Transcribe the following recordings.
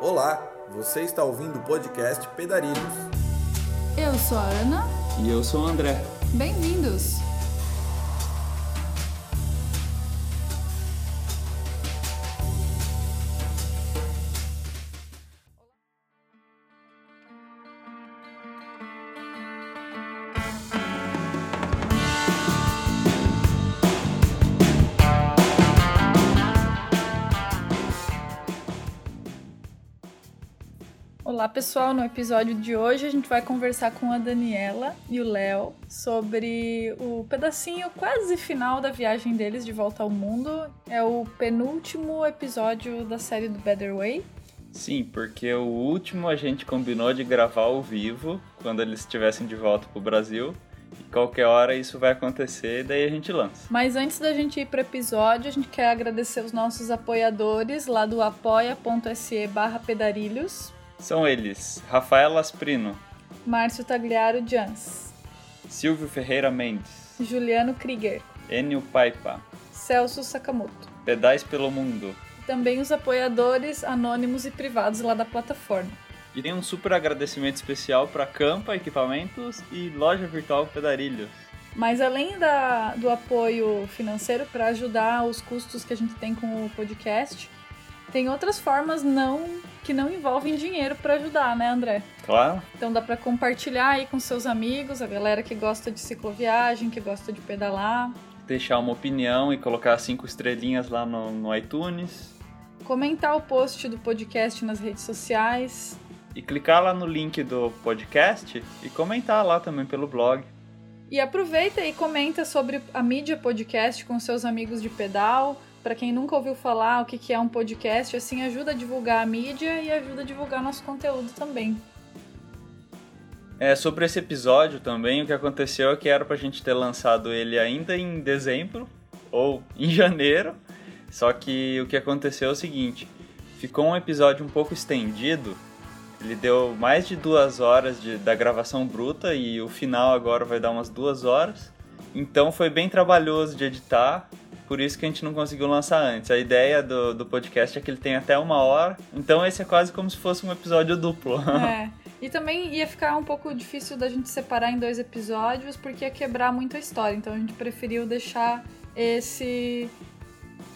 Olá, você está ouvindo o podcast Pedarilhos. Eu sou a Ana. E eu sou o André. Bem-vindos! Pessoal, no episódio de hoje a gente vai conversar com a Daniela e o Léo sobre o pedacinho quase final da viagem deles de volta ao mundo. É o penúltimo episódio da série do Better Way. Sim, porque o último a gente combinou de gravar ao vivo quando eles estivessem de volta pro Brasil. E qualquer hora isso vai acontecer e daí a gente lança. Mas antes da gente ir para o episódio, a gente quer agradecer os nossos apoiadores lá do apoia.se barra pedarilhos. São eles: Rafael Asprino, Márcio Tagliaro Jans, Silvio Ferreira Mendes, Juliano Krieger, Enio Paipa, Celso Sakamoto. Pedais pelo Mundo. E também os apoiadores anônimos e privados lá da plataforma. E tem um super agradecimento especial para Campa Equipamentos e Loja Virtual Pedarilhos. Mas além da, do apoio financeiro para ajudar os custos que a gente tem com o podcast, tem outras formas não que não envolvem dinheiro para ajudar, né, André? Claro. Então dá para compartilhar aí com seus amigos, a galera que gosta de cicloviagem, que gosta de pedalar, Deixar uma opinião e colocar cinco estrelinhas lá no, no iTunes. comentar o post do podcast nas redes sociais. E clicar lá no link do podcast e comentar lá também pelo blog. E aproveita e comenta sobre a mídia podcast com seus amigos de pedal. Para quem nunca ouviu falar o que que é um podcast, assim ajuda a divulgar a mídia e ajuda a divulgar nosso conteúdo também. É, sobre esse episódio também, o que aconteceu é que era pra gente ter lançado ele ainda em dezembro ou em janeiro. Só que o que aconteceu é o seguinte: ficou um episódio um pouco estendido. Ele deu mais de duas horas de, da gravação bruta e o final agora vai dar umas duas horas. Então foi bem trabalhoso de editar, por isso que a gente não conseguiu lançar antes. A ideia do, do podcast é que ele tem até uma hora, então esse é quase como se fosse um episódio duplo. É. E também ia ficar um pouco difícil da gente separar em dois episódios, porque ia quebrar muito a história. Então a gente preferiu deixar esse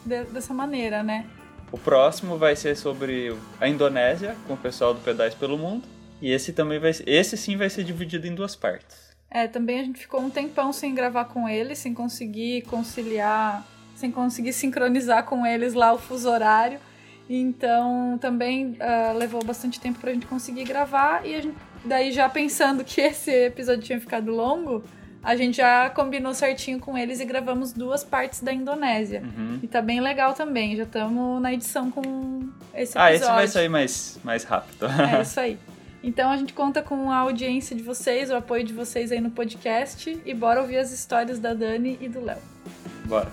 de- dessa maneira, né? O próximo vai ser sobre a Indonésia, com o pessoal do Pedais pelo Mundo. E esse também vai ser, esse sim vai ser dividido em duas partes. É, também a gente ficou um tempão sem gravar com eles, sem conseguir conciliar, sem conseguir sincronizar com eles lá o fuso horário. Então também ah, levou bastante tempo pra gente conseguir gravar e a gente, daí já pensando que esse episódio tinha ficado longo, a gente já combinou certinho com eles e gravamos duas partes da Indonésia. Uhum. E tá bem legal também, já estamos na edição com esse episódio. Ah, esse vai sair mais, mais rápido. É isso aí. Então a gente conta com a audiência de vocês, o apoio de vocês aí no podcast e bora ouvir as histórias da Dani e do Léo. Bora.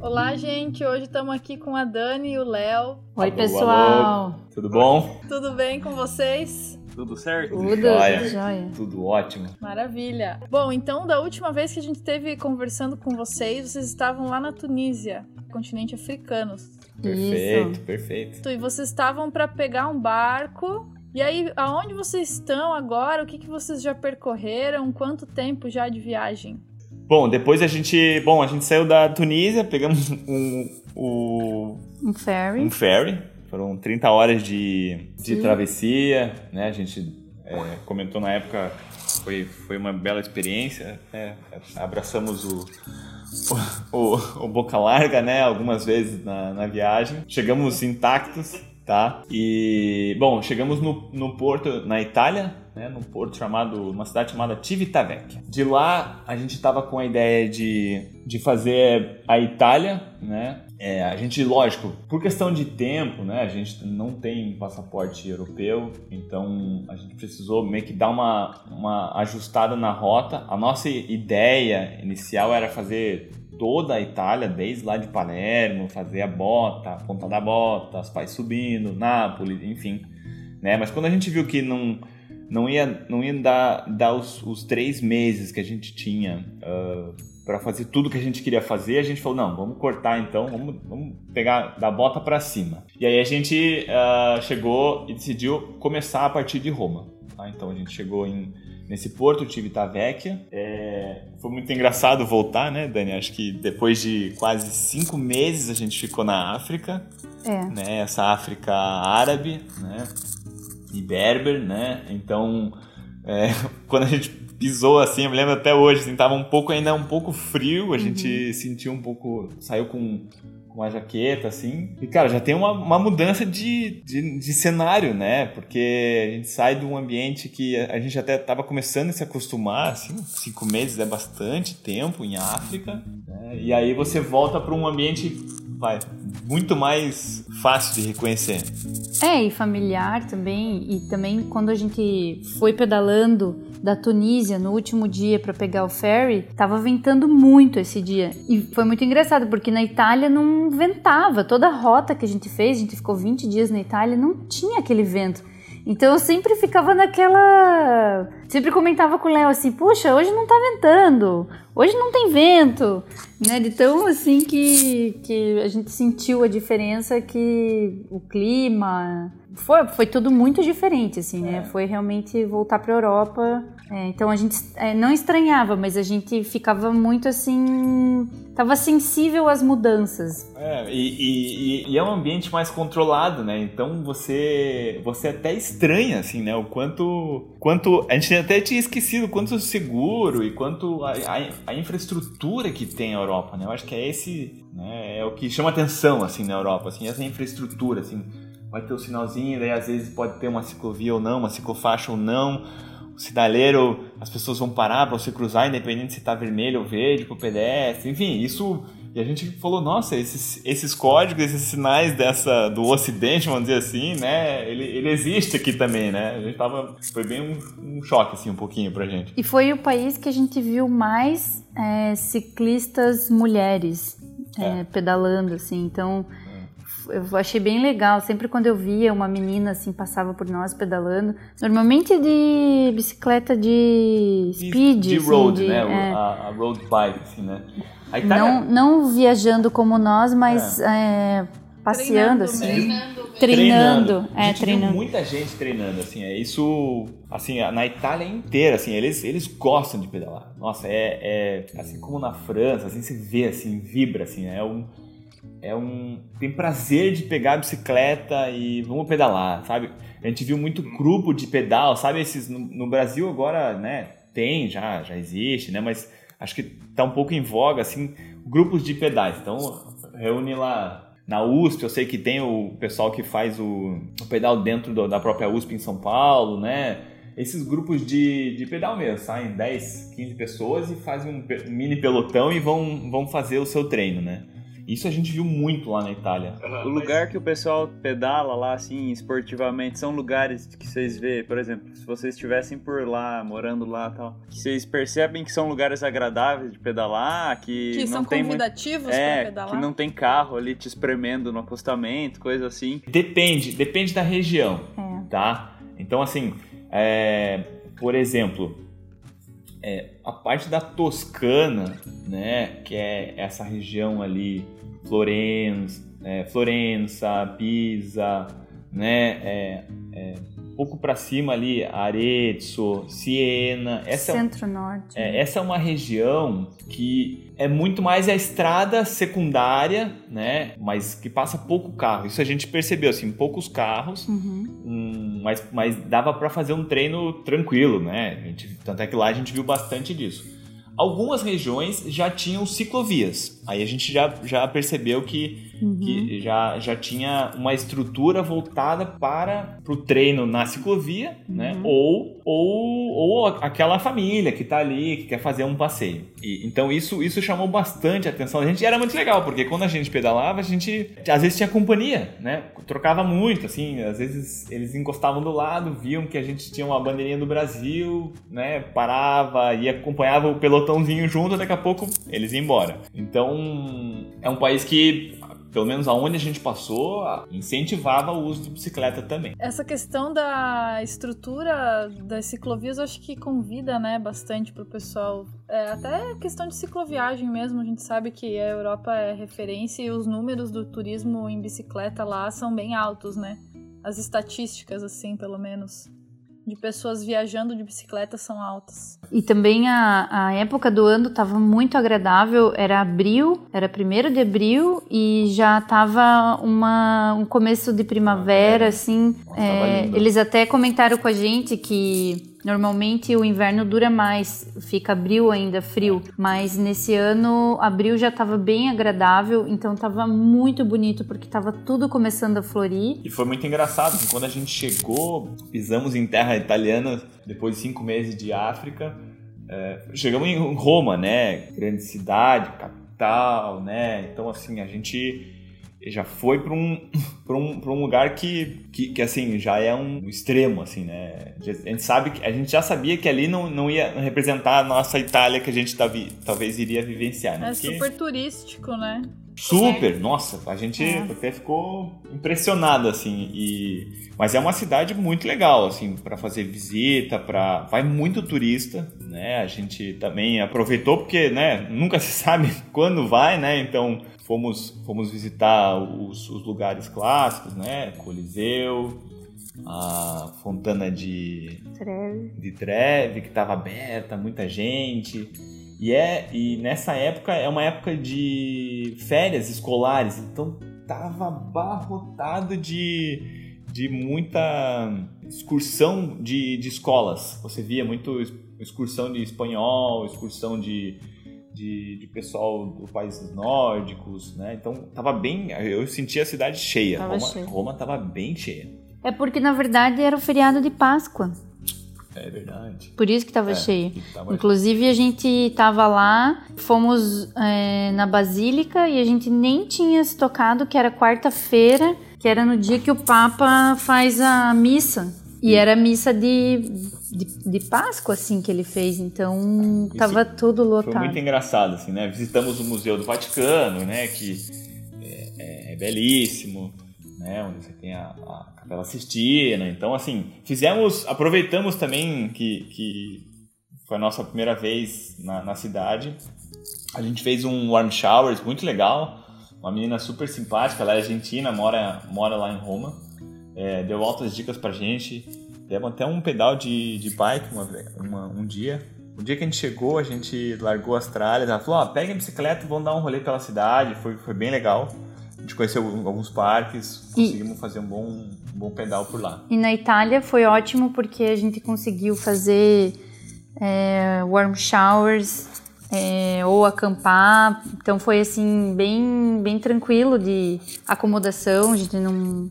Olá, gente. Hoje estamos aqui com a Dani e o Léo. Oi, Alô, pessoal. Tudo bom? Tudo bem com vocês? Tudo certo? Tudo, Jóia. tudo jóia. Tudo ótimo. Maravilha. Bom, então da última vez que a gente esteve conversando com vocês, vocês estavam lá na Tunísia, continente africano. Perfeito, Isso. perfeito. E vocês estavam para pegar um barco. E aí, aonde vocês estão agora? O que, que vocês já percorreram? Quanto tempo já de viagem? Bom, depois a gente, bom, a gente saiu da Tunísia, pegamos um, um, Um ferry. um ferry. Foram 30 horas de, de Sim. travessia, né? A gente é, comentou na época, foi, foi uma bela experiência. né? Abraçamos o, o, o, o boca larga, né? Algumas vezes na, na viagem. Chegamos intactos, tá? E, bom, chegamos no, no porto, na Itália, né? Num porto chamado, uma cidade chamada Civitavecchia. De lá, a gente tava com a ideia de, de fazer a Itália, né? É, a gente, lógico, por questão de tempo, né? A gente não tem passaporte europeu, então a gente precisou meio que dar uma, uma ajustada na rota. A nossa ideia inicial era fazer toda a Itália, desde lá de Palermo, fazer a bota, a ponta da bota, os pais subindo, Nápoles, enfim. Né? Mas quando a gente viu que não, não ia, não ia dar, dar os, os três meses que a gente tinha uh, para fazer tudo que a gente queria fazer. A gente falou, não, vamos cortar então, vamos, vamos pegar da bota para cima. E aí a gente uh, chegou e decidiu começar a partir de Roma. Tá? Então a gente chegou em, nesse porto de Civitavecchia. É, foi muito engraçado voltar, né, Dani? Acho que depois de quase cinco meses a gente ficou na África. É. Né? Essa África árabe, né? E Berber, né? Então, é, quando a gente pisou assim, eu me lembro até hoje, assim, tava um pouco ainda um pouco frio, a gente uhum. sentiu um pouco, saiu com uma jaqueta, assim. E, cara, já tem uma, uma mudança de, de, de, cenário, né? Porque a gente sai de um ambiente que a gente até tava começando a se acostumar, assim, cinco meses é bastante tempo em África, né? E aí você volta para um ambiente, vai, muito mais fácil de reconhecer. É, e familiar também. E também quando a gente foi pedalando da Tunísia no último dia para pegar o ferry, tava ventando muito esse dia. E foi muito engraçado, porque na Itália não ventava. Toda a rota que a gente fez, a gente ficou 20 dias na Itália, não tinha aquele vento. Então eu sempre ficava naquela. Sempre comentava com o Léo assim: puxa, hoje não tá ventando, hoje não tem vento. Né? De tão assim que, que a gente sentiu a diferença que o clima, foi, foi tudo muito diferente, assim, né? É. Foi realmente voltar para a Europa. É, então a gente é, não estranhava, mas a gente ficava muito assim. Tava sensível às mudanças. É, e, e, e, é um ambiente mais controlado, né? Então você você até estranha, assim, né? O quanto. quanto a gente até tinha esquecido quanto seguro e quanto a, a, a infraestrutura que tem a Europa, né? Eu acho que é esse. Né, é o que chama atenção, assim, na Europa, assim, essa infraestrutura, assim vai ter o sinalzinho, daí às vezes pode ter uma ciclovia ou não, uma ciclofaixa ou não. O sinaleiro, as pessoas vão parar para você cruzar, independente se está vermelho ou verde, para o pedestre. Enfim, isso. E a gente falou, nossa, esses, esses códigos, esses sinais dessa do Ocidente, vamos dizer assim, né? Ele, ele existe aqui também, né? A gente tava. Foi bem um, um choque, assim, um pouquinho pra gente. E foi o país que a gente viu mais é, ciclistas mulheres é, é. pedalando, assim. Então eu achei bem legal. Sempre quando eu via uma menina assim passava por nós pedalando, normalmente de bicicleta de speed, de, de assim, road, de, né? É. A, a, road bike, assim, né? Itália... Não, não viajando como nós, mas é. É, passeando treinando, assim, treinando, treinando, é, a treinando. muita gente treinando, assim, é isso, assim, na Itália inteira, assim, eles, eles gostam de pedalar. Nossa, é, é assim como na França, assim, você vê, assim, vibra, assim, é um é um tem prazer de pegar a bicicleta e vamos pedalar, sabe? A gente viu muito grupo de pedal, sabe? Esses no, no, Brasil agora, né? Tem já, já existe, né? Mas acho que tá um pouco em voga assim grupos de pedais. Então reúne lá na USP, eu sei que tem o pessoal que faz o, o pedal dentro do, da própria USP em São Paulo, né? Esses grupos de, de pedal mesmo, saem 10, 15 pessoas e fazem um, mini pelotão e vão, vão fazer o seu treino, né? Isso a gente viu muito lá na Itália. o lugar que o pessoal pedala lá, assim, esportivamente, são lugares que vocês vê, por exemplo, se vocês estivessem por lá, morando lá e tal, que vocês percebem que são lugares agradáveis de pedalar, que, que não são tem convidativos muito... é, pra pedalar. que não tem carro ali te espremendo no acostamento, coisa assim. Depende, depende da região, é. tá? Então, assim, é, por exemplo, é, a parte da Toscana, né, que é essa região ali, Florença, é, Florença Pisa, né, é, é pouco para cima ali, Arezzo, Siena, essa é Centro-Norte. É, essa é uma região que é muito mais a estrada secundária, né, mas que passa pouco carro. Isso a gente percebeu assim, poucos carros. Uhum. Um, mas, mas dava para fazer um treino tranquilo, né? A gente, tanto é que lá a gente viu bastante disso. Algumas regiões já tinham ciclovias. Aí a gente já, já percebeu que, uhum. que já, já tinha uma estrutura voltada para o treino na ciclovia, né? uhum. né? Ou, ou, ou aquela família que está ali, que quer fazer um passeio. E, então isso, isso chamou bastante atenção a gente e era muito legal, porque quando a gente pedalava, a gente às vezes tinha companhia, né? Trocava muito, assim, às vezes eles encostavam do lado, viam que a gente tinha uma bandeirinha do Brasil, né? Parava e acompanhava o pelotão pelotãozinho junto, daqui a pouco eles iam embora. Então, é um país que pelo menos aonde a gente passou, incentivava o uso de bicicleta também. Essa questão da estrutura das ciclovias, eu acho que convida, né, bastante pro pessoal. É, até questão de cicloviagem mesmo, a gente sabe que a Europa é referência e os números do turismo em bicicleta lá são bem altos, né? As estatísticas, assim, pelo menos de pessoas viajando de bicicleta são altas. E também a, a época do ano estava muito agradável, era abril, era primeiro de abril e já estava uma, um começo de primavera, assim. É, eles até comentaram com a gente que Normalmente o inverno dura mais, fica abril ainda frio, mas nesse ano abril já estava bem agradável, então estava muito bonito porque estava tudo começando a florir. E foi muito engraçado que quando a gente chegou, pisamos em terra italiana depois de cinco meses de África, é, chegamos em Roma, né? Grande cidade, capital, né? Então assim a gente já foi para um, um, um lugar que, que, que, assim, já é um extremo, assim, né? A gente sabe que, a gente já sabia que ali não, não ia representar a nossa Itália que a gente talvez iria vivenciar, né? É Porque... super turístico, né? Super, nossa, a gente é. até ficou impressionado assim e mas é uma cidade muito legal assim para fazer visita, para vai muito turista, né? A gente também aproveitou porque, né, nunca se sabe quando vai, né? Então fomos, fomos visitar os, os lugares clássicos, né? Coliseu, a Fontana de Treve, de Treve que estava aberta, muita gente. E, é, e nessa época é uma época de férias escolares, então tava abarrotado de, de muita excursão de, de escolas. Você via muito excursão de espanhol, excursão de, de, de pessoal do países nórdicos, né? Então tava bem, eu senti a cidade cheia. Tava Roma, cheia. Roma tava bem cheia. É porque na verdade era o feriado de Páscoa. É verdade. Por isso que estava é, cheio. Tava... Inclusive a gente estava lá, fomos é, na Basílica e a gente nem tinha se tocado que era quarta-feira, que era no dia que o Papa faz a missa. E era missa de, de, de, Páscoa, assim, que ele fez. Então, Isso tava tudo lotado. Foi muito engraçado, assim, né? Visitamos o Museu do Vaticano, né? Que é, é, é belíssimo, né? Onde você tem a, a Capela Sistina. Então, assim, fizemos... Aproveitamos também que, que foi a nossa primeira vez na, na cidade. A gente fez um warm showers muito legal. Uma menina super simpática, ela é argentina, mora, mora lá em Roma é, deu altas dicas pra gente. Demos até um pedal de, de bike uma, uma, um dia. O dia que a gente chegou, a gente largou as tralhas. Ela falou: ah, pega a bicicleta e vamos dar um rolê pela cidade. Foi, foi bem legal. A gente conheceu alguns parques, conseguimos e... fazer um bom, um bom pedal por lá. E na Itália foi ótimo porque a gente conseguiu fazer é, warm showers é, ou acampar. Então foi assim bem bem tranquilo de acomodação. A gente não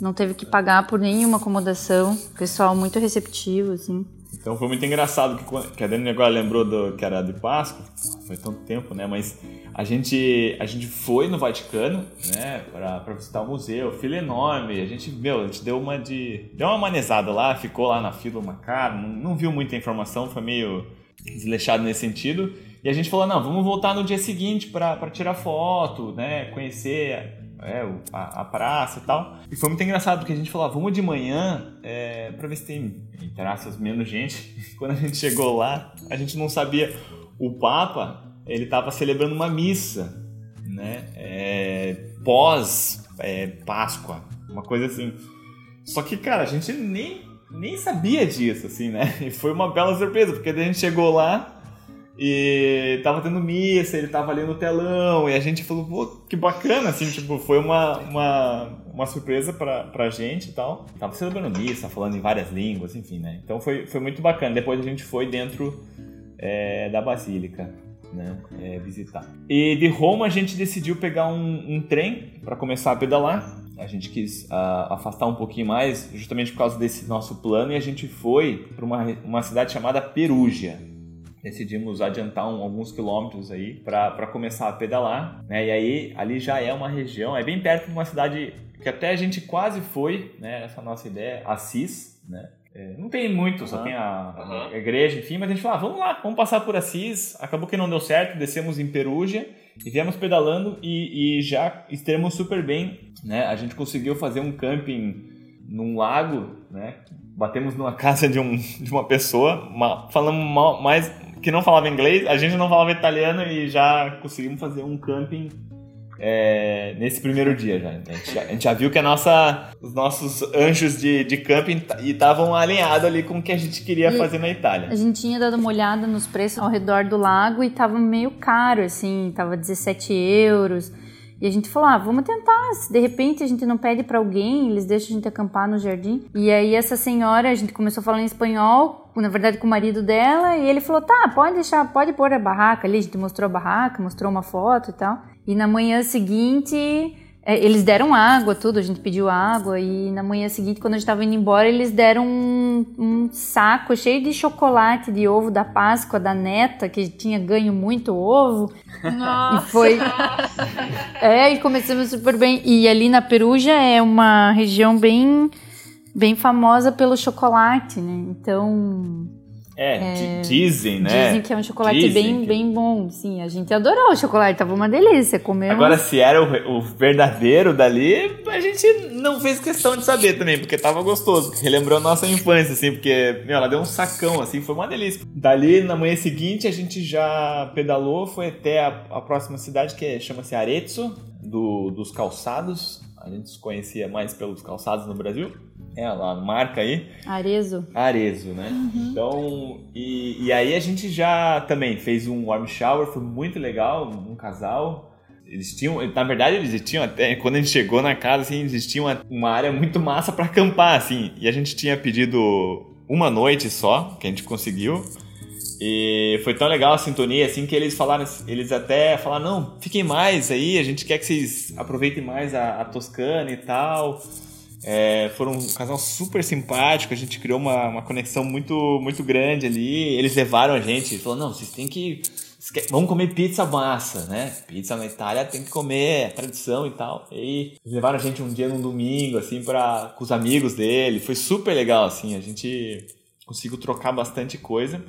não teve que pagar por nenhuma acomodação. Pessoal muito receptivo, assim. Então foi muito engraçado que, que a Dani agora lembrou do, que era de Páscoa, foi tanto tempo, né? Mas a gente, a gente foi no Vaticano, né? Pra, pra visitar o museu, fila enorme. A gente, meu, a gente deu uma de. Deu uma manezada lá, ficou lá na fila uma cara, não, não viu muita informação, foi meio desleixado nesse sentido. E a gente falou, não, vamos voltar no dia seguinte para tirar foto, né? Conhecer é, a, a, praça e tal. E foi muito engraçado, porque a gente falou, ah, vamos de manhã é, pra ver se tem, aspas, menos gente. Quando a gente chegou lá, a gente não sabia. O Papa, ele tava celebrando uma missa, né? É, pós é, Páscoa, uma coisa assim. Só que, cara, a gente nem, nem sabia disso, assim, né? E foi uma bela surpresa, porque a gente chegou lá, e tava tendo missa, ele tava ali no telão, e a gente falou, pô, que bacana, assim, tipo, foi uma, uma, uma surpresa pra, pra gente e tal. Tava celebrando missa, falando em várias línguas, enfim, né? Então foi, foi muito bacana. Depois a gente foi dentro é, da Basílica. Né, é, visitar. E de Roma a gente decidiu pegar um, um trem para começar a pedalar. A gente quis uh, afastar um pouquinho mais, justamente por causa desse nosso plano, e a gente foi para uma, uma cidade chamada Perugia decidimos adiantar um, alguns quilômetros aí para começar a pedalar, né? E aí ali já é uma região, é bem perto de uma cidade que até a gente quase foi, né? Essa nossa ideia, Assis, né? É, não tem muito, uhum. só tem a, a, igreja, enfim, mas a gente falou, ah, vamos lá, vamos passar por Assis. Acabou que não deu certo, descemos em Perugia E viemos pedalando e, e já estamos super bem, né? A gente conseguiu fazer um camping num lago, né? Batemos numa casa de, um, de uma pessoa, uma, falamos mais que não falava inglês, a gente não falava italiano e já conseguimos fazer um camping é, nesse primeiro dia já. A gente, já. a gente, já, viu que a nossa, os nossos anjos de, de camping estavam alinhados ali com o que a gente queria e fazer na Itália. A gente tinha dado uma olhada nos preços ao redor do lago e tava meio caro, assim, tava 17 euros. E a gente falou, ah, vamos tentar. Se de repente a gente não pede para alguém, eles deixam a gente acampar no jardim. E aí essa senhora, a gente começou a falar em espanhol, na verdade com o marido dela, e ele falou, tá, pode deixar, pode pôr a barraca ali. A gente mostrou a barraca, mostrou uma foto e tal. E na manhã seguinte, eles deram água, tudo, a gente pediu água. E na manhã seguinte, quando a gente estava indo embora, eles deram um, um, saco cheio de chocolate de ovo da Páscoa da neta, que tinha ganho muito ovo. Nossa! E foi. é, e começamos super bem. E ali na Perugia é uma região bem, bem famosa pelo chocolate, né? Então é, é, dizem, né? Dizem que é um chocolate bem, que... bem bom, sim. A gente adorou o chocolate, tava uma delícia. Comemos. Agora, se era o, o, verdadeiro dali, a gente não fez questão de saber também, porque tava gostoso. Relembrou a nossa infância, assim, porque, meu, ela deu um sacão, assim, foi uma delícia. Dali, na manhã seguinte, a gente já pedalou, foi até a, a próxima cidade, que é, chama-se Arezzo, do, dos calçados. A gente se conhecia mais pelos calçados no Brasil é a marca aí. Arezo. Arezo, né? Uhum. Então, e, e aí a gente já também fez um warm shower, foi muito legal, um casal. Eles tinham, na verdade, eles tinham até, quando a gente chegou na casa, assim, eles tinham uma, uma área muito massa para acampar, assim. E a gente tinha pedido uma noite só, que a gente conseguiu. E foi tão legal a sintonia, assim, que eles falaram, eles até falaram, não, fiquem mais aí, a gente quer que vocês aproveitem mais a, a Toscana e tal. É, foram um casal super simpático, a gente criou uma, uma conexão muito, muito grande ali. Eles levaram a gente, falou: não, vocês têm que. Vamos comer pizza massa, né? Pizza na Itália tem que comer, é tradição e tal. E eles levaram a gente um dia num domingo, assim, pra, com os amigos dele. Foi super legal, assim. A gente conseguiu trocar bastante coisa.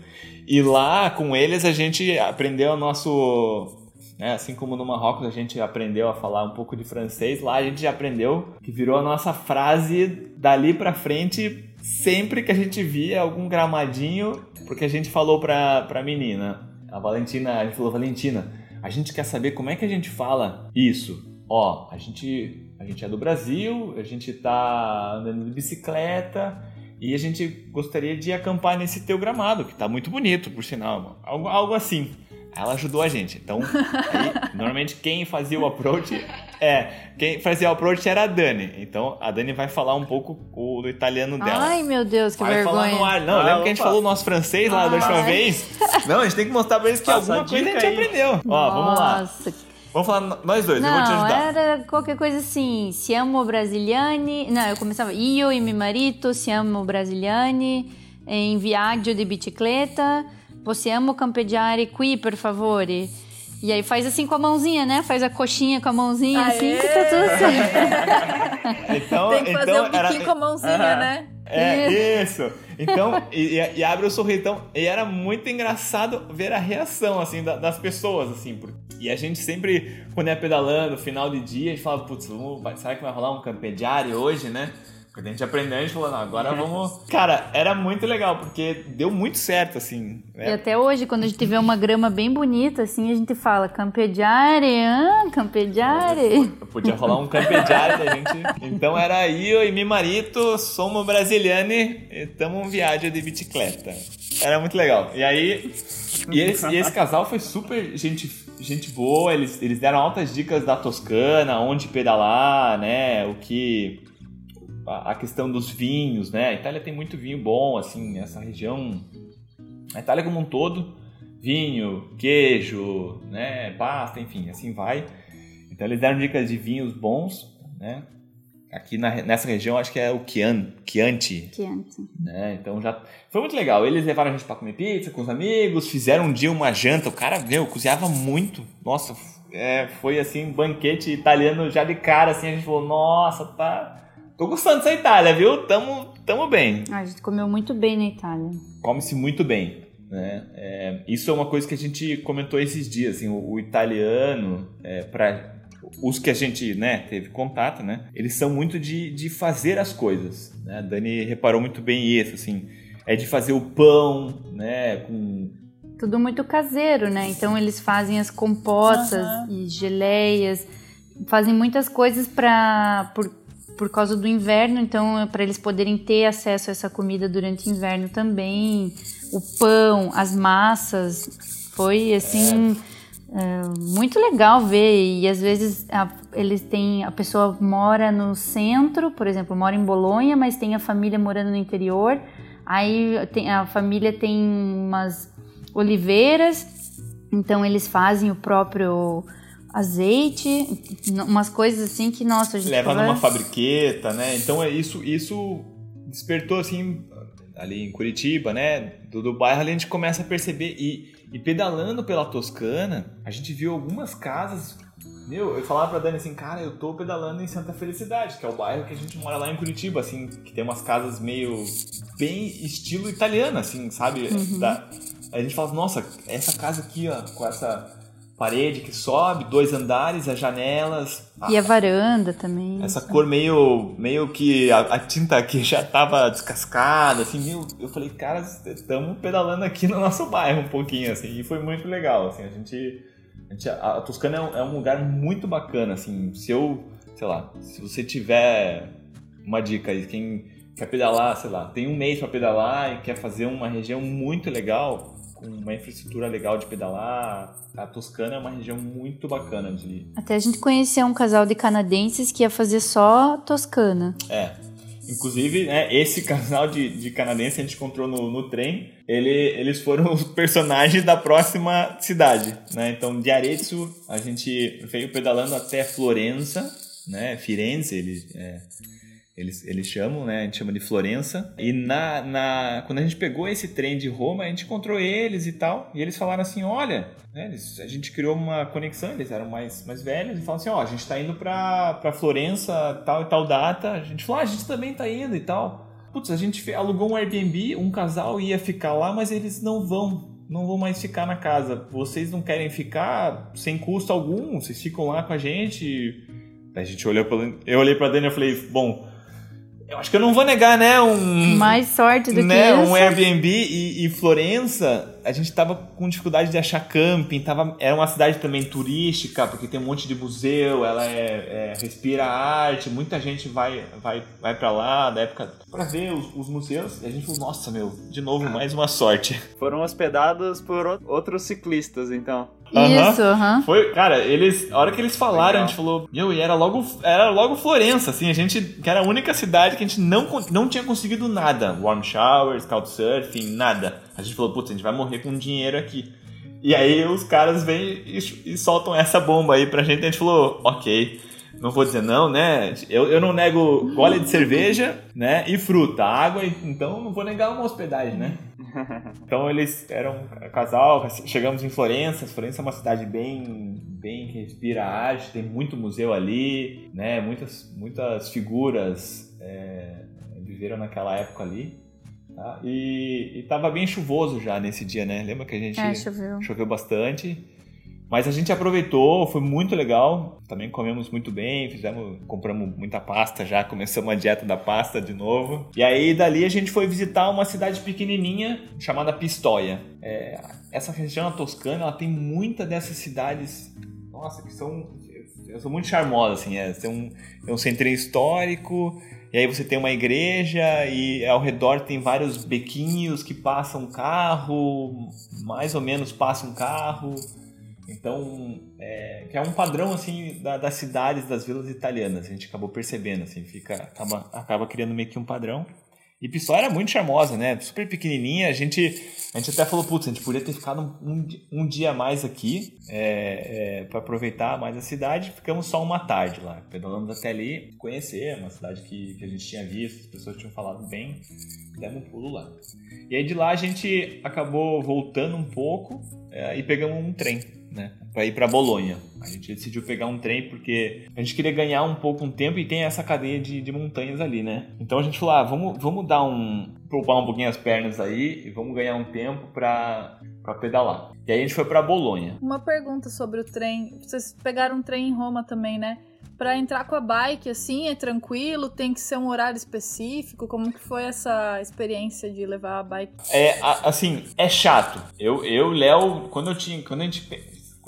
E lá com eles a gente aprendeu o nosso né? Assim como no Marrocos a gente aprendeu a falar um pouco de francês, lá a gente já aprendeu que virou a nossa frase dali para frente sempre que a gente via algum gramadinho, porque a gente falou pra, pra menina, a Valentina, a gente falou, Valentina, a gente quer saber como é que a gente fala isso. Ó, a gente, a gente é do Brasil, a gente tá andando de bicicleta e a gente gostaria de acampar nesse teu gramado, que tá muito bonito, por sinal, algo, algo assim. Ela ajudou a gente. Então, aí, normalmente quem fazia o approach é, quem fazia o approach era a Dani. Então, a Dani vai falar um pouco o, do italiano dela. Ai, meu Deus, que vai vergonha. Falar no ar. Não, ah, lembra que a gente falou o nosso francês lá ah, da última vez? Não, a gente tem que mostrar pra eles que Passa alguma coisa a gente aí. aprendeu. Nossa. Ó, vamos lá. Vamos falar nós dois, não, eu vou te ajudar. era qualquer coisa assim, siamo brasiliani... Não, eu começava, io e meu marido siamo brasiliani, em viaggio di bicicleta... Possiamo campeggiare qui, per favore? E aí faz assim com a mãozinha, né? Faz a coxinha com a mãozinha Aê! assim que tá tudo certo. então, Tem que fazer então, um biquinho era... com a mãozinha, uh -huh. né? É, isso. Então, e, e, abre o sorriso. Então, e era muito engraçado ver a reação, assim, da, das pessoas, assim. E a gente sempre, quando ia pedalando, final de dia, a gente falava, putz, será que vai rolar um campediário hoje, né? Quando a gente aprendeu, a gente falou, não, agora vamos. Cara, era muito legal, porque deu muito certo, assim. Né? E até hoje, quando a gente vê uma grama bem bonita, assim, a gente fala campeggiare, ah, campeggiare. Podia rolar um campeggiare da gente. Então era eu e meu marido, somos brasiliani e estamos em viagem de bicicleta. Era muito legal. E aí, e esse, e esse casal foi super gente, gente boa, eles, eles deram altas dicas da Toscana, onde pedalar, né, o que a questão dos vinhos, né? A Itália tem muito vinho bom, assim, essa região. A Itália como um todo, vinho, queijo, né? Pasta, enfim, assim vai. Então eles deram dicas de vinhos bons, né? Aqui na, nessa região acho que é o Chianti. Chianti. Né? Então já foi muito legal. Eles levaram a gente para comer pizza com os amigos, fizeram um dia uma janta. O cara, meu, cozinhava muito. Nossa, é, foi assim, um banquete italiano já de cara, assim, a gente falou, nossa, tá Tô gostando dessa Itália, viu? Tamo, tamo bem. Ah, a gente comeu muito bem na Itália. Come-se muito bem. Né? É, isso é uma coisa que a gente comentou esses dias. Assim, o, o italiano, é, para os que a gente né, teve contato, né, eles são muito de, de fazer as coisas. Né? A Dani reparou muito bem isso. Assim, é de fazer o pão, né, com tudo muito caseiro, né? Então eles fazem as compotas uhum. e geleias, fazem muitas coisas para por, por causa do inverno, então para eles poderem ter acesso a essa comida durante o inverno também o pão, as massas. Foi assim. É, muito legal ver e às vezes a, eles têm a pessoa mora no centro, por exemplo, mora em Bolonha, mas tem a família morando no interior. Aí tem, a família tem umas oliveiras, então eles fazem o próprio azeite, umas coisas assim que nossa, a gente leva numa fabriqueta, né? Então é isso, isso despertou assim ali em Curitiba, né? Do, do bairro, ali a gente começa a perceber. E, e pedalando pela Toscana, a gente viu algumas casas. Meu, eu falava pra Dani assim, cara, eu tô pedalando em Santa Felicidade, que é o bairro que a gente mora lá em Curitiba, assim, que tem umas casas meio. bem estilo italiano, assim, sabe? Uhum. Da, a gente fala, nossa, essa casa aqui, ó, com essa parede que sobe, dois andares, as janelas. E a, a varanda também. Essa cor meio, meio que a, a, tinta aqui já tava descascada, assim, meu, eu falei, cara, estamos pedalando aqui no nosso bairro um pouquinho, assim, e foi muito legal, assim, a gente, a, gente, a Toscana é um, é um, lugar muito bacana, assim, se eu, sei lá, se você tiver uma dica aí, quem quer pedalar, sei lá, tem um mês para pedalar e quer fazer uma região muito legal, com uma infraestrutura legal de pedalar. A Toscana é uma região muito bacana de. Até a gente conheceu um casal de canadenses que ia fazer só Toscana. É. Inclusive, né, esse casal de, de canadenses a gente encontrou no, no trem. Ele, eles foram os personagens da próxima cidade. Né? Então, de Arezzo, a gente veio pedalando até Florença, né? Firenze, ele, é, eles, eles chamam, né? A gente chama de Florença. E na, na, quando a gente pegou esse trem de Roma, a gente encontrou eles e tal. E eles falaram assim: olha, né, eles, a gente criou uma conexão, eles eram mais, mais velhos, e falaram assim: ó, a gente tá indo pra Florença tal e tal data. A gente falou: ah, a gente também tá indo e tal. Putz, a gente alugou um Airbnb, um casal ia ficar lá, mas eles não vão. Não vão mais ficar na casa. Vocês não querem ficar sem custo algum? Vocês ficam lá com a gente? A gente olhou pra, eu olhei pra Dani e falei, bom, eu acho que eu não vou negar, né? Um, Mais sorte do né, que isso. Um Airbnb e, e, Florença, a gente tava com dificuldade de achar camping. Tava, era uma cidade também turística, porque tem um monte de museu, ela é, é respira arte, muita gente vai, vai, vai para lá da época para ver os, os, museus. E a gente falou, nossa, meu, de novo, mais uma sorte. Foram hospedados por outros ciclistas, então. Isso, aham. Uhum. Foi, cara, eles, a hora que eles falaram, Legal. a gente falou, meu, e era logo, era logo Florença, assim, a gente, que era a única cidade que a gente não, não tinha conseguido nada. Warm showers, couchsurfing, nada. A gente falou, putz, a gente vai morrer com dinheiro aqui. E aí os caras vêm e, e soltam essa bomba aí pra gente, e a gente falou, ok não vou dizer não, né? Eu, eu não nego gole de cerveja, né? E fruta, água, então não vou negar uma hospedagem, né? Então eles eram um casal, chegamos em Florença. Florença é uma cidade bem, bem que respira arte, tem muito museu ali, né? Muitas, muitas figuras é, viveram naquela época ali. Tá? E, estava bem chuvoso já nesse dia, né? Lembra que a gente é, choveu. choveu bastante. Mas a gente aproveitou, foi muito legal. Também comemos muito bem, fizemos, compramos muita pasta já, começamos a dieta da pasta de novo. E aí dali a gente foi visitar uma cidade pequenininha chamada Pistoia. É, essa região toscana, ela tem muita dessas cidades, nossa, que são, são muito charmosas assim. É, tem um, é um centrinho histórico. E aí você tem uma igreja e ao redor tem vários bequinhos que passam carro, mais ou menos passa um carro. Então, é, que é um padrão assim da, das cidades, das vilas italianas. A gente acabou percebendo, assim, fica acaba, acaba criando meio que um padrão. E Pistoia era muito charmosa, né? Super pequenininha. A gente, a gente até falou, putz, a gente podia ter ficado um, um dia mais aqui é, é, para aproveitar mais a cidade. Ficamos só uma tarde lá. Pedalamos até ali, conhecer uma cidade que, que a gente tinha visto, as pessoas tinham falado bem. Demos um pulo lá. E aí de lá a gente acabou voltando um pouco é, e pegamos um trem né? Para ir para Bolonha. A gente decidiu pegar um trem porque a gente queria ganhar um pouco um tempo e tem essa cadeia de, de montanhas ali, né? Então a gente falou, ah, vamos, vamos dar um. poupar um pouquinho as pernas aí e vamos ganhar um tempo para para pedalar. E aí a gente foi para Bolonha. Uma pergunta sobre o trem. Vocês pegaram um trem em Roma também, né? Para entrar com a bike, assim, é tranquilo? Tem que ser um horário específico? Como que foi essa experiência de levar a bike? É, assim, é chato. Eu, eu Léo, quando eu tinha, quando a gente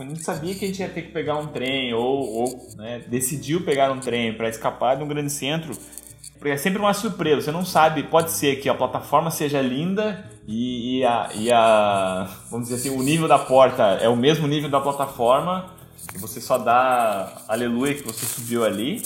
quando a gente sabia que a gente ia ter que pegar um trem ou, ou né, decidiu pegar um trem para escapar de um grande centro, porque é sempre uma surpresa. Você não sabe, pode ser que a plataforma seja linda e, e, a, e a, vamos dizer assim, o nível da porta é o mesmo nível da plataforma e você só dá aleluia que você subiu ali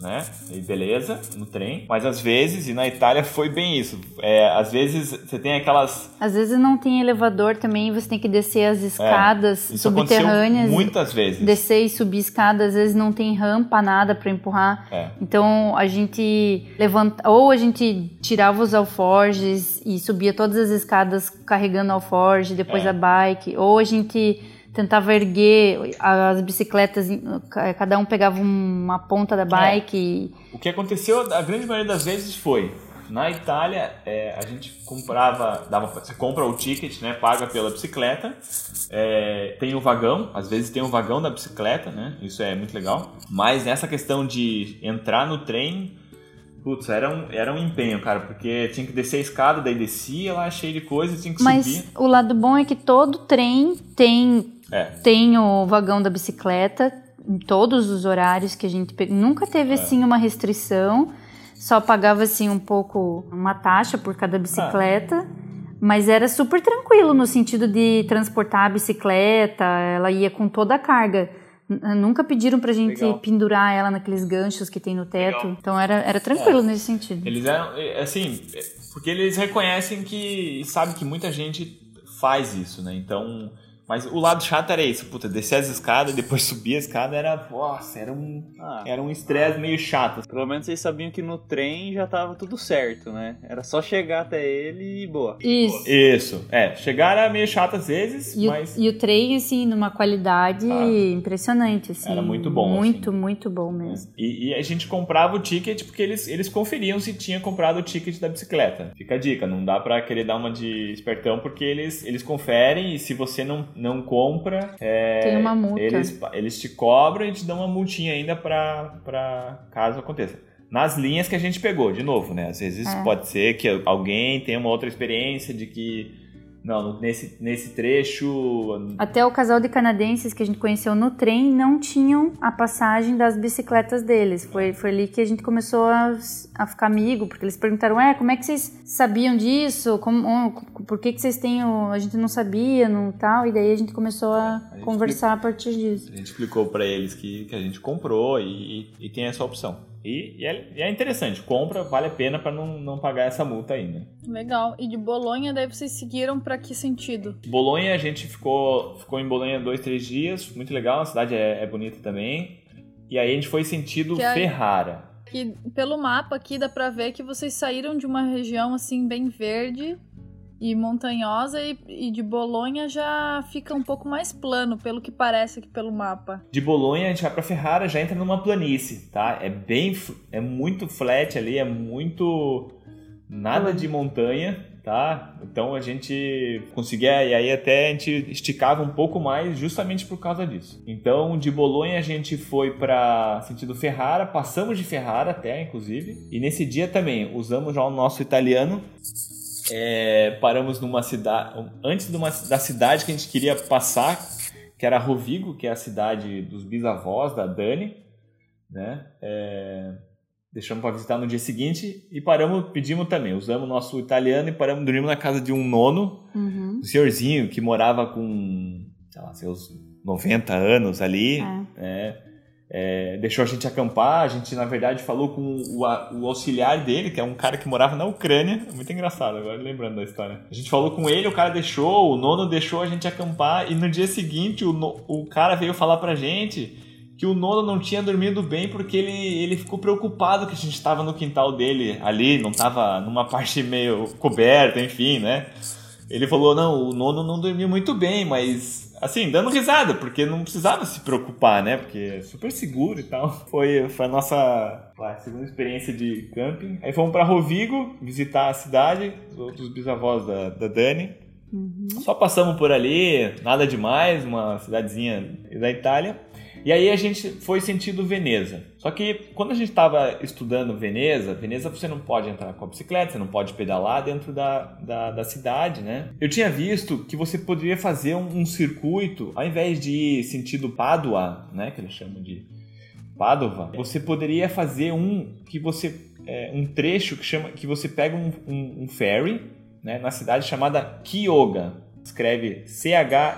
né? E beleza, no trem. Mas às vezes, e na Itália foi bem isso. É, às vezes você tem aquelas. Às vezes não tem elevador também, você tem que descer as escadas é, subterrâneas. Muitas vezes. Descer e subir escadas, às vezes não tem rampa, nada para empurrar. É. Então a gente levanta. Ou a gente tirava os alforjes e subia todas as escadas carregando alforje, depois é. a bike. Ou a gente tentava erguer as bicicletas, cada um pegava uma ponta da bike. É. O que aconteceu, a grande maioria das vezes foi na Itália, é, a gente comprava, dava, você compra o ticket, né, paga pela bicicleta, é, tem o vagão, às vezes tem o vagão da bicicleta, né, isso é muito legal. Mas nessa questão de entrar no trem, putz, era um, era um empenho, cara, porque tinha que descer a escada, daí descia lá cheio de coisas, tinha que Mas subir. Mas o lado bom é que todo trem tem é. Tem o vagão da bicicleta em todos os horários que a gente pegou. Nunca teve é. assim uma restrição. Só pagava assim um pouco uma taxa por cada bicicleta. Mas era super tranquilo no sentido de transportar a bicicleta, ela ia com toda a carga. Nunca pediram pra gente Legal. pendurar ela naqueles ganchos que tem no teto. Legal. Então era, era tranquilo é. nesse sentido. Eles eram, é, assim, é, porque eles reconhecem que, sabe que muita gente faz isso, né? Então, mas o lado chato era isso, puta, descer as escadas e depois subir a escada era, nossa, era um ah, era um estresse meio chato. Pelo menos vocês sabiam que no trem já tava tudo certo, né? Era só chegar até ele e boa. Isso. Isso. É, chegar era meio chato às vezes, e mas o, E o trem assim, numa qualidade ah, impressionante assim. Era muito bom. Muito, assim. muito bom mesmo. E, e, a gente comprava o ticket porque eles eles conferiam se tinha comprado o ticket da bicicleta. Fica a dica, não dá para querer dar uma de espertão porque eles eles conferem e se você não não compra, é, tem uma multa. Eles, eles te cobram e te dão uma multinha ainda para caso aconteça. Nas linhas que a gente pegou, de novo, né? Às vezes é. pode ser que alguém tenha uma outra experiência de que não, nesse, nesse trecho. Até o casal de canadenses que a gente conheceu no trem não tinham a passagem das bicicletas deles. Foi, foi ali que a gente começou a, a ficar amigo, porque eles perguntaram: é, como é que vocês sabiam disso? Como, por que, que vocês têm. O... A gente não sabia, não tal. E daí a gente começou a, a conversar a partir disso. A gente explicou para eles que, que a gente comprou e, e tem essa opção. E, e, é, e, é, interessante, compra, vale a pena para não, não pagar essa multa ainda. Legal. E de Bolonha, daí vocês seguiram para que sentido? Bolonha, a gente ficou, ficou em Bolonha dois, três dias, muito legal, a cidade é, é bonita também. E aí a gente foi sentido que Ferrara. Que pelo mapa aqui dá pra ver que vocês saíram de uma região assim bem verde e montanhosa e, e, de Bolonha já fica um pouco mais plano, pelo que parece aqui pelo mapa. De Bolonha a gente vai para Ferrara, já entra numa planície, tá? É bem é muito flat ali, é muito nada de montanha, tá? Então a gente conseguia e aí até a gente esticava um pouco mais justamente por causa disso. Então de Bolonha a gente foi para sentido Ferrara, passamos de Ferrara até inclusive, e nesse dia também usamos já o nosso italiano é, paramos numa cidade, antes de uma, da cidade que a gente queria passar, que era Rovigo, que é a cidade dos bisavós da Dani, né? É, deixamos para visitar no dia seguinte e paramos, pedimos também, usamos nosso italiano e paramos, dormimos na casa de um nono, uhum. um senhorzinho que morava com, sei lá, seus 90 anos ali, é. É, deixou a gente acampar. A gente, na verdade, falou com o, o, auxiliar dele, que é um cara que morava na Ucrânia. É muito engraçado agora, lembrando da história. A gente falou com ele, o cara deixou, o nono deixou a gente acampar. E no dia seguinte, o, o cara veio falar pra gente que o nono não tinha dormido bem porque ele, ele ficou preocupado que a gente estava no quintal dele ali, não estava numa parte meio coberta, enfim, né? Ele falou: não, o nono não dormiu muito bem, mas assim, dando risada, porque não precisava se preocupar, né? Porque é super seguro e tal. Foi, foi a nossa vai, segunda experiência de camping. Aí fomos para Rovigo visitar a cidade, os outros bisavós da, da Dani. Uhum. Só passamos por ali, nada demais, uma cidadezinha da Itália. E aí a gente foi sentido Veneza. Só que quando a gente estava estudando Veneza, Veneza você não pode entrar com a bicicleta, você não pode pedalar dentro da, da, da cidade, né? Eu tinha visto que você poderia fazer um, um, circuito, ao invés de ir sentido Pádua, né? Que eles chamam de Padova, você poderia fazer um que você. É, um trecho que chama que você pega um, um, um ferry né, na cidade chamada Kyoga. Escreve C-H-I-O-G-G-I-A.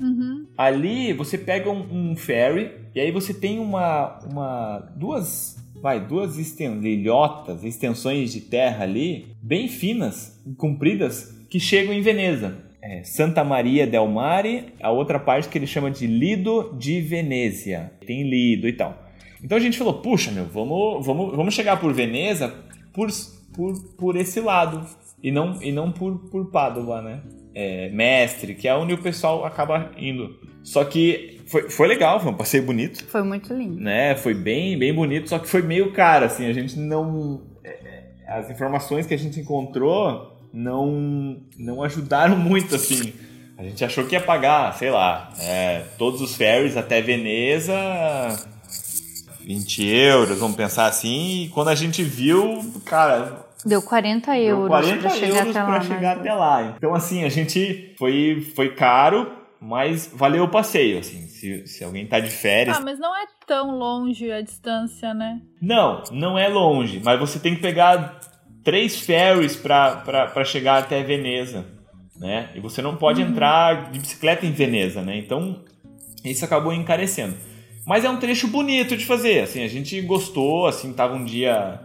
Uhum. Ali você pega um, um, ferry e aí você tem uma, uma duas vai duas ilhotas, extensões de terra ali bem finas, compridas que chegam em Veneza. É, Santa Maria del Mare, a outra parte que ele chama de Lido di Venezia. Tem Lido e tal. Então a gente falou, puxa meu, vamos, vamos, vamos chegar por Veneza por, por, por esse lado e não, e não por, por Padova, né? É, mestre, que é onde o pessoal acaba indo. Só que foi, foi legal, foi um passeio bonito. Foi muito lindo. Né? Foi bem, bem bonito, só que foi meio caro, assim, a gente não... É, é, as informações que a gente encontrou não, não ajudaram muito, assim. A gente achou que ia pagar, sei lá, é, todos os ferries até Veneza, 20 euros, vamos pensar assim, e quando a gente viu, cara, Deu 40 euros 40 pra chegar, euros até, pra lá, chegar até lá. Então, assim, a gente foi, foi caro, mas valeu o passeio, assim. Se, se alguém tá de férias. Ah, mas não é tão longe a distância, né? Não, não é longe, mas você tem que pegar três ferries para chegar até Veneza, né? E você não pode uhum. entrar de bicicleta em Veneza, né? Então, isso acabou encarecendo. Mas é um trecho bonito de fazer, assim, a gente gostou, assim, tava um dia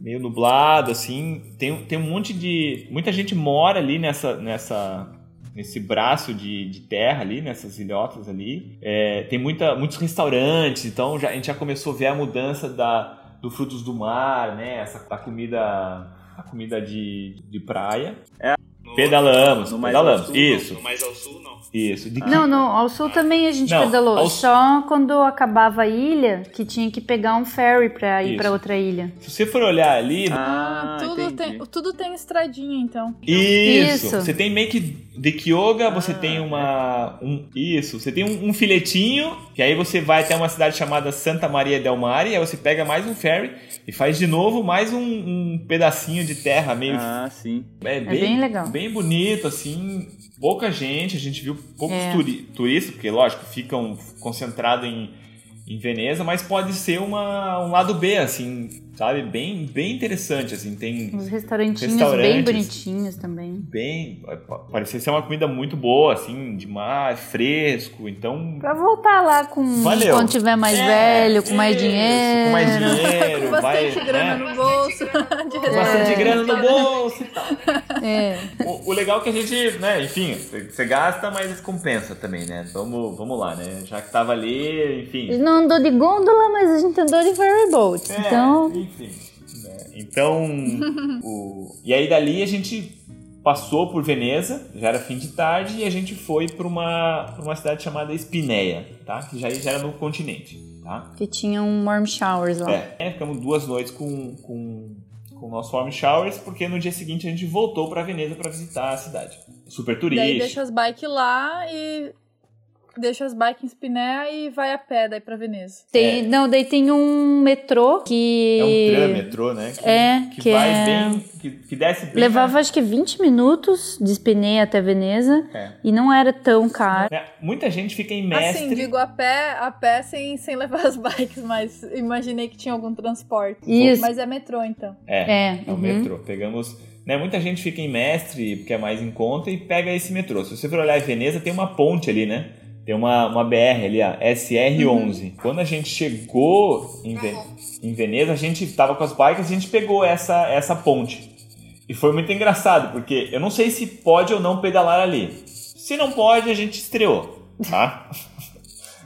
meio nublado, assim. Tem, tem um monte de. Muita gente mora ali nessa. nessa nesse braço de, de terra ali, nessas ilhotas ali. É, tem muita, muitos restaurantes, então já, a gente já começou a ver a mudança da, do frutos do mar, né? Essa, a comida, a comida de, de praia. É, pedalamos, no pedalamos, sul, isso. No mais ao sul, não. Isso. De... Não, não, ao sul também a gente não, pedalou. Ao... Só quando acabava a ilha que tinha que pegar um ferry pra ir para outra ilha. Se você for olhar ali. Ah, ah tudo, tem, tudo tem estradinha então. Isso. Isso. Você tem meio que de Kyoga, ah, você tem uma. Um, isso, você tem um, um, filetinho, que aí você vai até uma cidade chamada Santa Maria del Mare, aí você pega mais um ferry e faz de novo mais um, um pedacinho de terra meio. Ah, sim. É, é bem, é bem legal. Bem bonito, assim pouca gente, a gente viu poucos é. turi turistas, porque lógico, ficam concentrados em, em Veneza, mas pode ser uma, um lado B, assim, sabe? Bem, bem interessante, assim, tem... Uns restaurantinhos bem bonitinhos também. Bem, parecia ser uma comida muito boa, assim, de mar, fresco, então... Pra voltar lá com... Valeu. Quando tiver mais é, velho, com mais dinheiro. Com mais dinheiro, com bastante vai, grana né? no bolso. Com bastante grana no bolso e tal. É. O, o, legal é que a gente, né, enfim, você gasta, mas compensa também, né? Vamos, vamos lá, né? Já que tava ali, enfim... Não andou de gôndola, mas a gente andou de ferryboat, é, então... Enfim, enfim. Né? Então, o... e aí dali a gente passou por Veneza, já era fim de tarde, e a gente foi para uma, uma cidade chamada Espineia, tá? Que já, já era no continente, tá? Que tinha um warm showers lá. É, ficamos duas noites com, com, com o nosso warm showers, porque no dia seguinte a gente voltou para Veneza para visitar a cidade. Super turística. Daí deixa as bikes lá e deixa as bikes em Spiné e vai a pé daí pra Veneza. Tem, é. Não, daí tem um metrô que... É um tram metrô, né? Que, é, que, que vai é... bem... Que, que desce bem... Levava acho que 20 minutos de Spiné até Veneza é. e não era tão caro. É, muita gente fica em mestre... Assim, digo a pé, a pé sem, sem levar as bikes, mas imaginei que tinha algum transporte. Isso. Mas é metrô, então. É, é, é o uhum. metrô. Pegamos... Né, muita gente fica em mestre, porque é mais em conta, e pega esse metrô. Se você for olhar em Veneza, tem uma ponte ali, né? Tem uma, uma BR ali, a SR11. Uhum. Quando a gente chegou em, Ven em Veneza, a gente tava com as bikes, a gente pegou essa, essa ponte. E foi muito engraçado, porque eu não sei se pode ou não pedalar ali. Se não pode, a gente estreou, tá?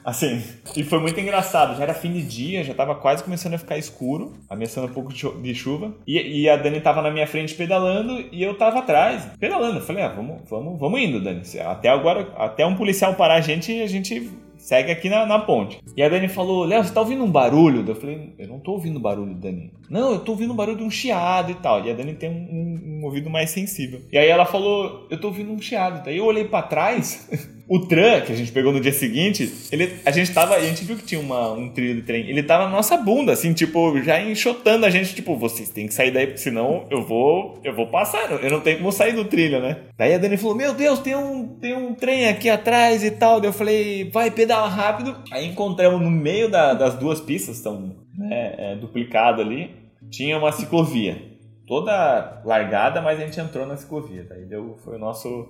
Assim, e foi muito engraçado. Já era fim de dia, já tava quase começando a ficar escuro, ameaçando um pouco de chuva. E, e, a Dani tava na minha frente pedalando e eu tava atrás, pedalando. Eu falei, ah, vamos, vamos, vamos indo, Dani. Até agora, até um policial parar a gente, a gente segue aqui na, na ponte. E a Dani falou, Léo, você tá ouvindo um barulho? Eu falei, eu não tô ouvindo barulho, Dani. Não, eu tô ouvindo um barulho de um chiado e tal. E a Dani tem um, um, um ouvido mais sensível. E aí ela falou, eu tô ouvindo um chiado. Daí eu olhei para trás O tram que a gente pegou no dia seguinte, ele, a gente tava, a gente viu que tinha uma, um trilho de trem. Ele tava na nossa bunda, assim, tipo, já enxotando a gente, tipo, vocês têm que sair daí, senão eu vou, eu vou passar, eu não tenho como sair do trilho, né? Daí a Dani falou: Meu Deus, tem um, tem um trem aqui atrás e tal. Daí eu falei: Vai, pedala rápido. Aí encontramos no meio da, das duas pistas, estão né, é, duplicado ali, tinha uma ciclovia. Toda largada, mas a gente entrou na ciclovia. Daí deu, foi o nosso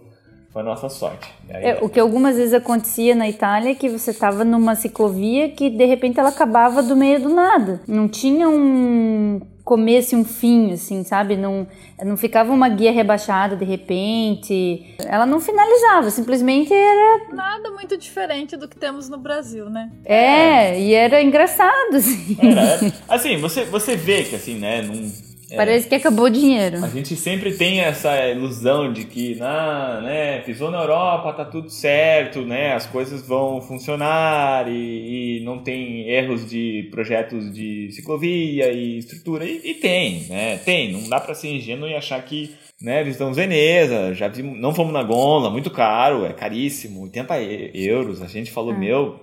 foi a nossa sorte. Aí, é, o que algumas vezes acontecia na Itália é que você estava numa ciclovia que de repente ela acabava do meio do nada. Não tinha um começo e um fim, assim, sabe? Não, não ficava uma guia rebaixada de repente. Ela não finalizava, simplesmente era. Nada muito diferente do que temos no Brasil, né? É, é. e era engraçado, assim. Era, era. Assim, você, você vê que, assim, né? Num é. Parece que acabou o dinheiro. A gente sempre tem essa ilusão de que, na, né, pisou na Europa, tá tudo certo, né, as coisas vão funcionar e, e não tem erros de projetos de ciclovia e estrutura. E, e tem, né, tem. Não dá para ser ingênuo e achar que, né, visitamos Veneza, já vimos, não fomos na Gondola, muito caro, é caríssimo, 80 euros. A gente falou, ah. meu,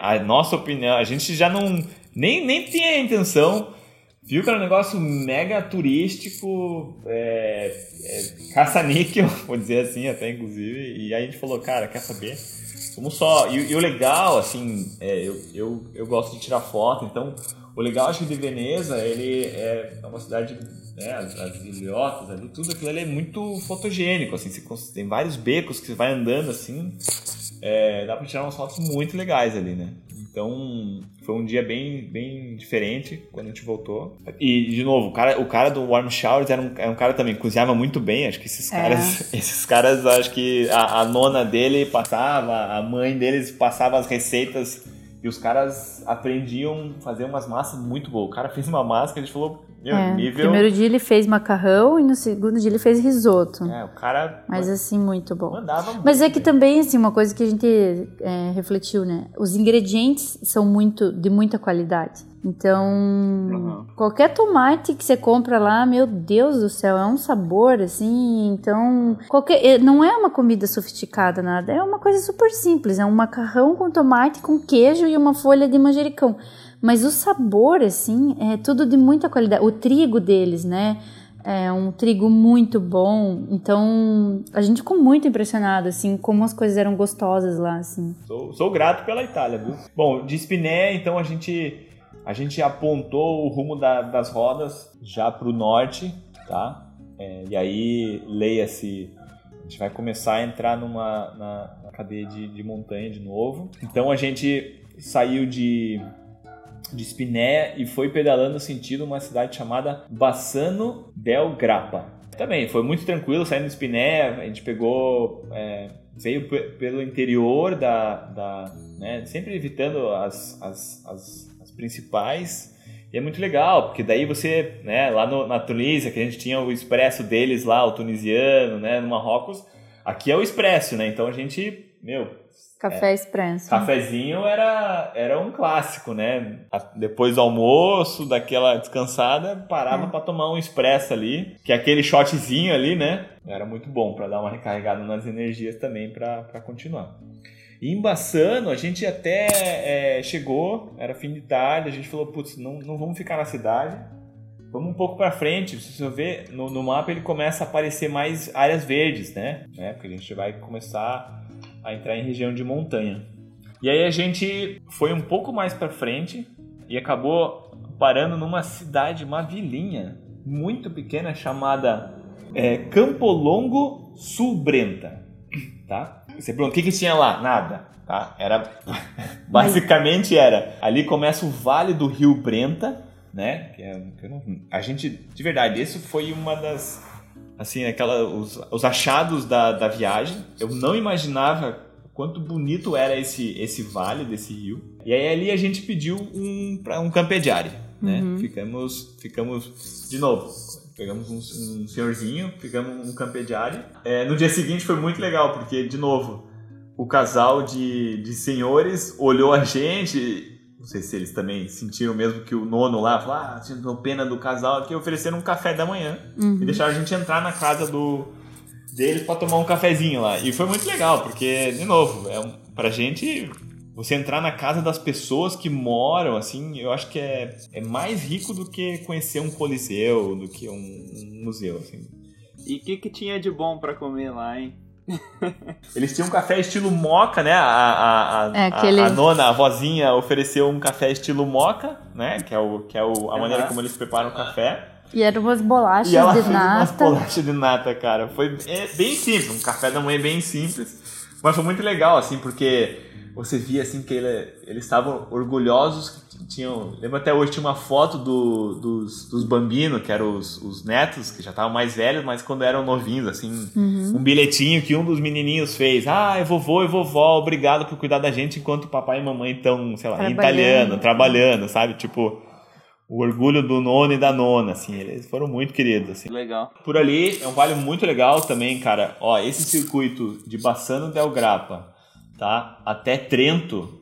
a nossa opinião, a gente já não, nem, nem tinha a intenção Viu que era um negócio mega turístico, é, é, caça-níquel, vou dizer assim até, inclusive. E aí a gente falou, cara, quer saber? Vamos só... E, e o legal, assim, é, eu, eu, eu gosto de tirar foto, então o legal, acho que de Veneza, ele é uma cidade, né, as, as ilhotas ali, tudo aquilo ali é muito fotogênico, assim, você, tem vários becos que você vai andando, assim, é, dá pra tirar umas fotos muito legais ali, né? Então, foi um dia bem, bem diferente quando a gente voltou. E, de novo, o cara, o cara do Warm Showers era um, era um cara também que cozinhava muito bem. Acho que esses é. caras, é. esses caras, acho que a, a, nona dele passava, a mãe deles passava as receitas e os caras aprendiam a fazer umas massas muito boas. O cara fez uma massa que a gente falou, meu, é, nível... No primeiro dia ele fez macarrão e no segundo dia ele fez risoto. É, o cara... Mas assim, muito bom. Mandava muito Mas é que bem. também, assim, uma coisa que a gente é, refletiu, né? Os ingredientes são muito de muita qualidade. Então, uhum. qualquer tomate que você compra lá, meu Deus do céu, é um sabor assim. Então, qualquer, é, não é uma comida sofisticada nada, é uma coisa super simples, é um macarrão com tomate, com queijo e uma folha de manjericão. Mas o sabor, assim, é tudo de muita qualidade. O trigo deles, né? É um trigo muito bom. Então, a gente ficou muito impressionado, assim, como as coisas eram gostosas lá, assim. Sou, sou grato pela Itália, viu? Bom, de Spiné, então a gente, a gente apontou o rumo da, das rodas já para o norte, tá? É, e aí, leia-se, a gente vai começar a entrar numa na, na cadeia de, de montanha de novo. Então, a gente saiu de de Spiné e foi pedalando sentido uma cidade chamada Bassano del Grappa. Também foi muito tranquilo saindo de Spiné, a gente pegou, é, veio pelo interior da, da né, sempre evitando as, as, as, as, principais. E é muito legal, porque daí você, né, lá no, na Tunísia, que a gente tinha o expresso deles lá, o tunisiano, né, no Marrocos, aqui é o expresso, né? Então a gente, meu, Café é. expresso. Cafezinho era, era um clássico, né? Depois do almoço, daquela descansada, parava é. para tomar um expresso ali, que é aquele shotzinho ali, né? Era muito bom para dar uma recarregada nas energias também para continuar. E em Bassano, a gente até é, chegou, era fim de tarde, a gente falou, putz, não, não vamos ficar na cidade, vamos um pouco para frente. Se você ver no, no mapa, ele começa a aparecer mais áreas verdes, né? né? Porque a gente vai começar a entrar em região de montanha. E aí a gente foi um pouco mais para frente e acabou parando numa cidade, uma vilinha muito pequena chamada é, Campolongo Sul Brenta, tá? Você pergunta, o que, que tinha lá? Nada, tá? Era, basicamente era, ali começa o Vale do Rio Brenta, né? Que é, que não, a gente, de verdade, isso foi uma das assim, aquela, os, os achados da, da viagem. Eu não imaginava quanto bonito era esse, esse vale desse rio. E aí ali a gente pediu um, um campediário, né? Uhum. Ficamos, ficamos, de novo, pegamos um, um senhorzinho, pegamos um campediário. É, no dia seguinte foi muito legal, porque, de novo, o casal de, de senhores olhou a gente não sei se eles também sentiram mesmo que o nono lá falou, ah, sinto pena do casal aqui, ofereceram um café da manhã uhum. e deixaram a gente entrar na casa do deles para tomar um cafezinho lá. E foi muito legal, porque, de novo, é um, pra gente você entrar na casa das pessoas que moram, assim, eu acho que é, é mais rico do que conhecer um coliseu, do que um, um museu, assim. E o que, que tinha de bom para comer lá, hein? Eles tinham um café estilo moca, né? A, a, a, é, aquele... a, nona, a vozinha, ofereceu um café estilo moca, né? Que é, o, que é o, a maneira como eles preparam o café. E eram umas bolachas e ela de fez nata. umas bolachas de nata, cara. Foi é, bem simples, um café da manhã bem simples. Mas foi muito legal, assim, porque você via assim que ele, eles estavam orgulhosos tinham lembro até hoje tinha uma foto do, dos, dos bambino que eram os, os netos que já estavam mais velhos mas quando eram novinhos assim uhum. um bilhetinho que um dos menininhos fez ah vovô e vovó obrigado por cuidar da gente enquanto papai e mamãe estão sei lá italiano trabalhando sabe tipo o orgulho do nono e da nona, assim, eles foram muito queridos, assim. Legal. Por ali é um vale muito legal também, cara. Ó, esse circuito de Bassano del Grappa tá? Até Trento,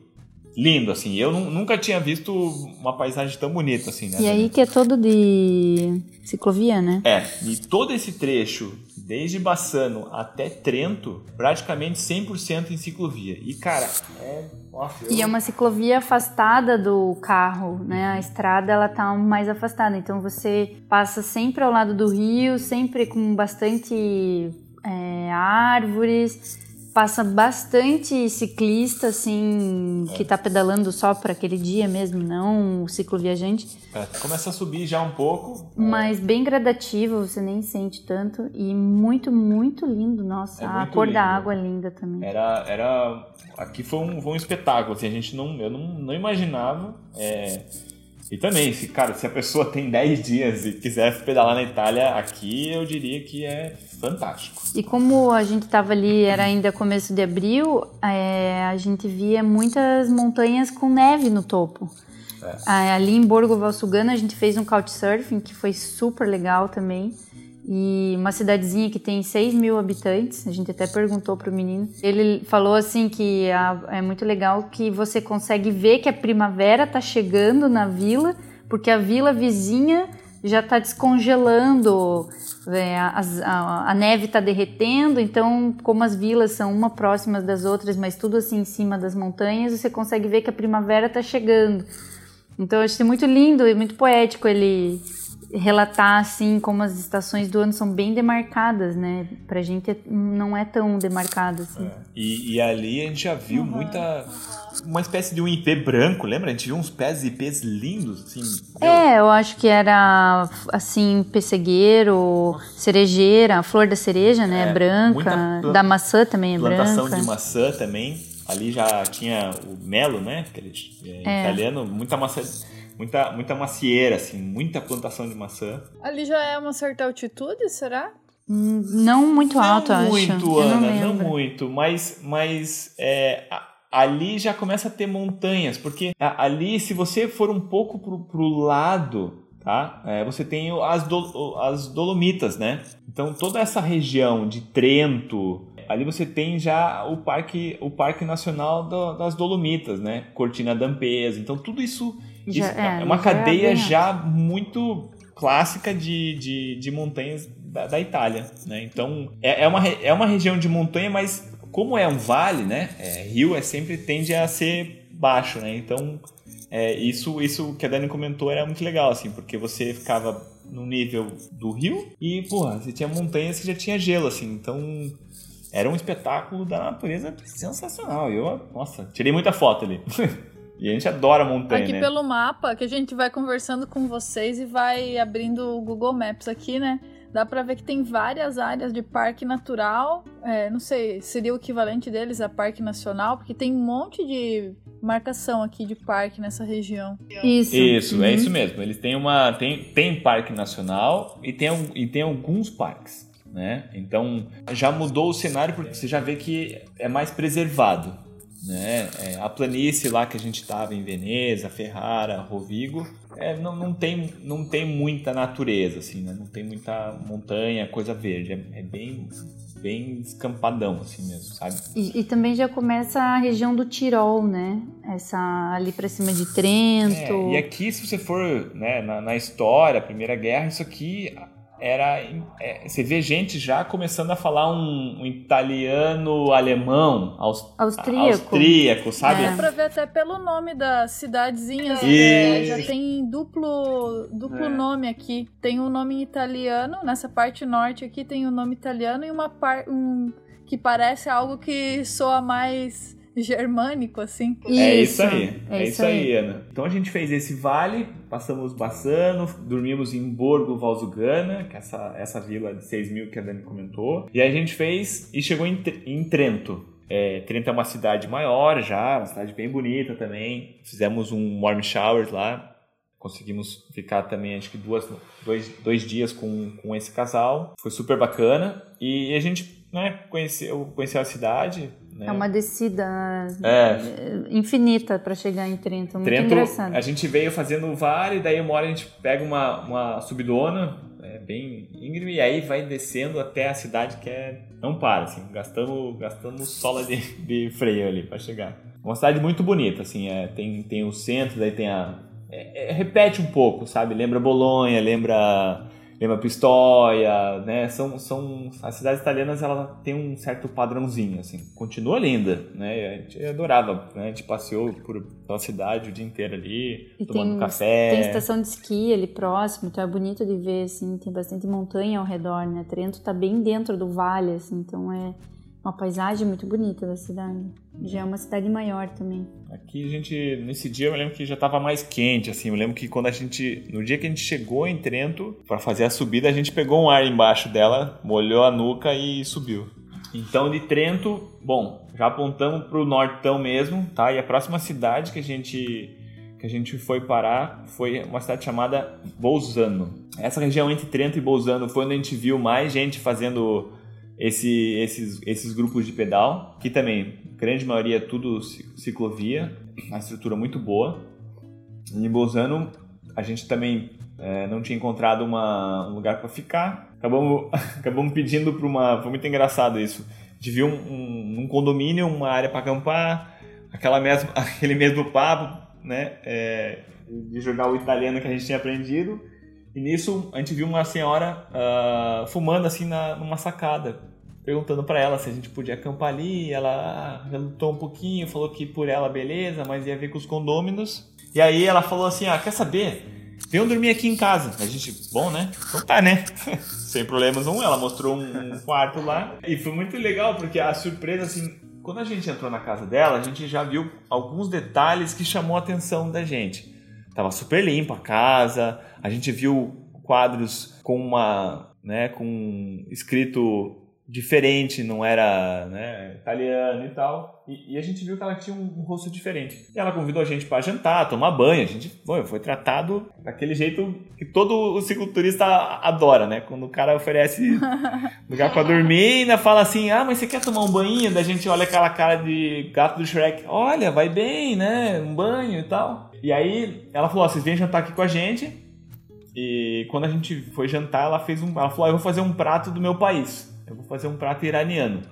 lindo, assim. Eu nunca tinha visto uma paisagem tão bonita, assim, né? E aí que é todo de ciclovia, né? É, e todo esse trecho, desde Bassano até Trento, praticamente 100% em ciclovia. E, cara, é... Nossa, eu... E é uma ciclovia afastada do carro, né? A estrada, ela tá mais afastada. Então, você passa sempre ao lado do rio, sempre com bastante é, árvores passa bastante ciclista, assim, é. que tá pedalando só para aquele dia mesmo, não o cicloviajante. É, começa a subir já um pouco. Mas é. bem gradativo, você nem sente tanto. E muito, muito lindo, nossa. É a cor lindo. da água é linda também. Era. era aqui foi um, foi um espetáculo, assim, a gente não. Eu não, não imaginava. É, e também, se, cara, se a pessoa tem 10 dias e quiser pedalar na Itália, aqui eu diria que é fantástico. E como a gente estava ali, era ainda começo de abril, é, a gente via muitas montanhas com neve no topo. É. Ali em Borgo Valsugana a gente fez um couchsurfing que foi super legal também e uma cidadezinha que tem 6 mil habitantes. A gente até perguntou para o menino. Ele falou assim que é muito legal que você consegue ver que a primavera está chegando na vila, porque a vila vizinha já está descongelando, é, a, a, a, neve está derretendo, então como as vilas são uma próximas das outras, mas tudo assim em cima das montanhas, você consegue ver que a primavera está chegando. Então eu achei muito lindo e muito poético ele relatar assim como as estações do ano são bem demarcadas, né? Pra gente é, não é tão demarcado assim. É. E, e, ali a gente já viu uhum. muita uma espécie de um IP branco, lembra? A gente viu uns pés de IPs lindos, assim. É, eu acho que era assim pessegueiro, cerejeira, a flor da cereja, né? É, branca, da maçã também é plantação branca. de maçã também. Ali já tinha o melo, né? Aquele é, é. italiano, muita maçã muita, muita macieira, assim, muita plantação de maçã. Ali já é uma certa altitude, será? Hum, não muito alto, não acho. Muito, Ana, não, não, muito, mas, mas é, ali já começa a ter montanhas, porque ali, se você for um pouco pro, pro lado, tá? É, você tem as, do, as Dolomitas, né? Então toda essa região de Trento, ali você tem já o parque, o parque nacional do, das Dolomitas, né? Cortina d'Ampezzo. Então tudo isso já, é, é, uma cadeia é já muito clássica de, de, de montanhas da, da, Itália, né? Então, é, é, uma, é uma região de montanha, mas como é um vale, né? É, rio é sempre tende a ser baixo, né? Então, é, isso, isso que a Dani comentou era muito legal, assim, porque você ficava no nível do rio e, porra, você tinha montanhas que já tinha gelo, assim, então era um espetáculo da natureza sensacional. Eu, nossa, tirei muita foto ali. E a gente adora montanha, Aqui né? pelo mapa, que a gente vai conversando com vocês e vai abrindo o Google Maps aqui, né? Dá pra ver que tem várias áreas de parque natural. É, não sei, seria o equivalente deles a parque nacional, porque tem um monte de marcação aqui de parque nessa região. Isso. Isso, é uhum. é isso mesmo. Eles têm uma. Tem, tem parque nacional e tem, e tem alguns parques. né? Então já mudou o cenário porque você já vê que é mais preservado, né? É, a planície lá que a gente estava em Veneza, Ferrara, Rovigo, é, não, não, tem, não tem muita natureza, assim, né? Não tem muita montanha, coisa verde. É, é bem bem escampadão, assim mesmo, sabe? E, e, também já começa a região do Tirol, né? Essa ali pra cima de Trento. É, e aqui, se você for né, na, na história, Primeira Guerra, isso aqui era é, você vê gente já começando a falar um, um italiano alemão aus, austríaco. austríaco sabe é. dá pra ver até pelo nome das cidadezinhas é. já tem duplo duplo é. nome aqui tem um nome italiano nessa parte norte aqui tem um nome italiano e uma parte um que parece algo que soa mais germânico, assim. É isso aí. É, é isso aí. aí, Ana. Então a gente fez esse vale, passamos Bassano, dormimos em Borgo Valsugana, que é essa, essa vila de 6 mil que a Dani comentou. E aí a gente fez e chegou em, em Trento. É, Trento é uma cidade maior já, uma cidade bem bonita também. Fizemos um warm shower lá. Conseguimos ficar também, acho que duas, dois, dois dias com, com esse casal. Foi super bacana. E a gente né, conheceu, conheceu a cidade, né? É uma descida é. infinita para chegar em Trento, muito Trento, engraçado. A gente veio fazendo o vale, daí uma hora a gente pega uma, uma subidona, é bem íngreme, e aí vai descendo até a cidade que é não para, assim, gastamos, gastamos sola de, de freio ali para chegar. Uma cidade muito bonita, assim, é, tem, tem o centro, daí tem a... É, é, repete um pouco, sabe? Lembra Bolonha, lembra Lema Pistoia, né? São, são as cidades italianas, ela tem um certo padrãozinho, assim. Continua linda, né? A gente adorava, né? A gente passeou por pela cidade o dia inteiro ali, e tomando tem, café. Tem estação de esqui ali próximo, então é bonito de ver, assim. Tem bastante montanha ao redor, né? Trento tá bem dentro do vale, assim, então é uma paisagem muito bonita da cidade. Já é uma cidade maior também. Aqui a gente, nesse dia eu lembro que já estava mais quente, assim. Eu lembro que quando a gente, no dia que a gente chegou em Trento para fazer a subida, a gente pegou um ar embaixo dela, molhou a nuca e subiu. Então de Trento, bom, já apontamos para o nortão mesmo, tá? E a próxima cidade que a gente que a gente foi parar foi uma cidade chamada Bolzano. Essa região entre Trento e Bolzano foi onde a gente viu mais gente fazendo esse, esses, esses grupos de pedal, que também, grande maioria, tudo ciclovia, uma estrutura muito boa. Em Bolzano, a gente também é, não tinha encontrado uma, um lugar para ficar. Acabamos, acabamos pedindo para uma. Foi muito engraçado isso. Gente viu um, um, um condomínio, uma área para acampar, aquela mesma, aquele mesmo papo, né? É, de jogar o italiano que a gente tinha aprendido. E nisso a gente viu uma senhora uh, fumando assim na, numa sacada, perguntando para ela se a gente podia acampar ali. Ela relutou um pouquinho, falou que por ela beleza, mas ia ver com os condôminos. E aí ela falou assim: Ah, quer saber? Venham dormir aqui em casa. A gente, bom, né? Então tá, né? Sem problemas um. Ela mostrou um quarto lá. E foi muito legal porque a surpresa, assim, quando a gente entrou na casa dela, a gente já viu alguns detalhes que chamou a atenção da gente. Tava super limpa a casa, a gente viu quadros com uma, né, com escrito diferente, não era né, italiano e tal. E, e, a gente viu que ela tinha um, um, rosto diferente. E ela convidou a gente para jantar, tomar banho. A gente foi, foi tratado daquele jeito que todo o cicloturista adora, né? Quando o cara oferece lugar para dormir e ainda fala assim: Ah, mas você quer tomar um banho? Da gente olha aquela cara de gato do Shrek: Olha, vai bem, né? Um banho e tal. E aí ela falou: oh, Vocês vêm jantar aqui com a gente. E quando a gente foi jantar, ela fez um. Ela falou: ah, Eu vou fazer um prato do meu país. Eu vou fazer um prato iraniano.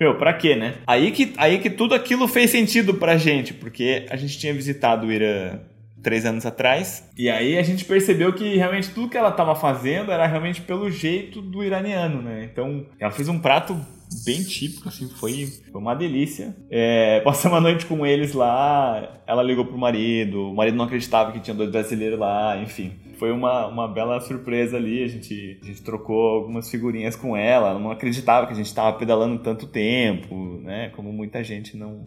Meu, pra quê, né? Aí que, aí que tudo aquilo fez sentido pra gente, porque a gente tinha visitado o Irã três anos atrás, e aí a gente percebeu que realmente tudo que ela estava fazendo era realmente pelo jeito do iraniano, né? Então, ela fez um prato bem típico, assim, foi, foi uma delícia. É, passamos a noite com eles lá, ela ligou pro marido, o marido não acreditava que tinha dois brasileiros lá, enfim. Foi uma, uma bela surpresa ali, a gente, a gente trocou algumas figurinhas com ela, ela não acreditava que a gente estava pedalando tanto tempo, né? Como muita gente não,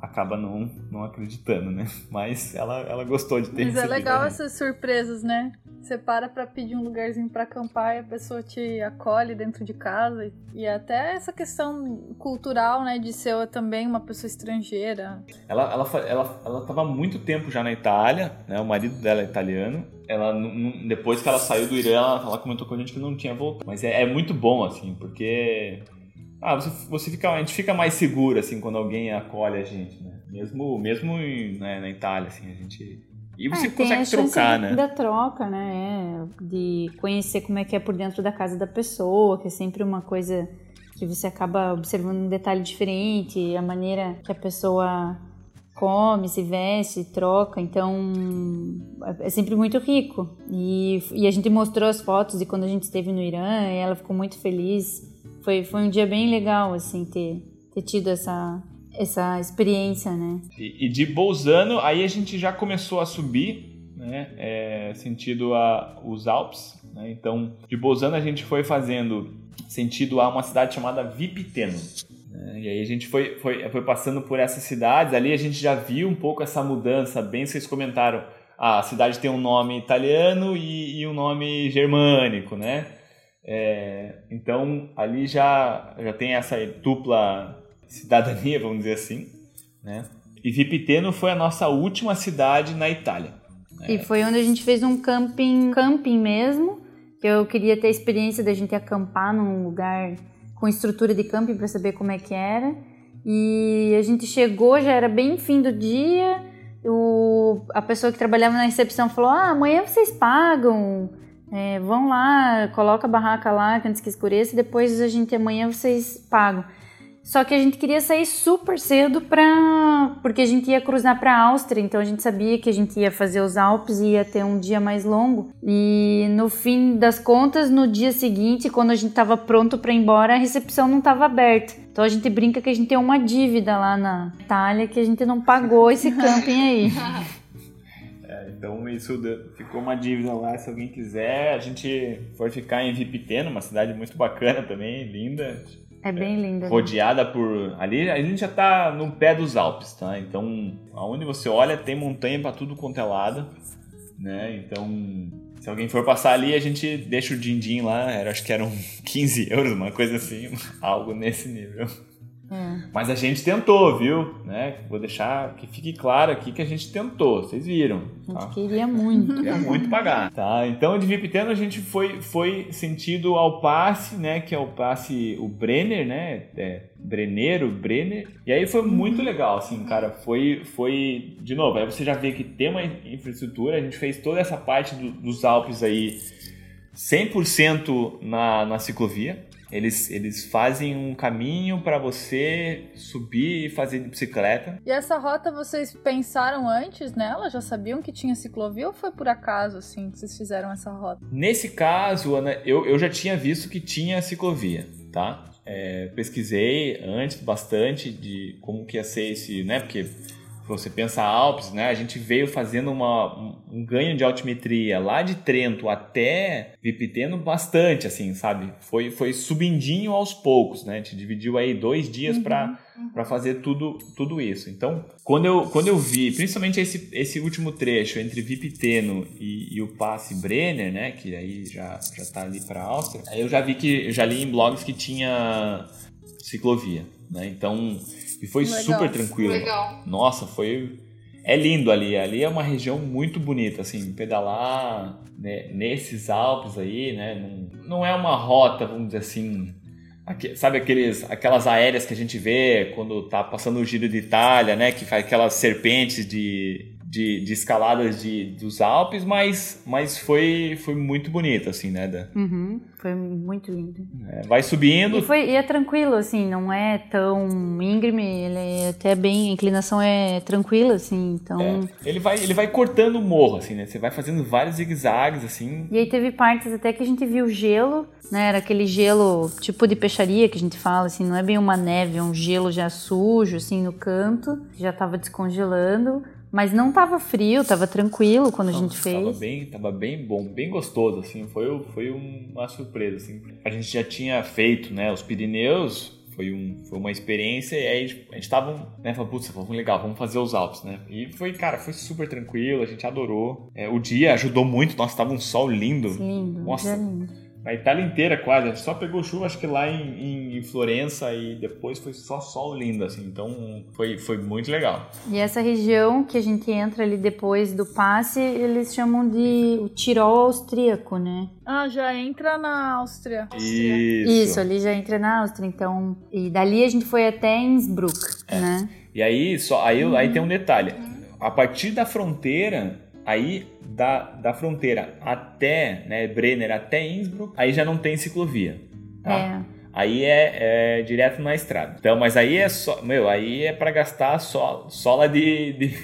acaba não, não acreditando, né? Mas ela, ela gostou de ter Mas é legal essas surpresas, né? Você para pra pedir um lugarzinho pra acampar e a pessoa te acolhe dentro de casa. E até essa questão cultural, né? De ser também uma pessoa estrangeira. Ela, ela, ela, ela tava há muito tempo já na Itália, né? O marido dela é italiano. Ela, depois que ela saiu do Irã, ela, ela comentou com a gente que não tinha voltado. Mas é, é muito bom, assim, porque ah, você, você fica, a gente fica mais seguro, assim, quando alguém acolhe a gente, né? Mesmo, mesmo em, né, na Itália, assim, a gente... E você é, consegue trocar, né? Da troca, né? É, de conhecer como é que é por dentro da casa da pessoa, que é sempre uma coisa que você acaba observando um detalhe diferente, a maneira que a pessoa come, se veste, troca, então é sempre muito rico. E, e a gente mostrou as fotos de quando a gente esteve no Irã, e ela ficou muito feliz foi, foi um dia bem legal, assim, ter, ter tido essa, essa experiência, né? E, e de Bolzano, aí a gente já começou a subir, né? É, sentido a, os Alpes, né? Então, de Bolzano a gente foi fazendo sentido a uma cidade chamada Vipiteno. Né? E aí a gente foi, foi, foi passando por essas cidades, ali a gente já viu um pouco essa mudança, bem vocês comentaram, a cidade tem um nome italiano e, e um nome germânico, né? É, então ali já, já tem essa dupla cidadania, vamos dizer assim, né? E Vipiteno foi a nossa última cidade na Itália. Né? E foi onde a gente fez um camping, camping mesmo. Que eu queria ter a experiência da gente acampar num lugar com estrutura de camping para saber como é que era. E a gente chegou, já era bem fim do dia. O, a pessoa que trabalhava na recepção falou: Ah, amanhã vocês pagam é, vão lá, coloca a barraca lá antes que escureça e depois a gente amanhã vocês pagam. Só que a gente queria sair super cedo pra. porque a gente ia cruzar pra Áustria, então a gente sabia que a gente ia fazer os Alpes e ia ter um dia mais longo. E no fim das contas, no dia seguinte, quando a gente tava pronto para ir embora, a recepção não tava aberta. Então a gente brinca que a gente tem uma dívida lá na Itália que a gente não pagou esse camping aí. Então isso ficou uma dívida lá, se alguém quiser. A gente foi ficar em Vipiteno, uma cidade muito bacana também, linda. É bem linda. Né? Rodeada por. Ali a gente já tá no pé dos Alpes, tá? Então, aonde você olha, tem montanha para tudo quanto é lado, né? Então, se alguém for passar ali, a gente deixa o din-din lá, era, acho que eram 15 euros, uma coisa assim, algo nesse nível. É. Mas a gente tentou, viu? Né? Vou deixar que fique claro aqui que a gente tentou, vocês viram. A gente tá? queria muito. Queria muito pagar. Tá, então de Vipiteno a gente foi, foi sentido ao passe, né? Que é o passe, o Brenner, né? É, Brenner, Brenner. E aí foi muito legal, assim, cara. Foi, foi de novo, aí você já vê que tem uma infraestrutura, a gente fez toda essa parte do, dos Alpes aí 100% na, na ciclovia. Eles, eles fazem um caminho para você subir e fazer de bicicleta. E essa rota vocês pensaram antes nela? Já sabiam que tinha ciclovia ou foi por acaso assim que vocês fizeram essa rota? Nesse caso, Ana, eu, eu já tinha visto que tinha ciclovia, tá? É, pesquisei antes bastante de como que ia ser esse, né? Porque você pensa Alpes, né? A gente veio fazendo uma, um ganho de altimetria lá de Trento até Vipiteno bastante, assim, sabe? Foi, foi subindinho aos poucos, né? A gente dividiu aí dois dias uhum, para uhum. fazer tudo, tudo isso. Então, quando eu, quando eu vi, principalmente esse, esse último trecho entre Vipiteno e, e o passe Brenner, né? Que aí já, já tá ali para Áustria, aí eu já vi que, já li em blogs que tinha ciclovia, né? Então e foi Legal. super tranquilo. Legal. Nossa, foi. É lindo ali. Ali é uma região muito bonita, assim, pedalar né, nesses Alpes aí, né? Não, não é uma rota, vamos dizer assim. Aqui, sabe aqueles, aquelas aéreas que a gente vê quando tá passando o Giro de Itália, né? Que faz aquelas serpentes de, de, de escaladas de, dos Alpes, mas, mas foi, foi muito bonito, assim, né? Da... Uhum, foi muito lindo. É, vai subindo. E, foi, e é tranquilo, assim, não é tão íngreme, ele é até bem, a inclinação é tranquila, assim, então... É, ele, vai, ele vai cortando o morro, assim, né? Você vai fazendo vários zigue-zagues, assim. E aí teve partes até que a gente viu gelo, né? Era aquele gelo tipo de peixaria que a gente fala, assim, não é bem uma neve, é um gelo já sujo, assim, no canto, já tava descongelando. Mas não tava frio, tava tranquilo quando a gente fez. Tava bem, tava bem bom, bem gostoso, assim. Foi, foi uma surpresa, assim. A gente já tinha feito, né, os Pirineus, foi, um, foi uma experiência e aí a gente tava, né, falou, putz, vamos legal, vamos fazer os Alpes, né? E foi, cara, foi super tranquilo, a gente adorou. É, o dia ajudou muito, nossa, tava um sol lindo. Lindo, Nossa. lindo. A Itália inteira quase, a gente só pegou chuva acho que lá em, em Florença e depois foi só sol lindo, assim, então foi, foi muito legal. E essa região que a gente entra ali depois do passe, eles chamam de o Tirol austríaco, né? Ah, já entra na Áustria. Isso. Isso, ali já entra na Áustria, então. E dali a gente foi até Innsbruck, né? E aí, só, aí, aí tem um detalhe. A partir da fronteira, aí da, da fronteira até, né, Brenner até Innsbruck, aí já não tem ciclovia. Tá? É. Aí é, é direto na estrada. Então, mas aí é só, meu, aí é para gastar só, sola de, de,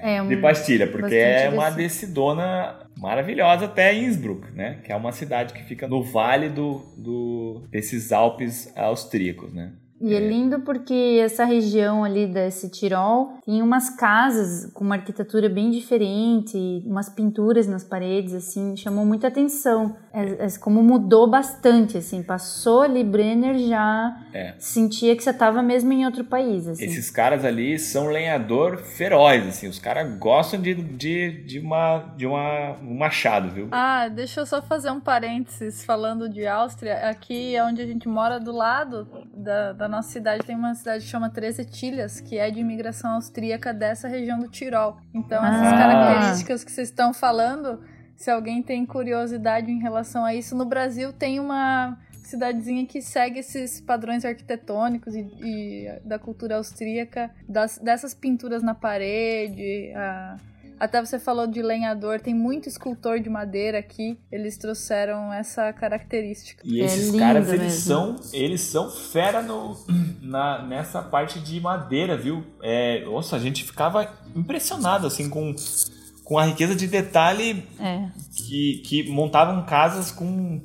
É, um, de pastilha, porque é uma desci- descidona maravilhosa até Innsbruck, né? Que é uma cidade que fica no vale do, do desses Alpes austríacos, né? E é lindo porque essa região ali desse Tirol tem umas casas com uma arquitetura bem diferente, umas pinturas nas paredes, assim, chamou muita atenção. É, é como mudou bastante, assim, passou ali Brenner já É. sentia que você tava mesmo em outro país, assim. Esses caras ali são lenhador feroz, assim. Os caras gostam de, de, de, uma, de uma, um machado, viu? Ah, deixa eu só fazer um parênteses falando de Áustria. Aqui é onde a gente mora, do lado da, da nossa cidade, tem uma cidade que chama Treze Tilhas, que é de imigração austríaca dessa região do Tirol. Então, essas Ah. características que vocês estão falando, se alguém tem curiosidade em relação a isso, no Brasil tem uma cidadezinha que segue esses padrões arquitetônicos e, e da cultura austríaca, das- dessas pinturas na parede, a- até você falou de lenhador, tem muito escultor de madeira aqui. Eles trouxeram essa característica. E É esses lindo caras, eles mesmo. são, eles são fera no, na, nessa parte de madeira, viu? É, nossa, a gente ficava impressionado, assim, com, com a riqueza de detalhe É. que, que montavam casas com...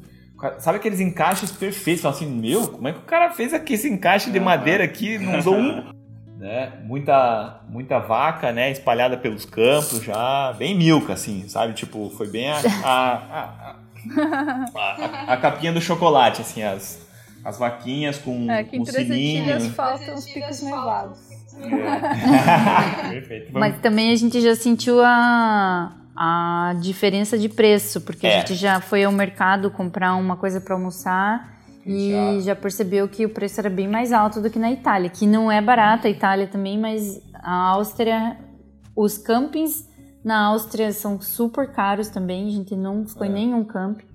Sabe aqueles encaixes perfeitos? Fala assim, meu, como é que o cara fez aqui esse encaixe de madeira aqui? Não usou um... Né? Muita, muita vaca, né? Espalhada pelos campos já, bem milka, assim, sabe? Tipo, foi bem a, a, a, a, a- a capinha do chocolate, assim, as, as vaquinhas com, É, com sininho. Faltam os picos nevados. Perfeito. Mas também a gente já sentiu a, a diferença de preço, porque É. a gente já foi ao mercado comprar uma coisa para almoçar e Já. percebeu que o preço era bem mais alto do que na Itália, que não é barata a Itália também, mas a Áustria, os campings na Áustria são super caros também, a gente não ficou em É. nenhum camping.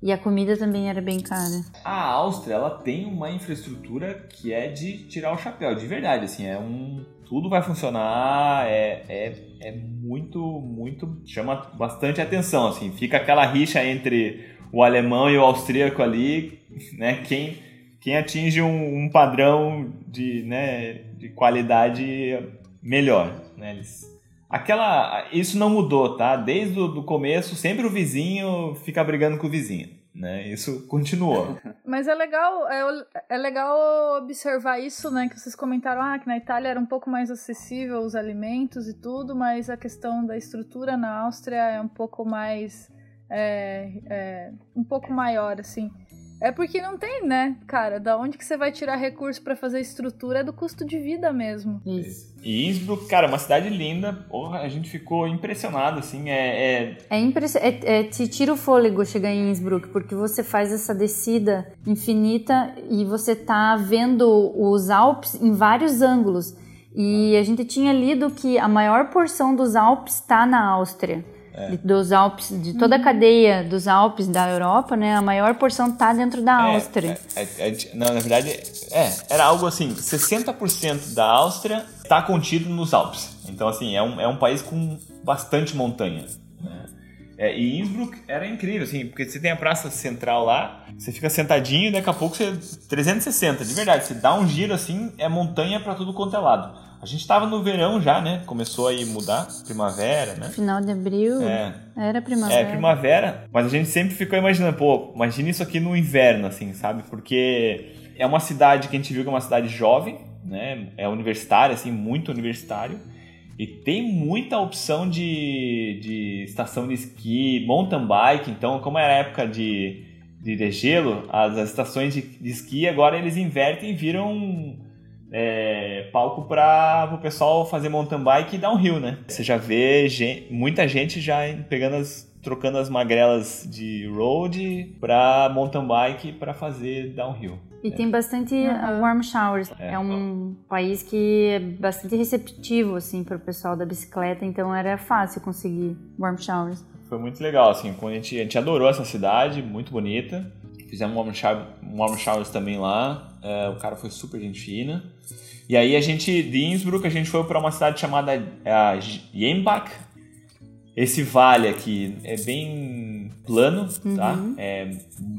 E a comida também era bem cara. A Áustria, ela tem uma infraestrutura que é de tirar o chapéu, de verdade, assim, é um... Tudo vai funcionar, é, é, é muito, muito... Chama bastante atenção, assim, fica aquela rixa entre o alemão e o austríaco ali, né, quem, quem atinge um, um padrão de, né, de qualidade melhor, né, eles... Aquela, isso não mudou, tá? Desde o começo, sempre o vizinho fica brigando com o vizinho, né? Isso continuou. Mas é legal, é, é legal observar isso, né? Que vocês comentaram ah, que na Itália era um pouco mais acessível os alimentos e tudo, mas a questão da estrutura na Áustria é um pouco mais. É, é, um pouco maior, assim. É porque não tem, né, cara? Da onde que você vai tirar recurso pra fazer estrutura é do custo de vida mesmo. Isso. E Innsbruck, cara, uma cidade linda. Porra, a gente ficou impressionado, assim. É, é- É impressionante. É, é, te tira o fôlego chegar em Innsbruck, porque você faz essa descida infinita e você tá vendo os Alpes em vários ângulos. E a gente tinha lido que a maior porção dos Alpes está na Áustria. De- Dos Alpes, de toda a cadeia dos Alpes da Europa, né? A maior porção tá dentro da é- Áustria. é- é- é- não, na verdade, é, era algo assim: 60% da Áustria está contido nos Alpes. Então, assim, é um, é um país com bastante montanha. né? É, e Innsbruck era incrível, assim, porque você tem a praça central lá, você fica sentadinho e daqui a pouco você. 360, de verdade, você dá um giro assim, é montanha pra tudo quanto é lado. A gente tava no verão já, né? Começou aí mudar, primavera, né? Final de abril É, era primavera. é, primavera, mas a gente sempre ficou imaginando, pô, imagina isso aqui no inverno, assim, sabe? Porque é uma cidade que a gente viu que é uma cidade jovem, né? É universitária, assim, muito universitário. E tem muita opção de, de estação de esqui, mountain bike. Então, como era a época de, de degelo, as, as estações de, de esqui agora eles invertem e viram é, palco para o pessoal fazer mountain bike e downhill, né? Você já vê gente, muita gente já pegando as, trocando as magrelas de road para mountain bike para fazer downhill. E tem bastante uhum. warm showers. É, é um país que é bastante receptivo assim para o pessoal da bicicleta, então era fácil conseguir warm showers. Foi muito legal assim, a gente, a gente adorou essa cidade, muito bonita. Fizemos um warm, shower, um warm showers também lá. É, o cara foi super gente fina. E aí a gente de Innsbruck a gente foi para uma cidade chamada é, Jembach. Esse vale aqui é bem plano, tá? uhum. É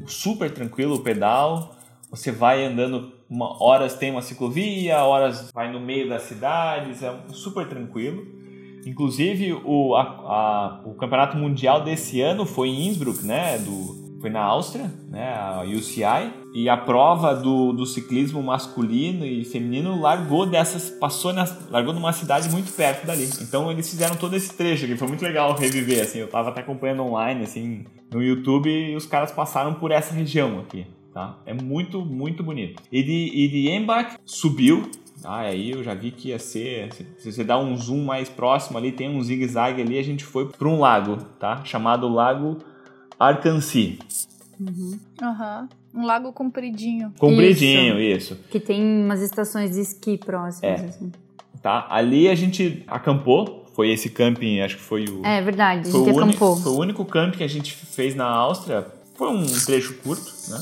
super tranquilo o pedal. Você vai andando, uma, horas tem uma ciclovia, horas vai no meio das cidades, é super tranquilo. Inclusive, o, a, a, o campeonato mundial desse ano foi em Innsbruck, né? Do, foi na Áustria, né? A UCI. E a prova do, do ciclismo masculino e feminino largou dessas, passou largou numa cidade muito perto dali. Então eles fizeram todo esse trecho aqui, foi muito legal reviver, assim. Eu tava até acompanhando online, assim, no YouTube e os caras passaram por essa região aqui tá? É muito, muito bonito. E de, e de Embach subiu, ah, aí eu já vi que ia ser. Se você dá um zoom mais próximo ali, tem um zigue-zague ali, a gente foi para um lago, tá? Chamado Lago Arcancy. Uhum. uhum. Um lago compridinho. Compridinho, isso. isso. Que tem umas estações de esqui próximas, é. assim. Tá, ali a gente acampou. Foi esse camping, acho que foi o. É verdade, a gente acampou. foi o único camping que a gente fez na Áustria. Foi um trecho curto, né?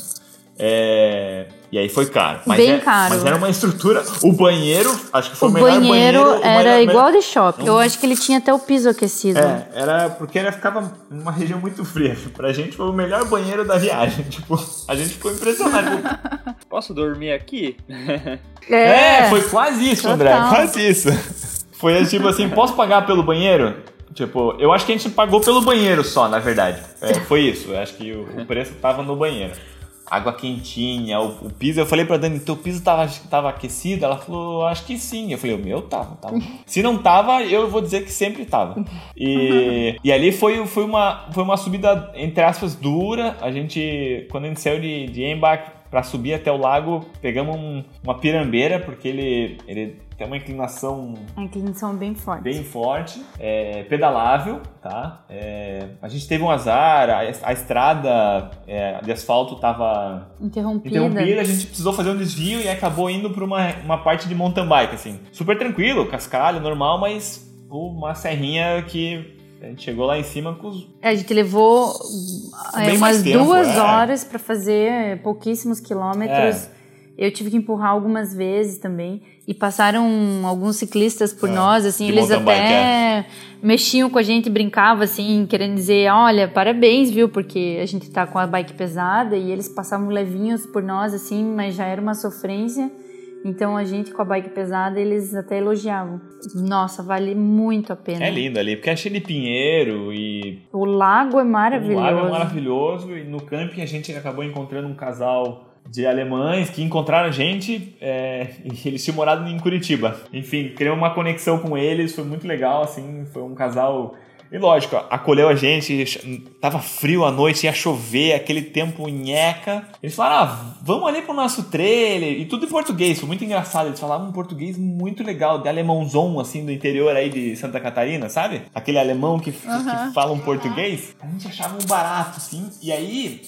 É... E aí foi caro. Mas Bem é, caro. Mas era uma estrutura. O banheiro, acho que foi o, o melhor banheiro. banheiro era melhor, igual de shopping. Eu acho que ele tinha até o piso aquecido. É, era porque ele ficava numa região muito fria. Pra gente foi o melhor banheiro da viagem. Tipo, a gente ficou impressionado. Posso dormir aqui? É, é foi quase isso, Total. André. Quase isso. Foi tipo assim, posso pagar pelo banheiro? Tipo, eu acho que a gente pagou pelo banheiro só, na verdade. É, foi isso. Eu acho que o, o preço tava no banheiro água quentinha, o, o, piso. Eu falei pra Dani, teu piso tava, tava aquecido? Ela falou, acho que sim. Eu falei, o meu tava, tava. Se não tava, eu vou dizer que sempre tava. E, e ali foi, foi, uma, foi uma subida, entre aspas, dura. A gente, quando a gente saiu de, de Embach para subir até o lago, pegamos um, uma pirambeira, porque ele, ele tem uma inclinação... A inclinação bem forte. Bem forte, é, pedalável, tá? É, a gente teve um azar, a, a estrada é, de asfalto estava interrompida. interrompida, a gente precisou fazer um desvio e acabou indo para uma, uma parte de mountain bike, assim. Super tranquilo, cascalho, normal, mas uma serrinha que a gente chegou lá em cima com os. É, a gente levou é, umas tempo, duas é. horas para fazer pouquíssimos quilômetros. Eu tive que empurrar algumas vezes também. E passaram alguns ciclistas por é. nós, assim, eles até bike, é. mexiam com a gente, brincavam, assim, querendo dizer, olha, parabéns, viu? Porque a gente tá com a bike pesada e eles passavam levinhos por nós, assim, mas já era uma sofrência. Então a gente com a bike pesada, eles até elogiavam. Nossa, vale muito a pena. É lindo ali, porque é cheio de pinheiro e. O lago é maravilhoso. O lago é maravilhoso e no camping a gente acabou encontrando um casal de alemães que encontraram a gente é, e eles tinham morado em Curitiba. Enfim, criamos uma conexão com eles, foi muito legal, assim, foi um casal e lógico, acolheu a gente, tava frio à noite, ia chover, aquele tempo nheca. Eles falaram, ah, vamos ali pro nosso trailer. E tudo em português, foi muito engraçado. Eles falavam um português muito legal, de alemãozão, assim, do interior aí de Santa Catarina, sabe? Aquele alemão que, uhum. que fala um português. A gente achava um barato, assim. E aí,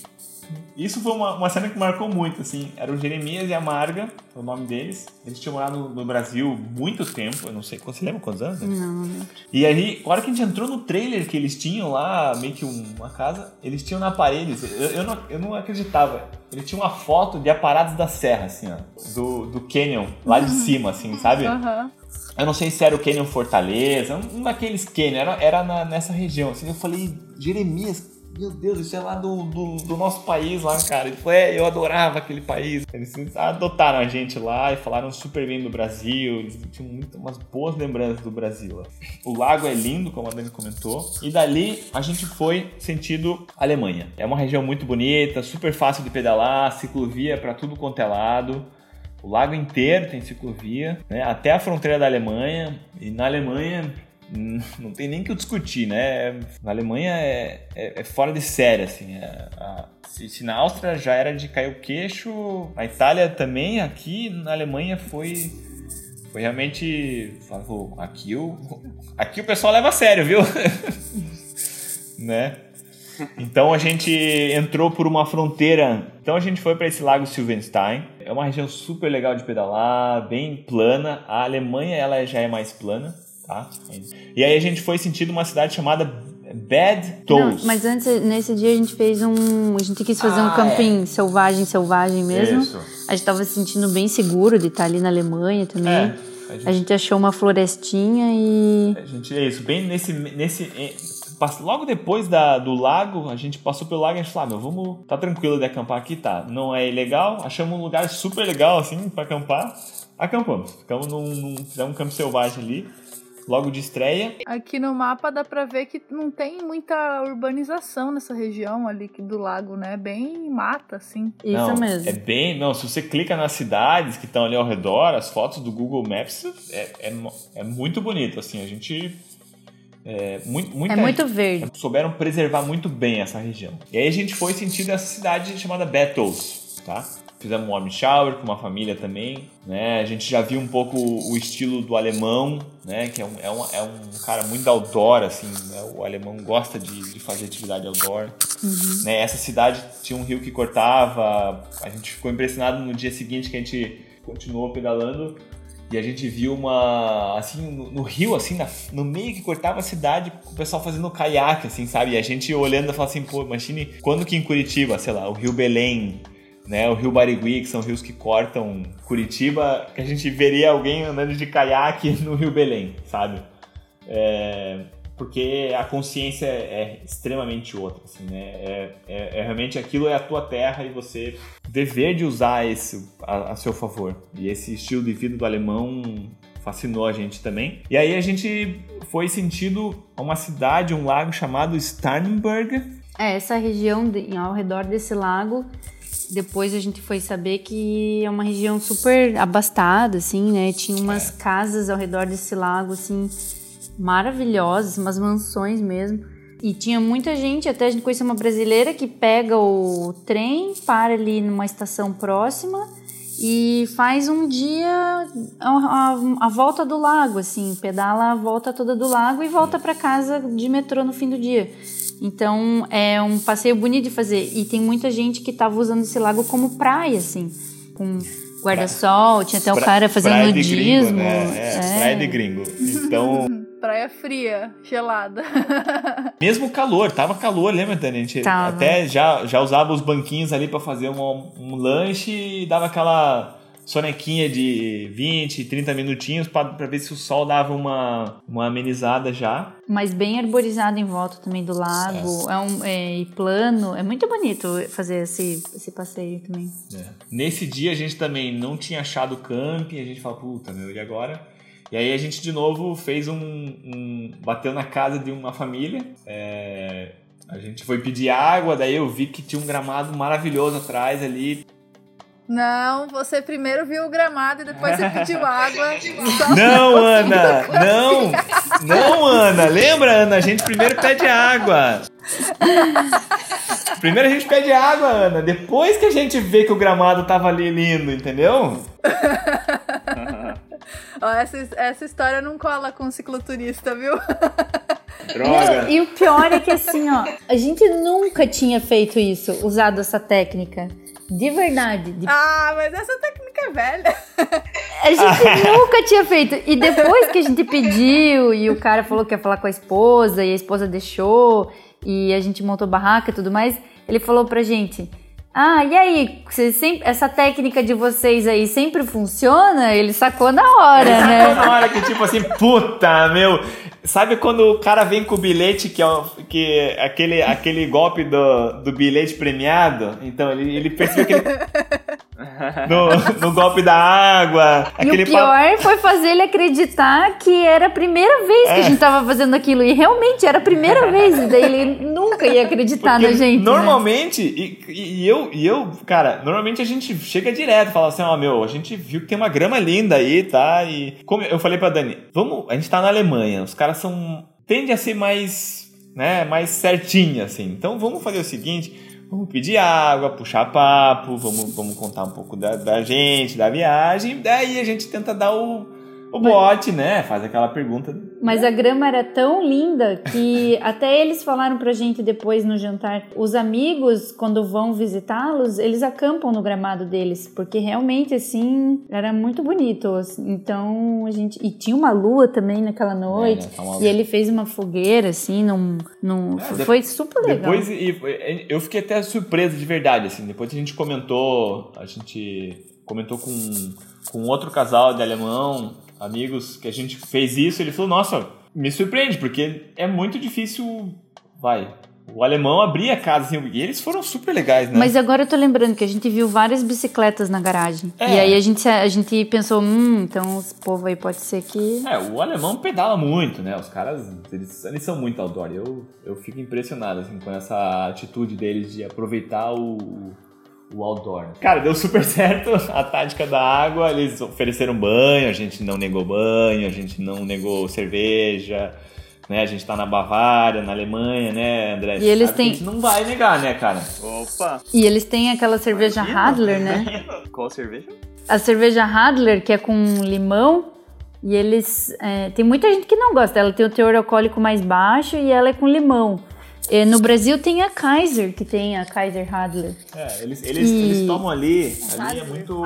isso foi uma, uma cena que marcou muito, assim. Era o Jeremias e a Marga, o nome deles. Eles tinham morado no, no Brasil muito tempo, eu não sei, você lembra quantos anos? Não, não lembro. E aí, a hora que a gente entrou no trailer que eles tinham lá, meio que uma casa, eles tinham na parede, eu, eu, não, eu não acreditava. Ele tinha uma foto de aparados da serra, assim, ó, do, do Canyon, lá de cima, assim, sabe? Uhum. Eu não sei se era o Canyon Fortaleza, um daqueles Canyon, era, era na, nessa região. Assim, eu falei, Jeremias, meu Deus, isso é lá do, do, do, nosso país lá, cara. Ele falou, é, eu adorava aquele país. Eles adotaram a gente lá e falaram super bem do Brasil. Eles tinham muito, umas boas lembranças do Brasil. O lago é lindo, como a Dani comentou. E dali a gente foi sentido Alemanha. É uma região muito bonita, super fácil de pedalar, ciclovia para tudo quanto é lado. O lago inteiro tem ciclovia, né? até a fronteira da Alemanha. E na Alemanha não tem nem que eu discutir, né? Na Alemanha é, é, é fora de série, assim. É, a, se, se, na Áustria já era de cair o queixo, na Itália também, aqui na Alemanha foi, foi realmente. Aqui o, aqui o pessoal leva a sério, viu? né? Então a gente entrou por uma fronteira. Então a gente foi para esse lago Silvenstein. É uma região super legal de pedalar, bem plana. A Alemanha ela já é mais plana, tá? E aí a gente foi sentindo uma cidade chamada Bad Toes. mas antes, nesse dia a gente fez um. A gente quis fazer ah, um camping é. selvagem, selvagem mesmo. Isso. A gente tava se sentindo bem seguro de estar ali na Alemanha também. É, a, gente... a, gente... achou uma florestinha e. A gente, é isso, bem nesse. nesse logo depois da, do lago, a gente passou pelo lago e a gente falou, ah, meu, vamos, tá tranquilo de acampar aqui, tá? Não é ilegal, achamos um lugar super legal, assim, para acampar. Acampamos, ficamos num, num, fizemos um campo selvagem ali, logo de estreia. Aqui no mapa dá pra ver que não tem muita urbanização nessa região ali do lago, né? Bem mata, assim. Isso não, mesmo. É bem. Não, se você clica nas cidades que estão ali ao redor, as fotos do Google Maps, é, é, é muito bonito, assim. A gente é, muito, muita, é muito verde. Souberam preservar muito bem essa região. E aí a gente foi sentindo essa cidade chamada Battles, tá? Fizemos um warm shower com uma família também, né? A gente já viu um pouco o estilo do alemão, né? Que é um, é um, é um cara muito outdoor, assim, né? O alemão gosta de, de fazer atividade outdoor. Uhum. Né? Essa cidade tinha um rio que cortava, a gente ficou impressionado no dia seguinte que a gente continuou pedalando e a gente viu uma. Assim, no, no rio, assim, na, no meio que cortava a cidade, o pessoal fazendo caiaque, assim, sabe? E a gente olhando e falando assim, pô, imagine quando que em Curitiba, sei lá, o Rio Belém, né? O Rio Barigui, que são rios que cortam Curitiba, que a gente veria alguém andando de caiaque no Rio Belém, sabe? É, porque a consciência é extremamente outra, assim, né? É, é, é, realmente aquilo é a tua terra e você dever de usar isso a, a, seu favor. E esse estilo de vida do alemão fascinou a gente também. E aí a gente foi sentido a uma cidade, um lago chamado Starnberg. É, essa região de, ao redor desse lago depois a gente foi saber que é uma região super abastada, assim, né? Tinha umas é. casas ao redor desse lago, assim, maravilhosas, umas mansões mesmo. E tinha muita gente, até a gente conheceu uma brasileira que pega o trem, para ali numa estação próxima e faz um dia a, a, a volta do lago, assim, pedala a volta toda do lago e volta para casa de metrô no fim do dia. Então é um passeio bonito de fazer. E tem muita gente que estava usando esse lago como praia, assim, com guarda-sol, tinha até o cara fazendo praia nudismo. Gringo, né? é, é, praia de gringo. Então. Praia fria, gelada. Mesmo calor, tava calor, lembra, Dani? A gente tava. até já, já usava os banquinhos ali para fazer um, um lanche e dava aquela sonequinha de 20, 30 minutinhos para ver se o sol dava uma, uma amenizada já. Mas bem arborizado em volta também do lago, é, é um é, e plano, é muito bonito fazer esse, esse passeio também. É. Nesse dia a gente também não tinha achado camping, a gente falou, puta meu, e agora? E aí a gente de novo fez um, um bateu na casa de uma família, é, a gente foi pedir água, daí eu vi que tinha um gramado maravilhoso atrás ali. Não, você primeiro viu o gramado e depois você pediu água. Não, Ana! Não! Não, Ana! Lembra, Ana? A gente primeiro pede água. Primeiro a gente pede água, Ana. Depois que a gente vê que o gramado tava ali lindo, entendeu? Ó, essa, essa história não cola com o cicloturista, viu? Droga. E, e o pior é que assim, ó, a gente nunca tinha feito isso, usado essa técnica. De verdade. De... Ah, mas essa técnica é velha. A gente nunca tinha feito. E depois que a gente pediu e o cara falou que ia falar com a esposa e a esposa deixou e a gente montou barraca e tudo mais, ele falou pra gente: Ah, e aí, sempre, essa técnica de vocês aí sempre funciona? Ele sacou na hora, ele né? Sacou na hora que, tipo assim, puta, meu, Sabe quando o cara vem com o bilhete, que é, que é aquele, aquele golpe do, do bilhete premiado? Então, ele, ele percebeu que ele... no, no golpe da água. E o pior foi fazer ele acreditar que era a primeira vez que é. a gente tava fazendo aquilo. E realmente era a primeira vez. E daí ele, nunca ia acreditar na gente. né? Normalmente, né? e, e, eu, e eu, cara, normalmente a gente chega direto, fala assim, ó, oh, meu, a gente viu que tem uma grama linda aí, tá? E como eu falei pra Dani, vamos, a gente tá na Alemanha, os caras são. tende a ser mais, né, mais certinho, assim. Então vamos fazer o seguinte. Vamos pedir água, puxar papo, vamos, vamos contar um pouco da, da gente, da viagem, daí a gente tenta dar o, o bote, né? Faz aquela pergunta. Mas a grama era tão linda que até eles falaram pra gente depois no jantar. Os amigos, quando vão visitá-los, eles acampam no gramado deles, porque realmente assim era muito bonito. Então a gente. E tinha uma lua também naquela noite. É, né? E ele fez uma fogueira, assim, num. num... É, foi super legal. Depois eu fiquei até surpreso de verdade, assim. Depois a gente comentou. A gente comentou com, com outro casal de alemão amigos que a gente fez isso, ele falou: Nossa, me surpreende, porque é muito difícil. Vai. O alemão abria a casa assim, e eles foram super legais, né? Mas agora eu tô lembrando que a gente viu várias bicicletas na garagem. É. E aí a gente, a gente pensou, hum, então esse povo aí pode ser que. É, o alemão pedala muito, né? Os caras, eles, eles são muito outdoor. Eu, eu fico impressionado assim, com essa atitude deles de aproveitar o, o outdoor. Cara, deu super certo a tática da água. Eles ofereceram banho, a gente não negou banho, a gente não negou cerveja. Né, a gente tá na Bavária, na Alemanha, né, André? E eles têm... A gente não vai negar, né, cara? Opa! E eles têm aquela cerveja Imagina, Radler, né? Qual cerveja? A cerveja Radler, que é com limão. E eles. É, tem muita gente que não gosta. Ela tem o teor alcoólico mais baixo e ela é com limão. É, no Brasil tem a Kaiser, que tem a Kaiser Radler. É, eles, eles, e... eles tomam ali, ali é muito...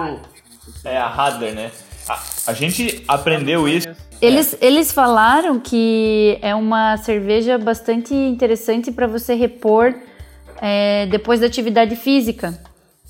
É a Radler, né? A, a gente aprendeu isso. Eles, eles falaram que é uma cerveja bastante interessante para você repor é, depois da atividade física.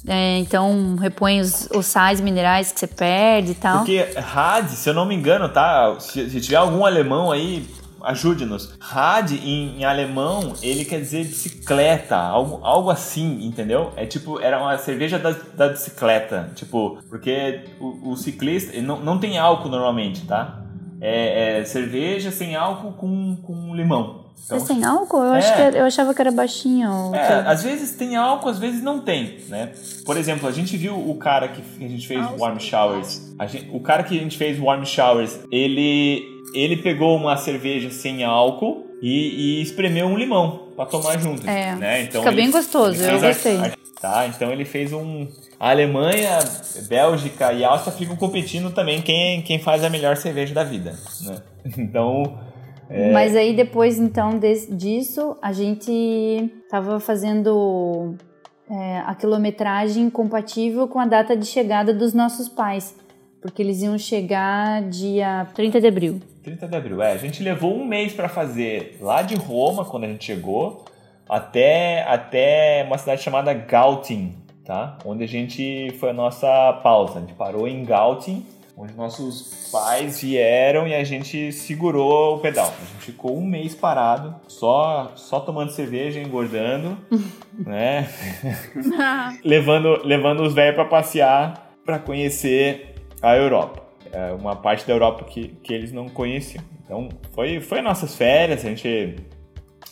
É, então repõe os, os sais minerais que você perde e tal. Porque RAD, se eu não me engano, tá? Se, se tiver algum alemão aí, ajude-nos. Rad em, em, alemão, ele quer dizer bicicleta, algo, algo assim, entendeu? É tipo, era uma cerveja da, da bicicleta. Tipo, porque o, o ciclista não, não tem álcool normalmente, tá? É, é, cerveja sem álcool com, com limão. Então, é sem álcool? Eu, é, acho que eu achava que era baixinho. É, às vezes tem álcool, às vezes não tem, né? Por exemplo, a gente viu o cara que a gente fez ah, warm showers. Gente, o cara que a gente fez warm showers, ele ele pegou uma cerveja sem álcool e, e espremeu um limão para tomar junto. É, né? então fica bem gostoso, eu gostei. A, tá, então ele fez um... A Alemanha, Bélgica e Áustria ficam competindo também quem, quem faz a melhor cerveja da vida, né? Então... É... Mas aí depois, então, disso, a gente tava fazendo é, a quilometragem compatível com a data de chegada dos nossos pais. Porque eles iam chegar dia 30 de abril. 30 de abril, é. A gente levou um mês para fazer lá de Roma, quando a gente chegou, até, até uma cidade chamada Gauting, tá? Onde a gente foi a nossa pausa. A gente parou em Gauting, onde nossos pais vieram e a gente segurou o pedal. A gente ficou um mês parado, só, só tomando cerveja, engordando, né? levando, levando os velhos para passear, para conhecer a Europa é, uma parte da Europa que, que eles não conheciam. Então foi, foi nossas férias, a gente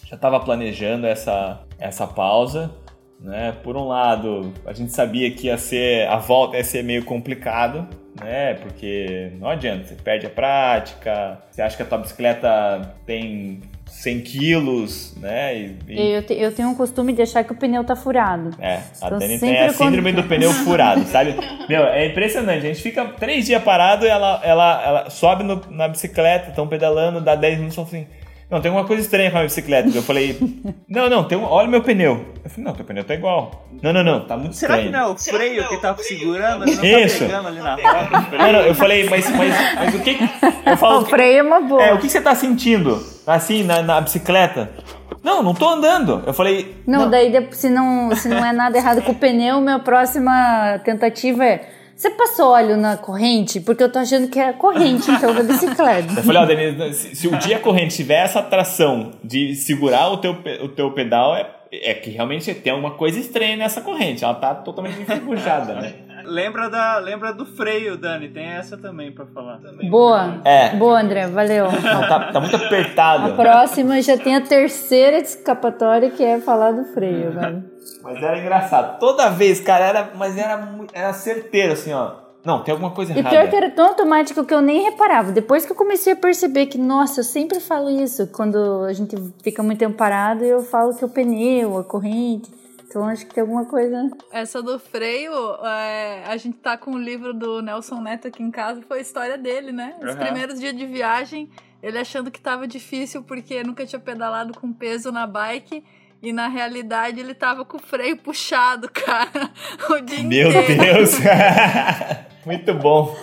já estava planejando essa, essa pausa. Né? Por um lado, a gente sabia que ia ser a volta ia ser meio complicado, né? Porque não adianta, você perde a prática, você acha que a tua bicicleta tem 100 quilos, né? E, e... Eu, te, eu, tenho um costume de achar que o pneu tá furado. É, a então, Dani tem a síndrome quando... do pneu furado, sabe? Meu, é impressionante. A gente fica três dias parado e ela, ela, ela sobe no, na bicicleta, estão pedalando, dá 10 minutos e assim. Não, tem alguma coisa estranha com a bicicleta. Eu falei, não, não, tem um, olha meu pneu. Eu falei, não, teu pneu tá igual. Não, não, não, tá muito Será estranho. Será que não é o freio que tá segurando? Ele não Isso. tá pegando ali na roda? Não, não, eu falei, mas, mas, mas o que... Eu falo, o freio é uma boa. É, o que você tá sentindo, assim, na, na bicicleta? Não, não tô andando. Eu falei... Não, não, daí se não, se não é nada errado com o pneu, minha próxima tentativa é você passou óleo na corrente? Porque eu tô achando que é corrente, então, da bicicleta. Eu falei, ó, Denise, se, se o dia corrente tiver essa atração de segurar o teu, o teu pedal, é, é que realmente tem alguma coisa estranha nessa corrente. Ela tá totalmente enferrujada, né? lembra, da, lembra do freio, Dani. Tem essa também pra falar. Boa. É. Boa, André. Valeu. Não, tá, tá muito apertado. A próxima já tem a terceira escapatória que é falar do freio, velho. Mas era engraçado. Toda vez, cara, era, mas era, era certeiro, assim, ó. Não, tem alguma coisa E errada. pior que era tão automático que eu nem reparava. Depois que eu comecei a perceber que, nossa, eu sempre falo isso. Quando a gente fica muito tempo parado, eu falo que é o pneu, a corrente. Então acho que tem alguma coisa. Essa do freio, é, a gente tá com o livro do Nelson Neto aqui em casa, foi a história dele, né? Os Uhum. primeiros dias de viagem, ele achando que tava difícil porque nunca tinha pedalado com peso na bike. E na realidade ele tava com o freio puxado, cara, o dia Meu inteiro. Deus! muito bom,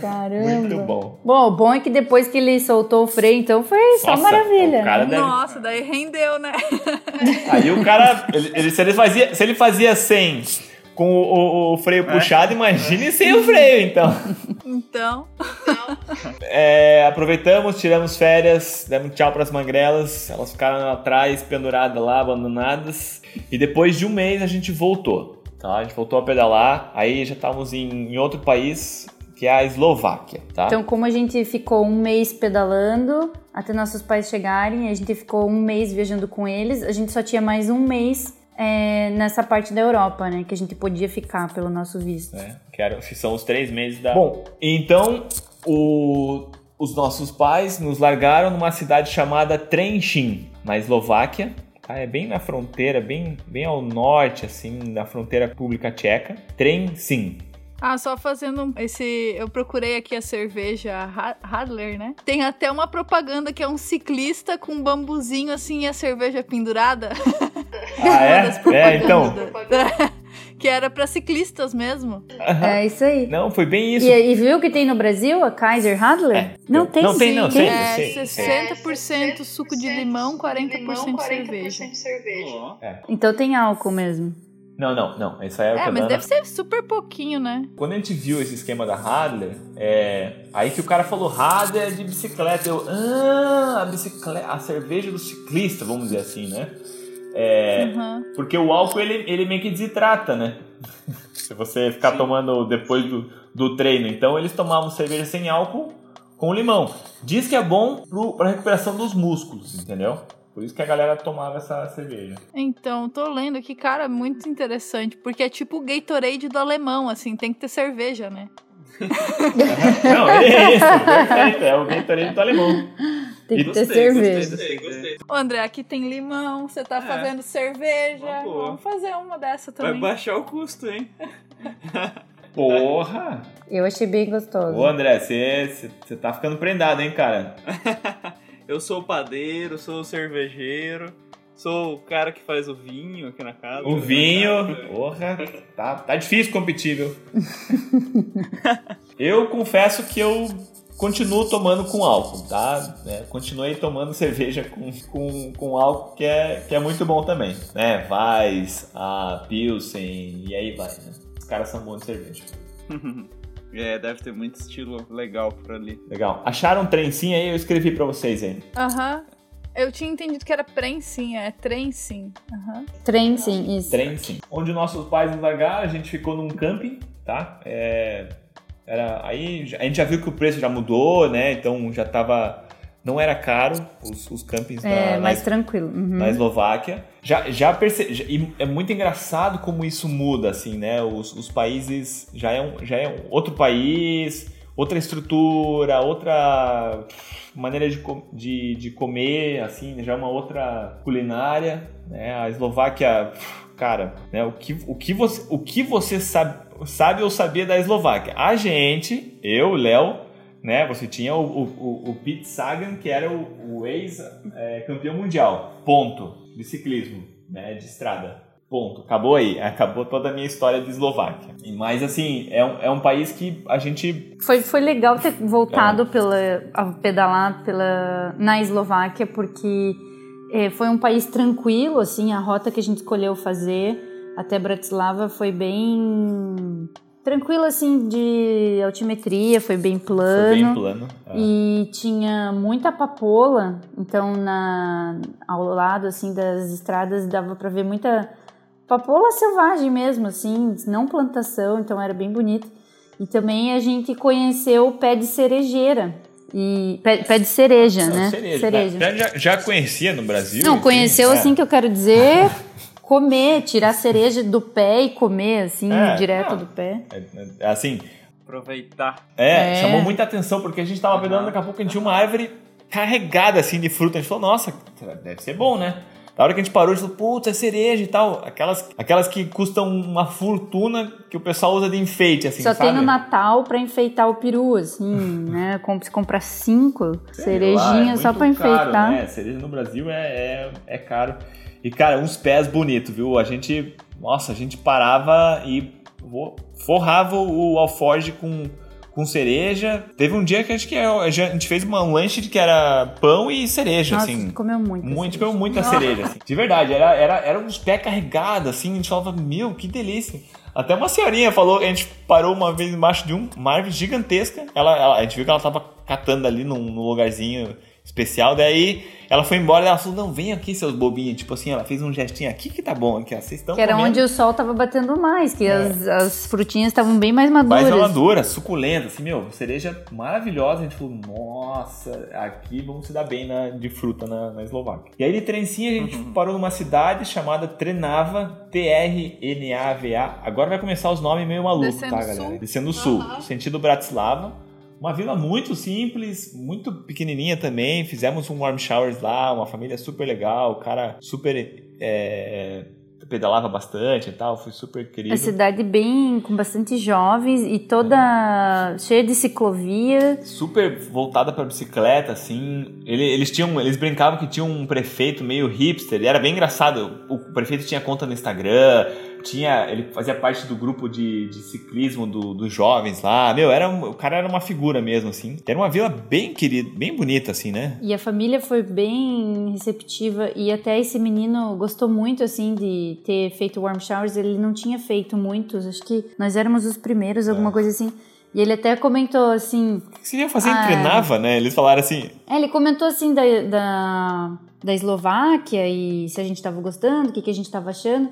Caramba. muito bom. Bom, o bom é que depois que ele soltou o freio, então foi só Nossa, maravilha. o cara deve- Nossa, daí rendeu, né? Aí o cara, ele, ele- se, ele fazia, se ele fazia 100 com o, o- o freio puxado, imagine sem o freio, então. Então, É, aproveitamos, tiramos férias, demos tchau pras magrelas, elas ficaram atrás, penduradas lá, abandonadas. E depois de um mês a gente voltou, tá? A gente voltou a pedalar, aí já estávamos em, em outro país, que é a Eslováquia, tá? Então, como a gente ficou um mês pedalando até nossos pais chegarem, a gente ficou um mês viajando com eles, a gente só tinha mais um mês é, nessa parte da Europa, né? Que a gente podia ficar pelo nosso visto. né? Que, eram- que são os três meses da. Bom, então o- os nossos pais nos largaram numa cidade chamada Trenchin, na Eslováquia. tá? É bem na fronteira, bem, bem ao norte, assim, da fronteira pública tcheca. Trenchin. Ah, só fazendo esse. Eu procurei aqui a cerveja Ha- Radler, né? Tem até uma propaganda que é um ciclista com um bambuzinho assim e a cerveja pendurada. Ah, é? Das É, então. que era pra ciclistas mesmo. É isso aí. Não, foi bem isso. E, e viu que tem no Brasil a Kaiser Radler? É. Não tem Não, tem, sim. não, Tem? É 60% suco de limão, 40% cerveja. Ó. Então tem álcool mesmo. Não, não, não. Isso aí é É, mas deve ser super pouquinho, né? Quando a gente viu esse esquema da Radler, é... aí que o cara falou Radler é de bicicleta. Eu, ah, a bicicleta, a cerveja do ciclista, vamos dizer assim, né? É... Uhum. Porque o álcool ele, ele meio que desidrata, né? Se você ficar tomando depois do, do treino. Então eles tomavam cerveja sem álcool com limão. Diz que é bom pro, pra recuperação dos músculos, entendeu? Por isso que a galera tomava essa cerveja. Então, tô lendo aqui, cara, muito interessante. Porque é tipo o Gatorade do alemão, assim, tem que ter cerveja, né? Não, é isso, perfeito. É o Gatorade do alemão. Tem que ter Gostei, cerveja. gostei, gostei. Ô, André, aqui tem limão, você tá É. fazendo cerveja. Boa. Vamos fazer uma dessa Vai também. baixar o custo, hein? Porra! Eu achei bem gostoso. Ô André, você tá ficando prendado, hein, cara? Eu sou o padeiro, sou o cervejeiro, sou o cara que faz o vinho aqui na casa. O vinho, porra, tá, tá difícil competir, viu? eu confesso que eu continuo tomando com álcool, tá? É, continuei tomando cerveja com, com, com álcool, que é, que é muito bom também, né? Weiss, a Pilsen, e aí vai, né? Os caras são bons de cerveja. É, deve ter muito estilo legal por ali. Legal. Acharam um trencinho aí? Eu escrevi pra vocês aí. Aham. Eu tinha entendido que era prensinha, é trem sim. Aham. Trem, sim, isso. Trem, sim. Onde nossos pais nos largaram, a gente ficou num camping, tá? É, era, aí a gente já viu que o preço já mudou, né? Então já tava. Não era caro os, os campings É, na, mais na, tranquilo. Uhum. na Eslováquia. Já, já e é muito engraçado como isso muda, assim, né? Os, os países já é, um, já é um outro país, outra estrutura, outra maneira de, de, de comer, assim, já é uma outra culinária, né? A Eslováquia, cara, né? O que, o que você, o que você sabe, sabe ou sabia da Eslováquia? A gente, eu, Léo, né? Você tinha o, o, o, Pete Sagan, que era o, o ex-campeão mundial. Ponto. De ciclismo, né? De estrada. Ponto. Acabou aí. Acabou toda a minha história de Eslováquia. Mas, assim, é um, é um país que a gente... Foi, foi legal ter voltado pela, a pedalar pela, na Eslováquia, porque eh, foi um país tranquilo, assim, a rota que a gente escolheu fazer até Bratislava foi bem tranquila, assim, de altimetria, foi bem plano. Foi bem plano. É. E tinha muita papoula, então na, ao lado assim das estradas dava para ver muita papoula selvagem mesmo, assim, não plantação, então era bem bonito. E também a gente conheceu o pé de cerejeira. E pé, pé de cereja, Não, né? cereja. cereja. Já, já, conhecia no Brasil? Não, enfim, conheceu é. assim que eu quero dizer comer, tirar a cereja do pé e comer, assim, É, direto não. do pé. É, é, Assim, Aproveitar. é, É. chamou muita atenção porque a gente tava pedalando, daqui a pouco a gente tinha uma árvore carregada assim de fruta. A gente falou, nossa, deve ser bom, né? Na hora que a gente parou, a gente falou, putz, é cereja e tal. Aquelas, aquelas que custam uma fortuna que o pessoal usa de enfeite, assim, Só sabe? tem no Natal pra enfeitar o peru, assim, né? Com- Se comprar cinco Sei cerejinhas é só pra enfeitar. Caro, né? Cereja no Brasil é, é, é caro. E, cara, uns pés bonitos, viu? A gente, nossa, a gente parava e forrava o alforge com, com cereja. Teve um dia que a gente, que a gente fez uma- um lanche que era pão e cereja, Nossa, assim. comeu muito. Muito, assim. comeu muita cereja, assim. De verdade, era, era, era uns pés carregados, assim, a gente falava, meu, que delícia. Até uma senhorinha falou, a gente parou uma vez embaixo de um, uma árvore gigantesca. Ela, ela- a gente viu que ela tava catando ali num, num lugarzinho especial. Daí ela foi embora e ela falou, não, vem aqui, seus bobinhos. Tipo assim, ela fez um gestinho aqui que tá bom, aqui, ó, vocês estão Que era comendo. onde o sol tava batendo mais, que as, as frutinhas estavam bem mais maduras. Mais madura, suculenta, assim, meu, cereja maravilhosa. A gente falou, nossa, aqui vamos se dar bem na, de fruta na, na Eslováquia. E aí de Trencinha a gente parou numa cidade chamada Trenava, T-R-N-A-V-A. Agora vai começar os nomes meio malucos, tá, sul. galera? Descendo sul, Aham. sentido Bratislava. Uma vila muito simples, muito pequenininha também. Fizemos um warm showers lá, uma família super legal, o cara super é, pedalava bastante e tal, foi super querido. A cidade bem com bastante jovens e toda cheia de ciclovia. super voltada para bicicleta, assim. Ele- eles tinham, eles brincavam que tinha um prefeito meio hipster. E era bem engraçado. O prefeito tinha conta no Instagram, tinha, ele fazia parte do grupo de, de ciclismo do- dos jovens lá. Meu, era um- o cara era uma figura mesmo, assim. Era uma vila bem querida, bem bonita, assim, né? E a família foi bem receptiva e até esse menino gostou muito assim de ter feito warm showers. Ele não tinha feito muitos, acho que nós éramos os primeiros, alguma coisa assim. E ele até comentou assim, O que você ia fazer? Ah, é. Treinava, né? Eles falaram assim. É, ele comentou assim da, da, da Eslováquia e se a gente tava gostando, o que, que a gente tava achando.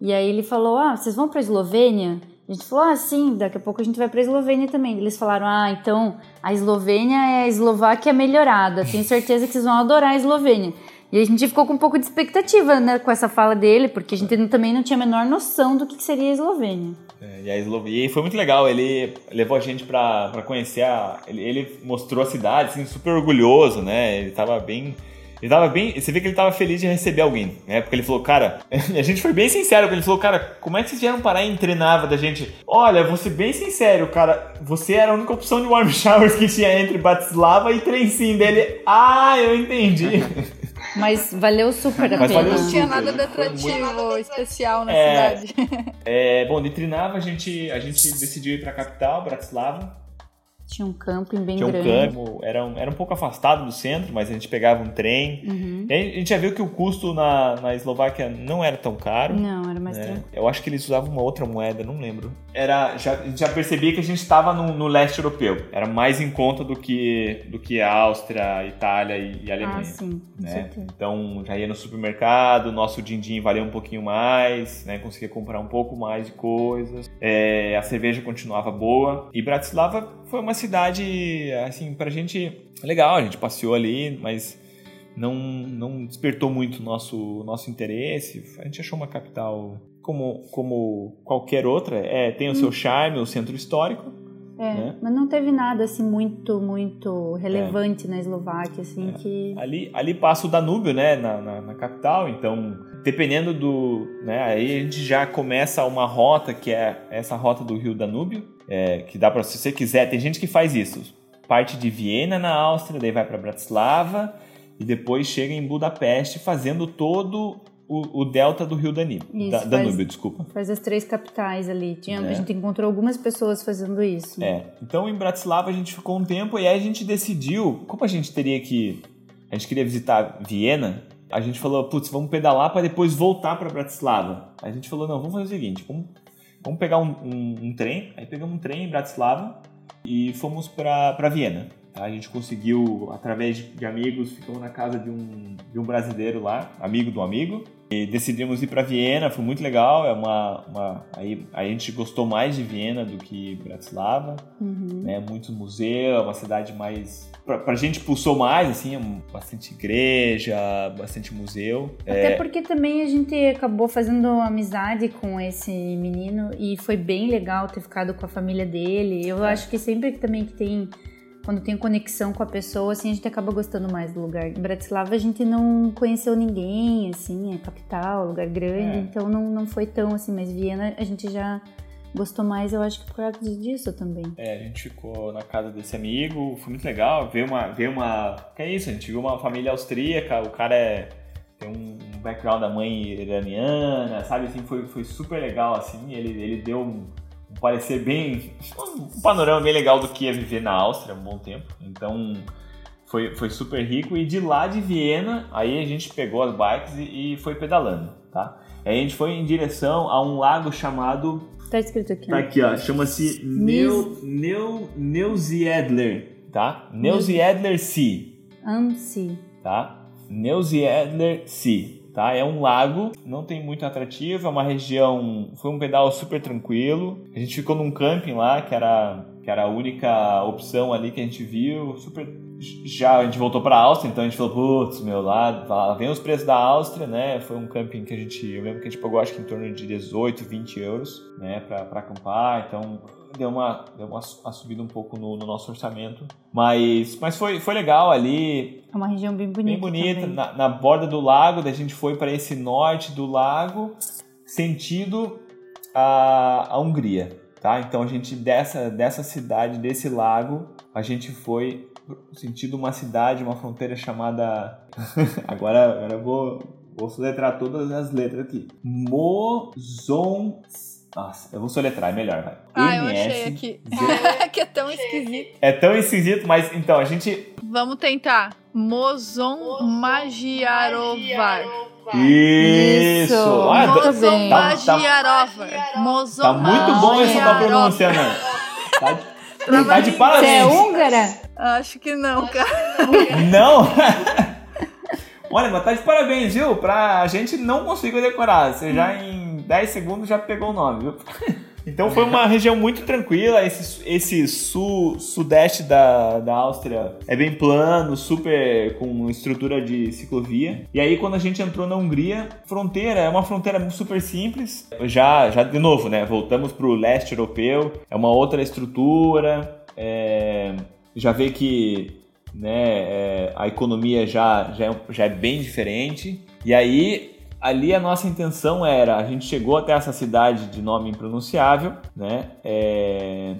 E aí ele falou: Ah, vocês vão pra Eslovênia? A gente falou: Ah, sim, daqui a pouco a gente vai pra Eslovênia também. Eles falaram: Ah, então a Eslovênia é a Eslováquia melhorada. Tenho certeza que vocês vão adorar a Eslovênia. E a gente ficou com um pouco de expectativa, né, com essa fala dele, porque a gente também não tinha a menor noção do que seria a Eslovênia. É, e, a Eslovênia, e foi muito legal, ele levou a gente pra conhecer a. Ele, ele mostrou a cidade, assim, super orgulhoso, né? Ele tava bem. Ele tava bem. Você vê que ele tava feliz de receber alguém, né? Porque ele falou, cara. a gente foi bem sincero, porque ele falou, cara, como é que vocês vieram parar em Trenava da gente? Olha, vou ser bem sincero, cara. Você era a única opção de warm showers que tinha entre Bratislava e Trencin dele. Ah, eu entendi. Mas valeu super a Mas pena. valeu Não tinha nada de atrativo especial na É. cidade. É, bom, de Trinava a gente, a gente decidiu ir pra capital, Bratislava. Tinha um camping bem Tinha um grande. campo, era um, era um pouco afastado do centro, mas a gente pegava um trem. Uhum. A gente já viu que o custo na, na Eslováquia não era tão caro. Não, era mais né? tranquilo. Eu acho que eles usavam uma outra moeda, não lembro. Era, já, a gente já percebia que a gente estava no, no leste europeu. Era mais em conta do que, do que a Áustria, Itália e, e Alemanha. Ah, sim, né? Então já ia no supermercado, nosso din-din valia um pouquinho mais, né? Conseguia comprar um pouco mais de coisas. É, a cerveja continuava boa. E Bratislava foi uma cidade, assim, pra gente legal. A gente passeou ali, mas não, não despertou muito o nosso, nosso interesse. A gente achou uma capital como, como qualquer outra. É, tem o seu charme, o centro histórico. É, né? mas não teve nada assim muito, muito relevante na Eslováquia, assim, que... Ali, ali passa o Danúbio, né, na, na, na capital, então, dependendo do, né, aí a gente já começa uma rota, que é essa rota do rio Danúbio, é, que dá para se você quiser, tem gente que faz isso, parte de Viena na Áustria, daí vai para Bratislava, e depois chega em Budapeste, fazendo todo o, o delta do rio Danúbio, Isso, da, faz- Danúbio, desculpa. Faz as três capitais ali. Tinha, É. A gente encontrou algumas pessoas fazendo isso. É, então em Bratislava a gente ficou um tempo e aí a gente decidiu, como a gente teria que, a gente queria visitar Viena, a gente falou, putz, vamos pedalar para depois voltar para Bratislava. A gente falou, não, vamos fazer o seguinte, vamos, vamos pegar um, um- um trem, aí pegamos um trem em Bratislava e fomos para Viena. Tá? A gente conseguiu, através de, amigos, ficamos na casa de um, de um brasileiro lá, amigo do amigo, E decidimos ir para Viena, foi muito legal. É uma, uma aí, a gente gostou mais de Viena do que Bratislava, uhum. né? Muito museu, é uma cidade mais pra, pra gente pulsou mais, assim, bastante igreja, bastante museu. Até é... porque também a gente acabou fazendo amizade com esse menino e foi bem legal ter ficado com a família dele. Eu é. acho que sempre que também que tem quando tem conexão com a pessoa, assim, a gente acaba gostando mais do lugar. Em Bratislava a gente não conheceu ninguém, assim, é capital, lugar grande, é. então não, não foi tão assim, mas Viena a gente já gostou mais, eu acho que por causa disso também. É, a gente ficou na casa desse amigo, foi muito legal, ver uma, ver uma, que é isso, a gente viu uma família austríaca, o cara é, tem um background da mãe iraniana, sabe, assim, foi, foi super legal, assim, ele, ele deu um parecer bem. um panorama bem legal do que ia viver na Áustria há um bom tempo. Então foi, foi super rico. E de lá de Viena, aí a gente pegou as bikes e, e foi pedalando, tá? Aí a gente foi em direção a um lago chamado. Tá escrito aqui. Tá aqui, ó. Chama-se Neu, Neu, Neusiedler, tá? Neusiedler Sea. Ansi. Tá? Neusiedler Sea tá? É um lago, não tem muito atrativo, é uma região, foi um pedal super tranquilo. A gente ficou num camping lá, que era que era a única opção ali que a gente viu, super já a gente voltou para a Áustria, então a gente falou, putz, meu, lá, lá vem os preços da Áustria, né? Foi um camping que a gente, eu lembro que a gente pagou acho que em torno de 18, 20 euros, né, para acampar, então deu uma, deu uma, subida um pouco no, no, nosso orçamento. Mas, mas foi, foi legal ali. É uma região bem bonita. Bem bonita, na, na, borda do lago, daí a gente foi para esse norte do lago, sentido a, a Hungria. Tá? Então a gente dessa, dessa cidade, desse lago, a gente foi sentido uma cidade, uma fronteira chamada. agora, agora eu vou, vou soletrar todas as letras aqui. Mozon nossa, eu vou soletrar, é melhor, vai. Ah, eu achei aqui. que é tão esquisito. É tão esquisito, mas então, a gente... Vamos tentar. Mozon Magiarovar. Isso! Isso. Ah, Mozon tá, Magiarovar. Tá, Mozon tá muito bom essa tua pronúncia, né? Tá, tá de parabéns. Você é húngara? Acho que não, cara. Não? Olha, mas tá de parabéns, viu? Pra gente não conseguir decorar. Você já em 10 segundos já pegou o nome, viu? Então foi uma região muito tranquila. Esse, esse sul, sudeste da, da Áustria é bem plano, super com estrutura de ciclovia. E aí quando a gente entrou na Hungria, fronteira é uma fronteira super simples. Já, já de novo, né? Voltamos para o leste europeu. É uma outra estrutura. É, já vê que né, é, a economia já, já, é, já é bem diferente. E aí ali a nossa intenção era, a gente chegou até essa cidade de nome impronunciável, né? É...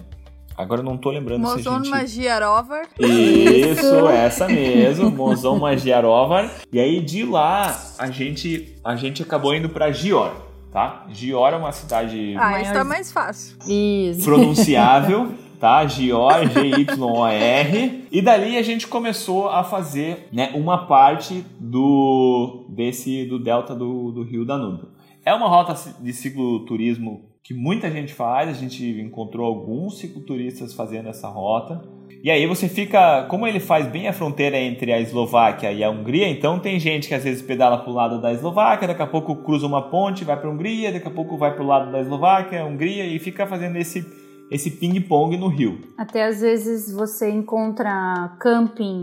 Agora eu não tô lembrando Mozon se a gente... Magiarovar. Isso, essa mesmo, Mozon Magiarovar. E aí de lá a gente, a gente acabou indo para Gior, tá? Gior é uma cidade... Ah, isso tá mais fácil. Isso. Pronunciável. tá? G-O, G-Y-O-R. E dali a gente começou a fazer né, uma parte do desse do delta do, do Rio Danúbio. É uma rota de cicloturismo que muita gente faz, a gente encontrou alguns cicloturistas fazendo essa rota. E aí você fica, como ele faz bem a fronteira entre a Eslováquia e a Hungria, então tem gente que às vezes pedala para o lado da Eslováquia, daqui a pouco cruza uma ponte, vai para a Hungria, daqui a pouco vai para o lado da Eslováquia, Hungria e fica fazendo esse esse ping-pong no rio. Até às vezes você encontra camping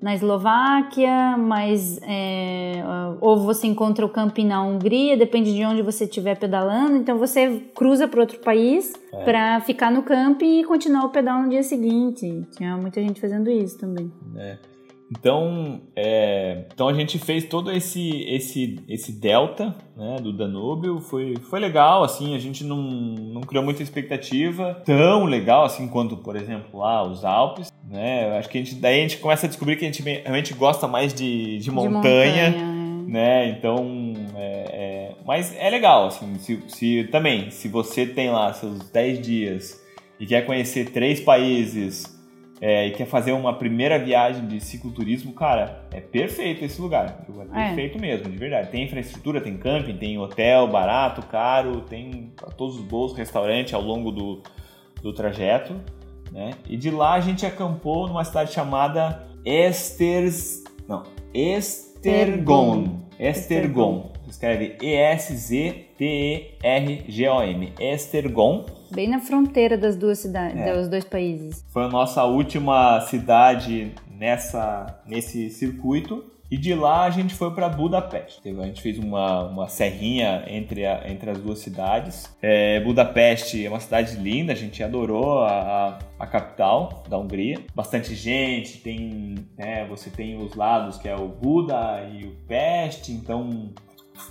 na Eslováquia, mas é, ou você encontra o camping na Hungria, depende de onde você estiver pedalando. Então você cruza para outro país é. para ficar no camping e continuar o pedal no dia seguinte. Tinha muita gente fazendo isso também. É. Então, é, então a gente fez todo esse esse esse delta né, do Danúbio, foi, foi legal, assim, a gente não, não criou muita expectativa, tão legal assim quanto, por exemplo, lá os Alpes, né, acho que a gente, daí a gente começa a descobrir que a gente realmente gosta mais de, de, montanha, de montanha, é. né, então, é, é, mas é legal, assim, se, se, também, se você tem lá seus 10 dias e quer conhecer três países é, e quer fazer uma primeira viagem de cicloturismo, cara, é perfeito esse lugar. É, é perfeito mesmo, de verdade. Tem infraestrutura, tem camping, tem hotel barato, caro, tem todos os bolsos, restaurante ao longo do, do trajeto. Né? E de lá a gente acampou numa cidade chamada Esters... Não, Estergon. Estergon. escreve E-S-Z-T-E-R-G-O-M. Estergon. Bem na fronteira das duas cidades, é. dos dois países. Foi a nossa última cidade nessa, nesse circuito. E de lá a gente foi para Budapeste. A gente fez uma, uma serrinha entre, a, entre as duas cidades. É, Budapeste é uma cidade linda, a gente adorou a, a, a capital da Hungria. Bastante gente, tem, né, você tem os lados que é o Buda e o Peste, então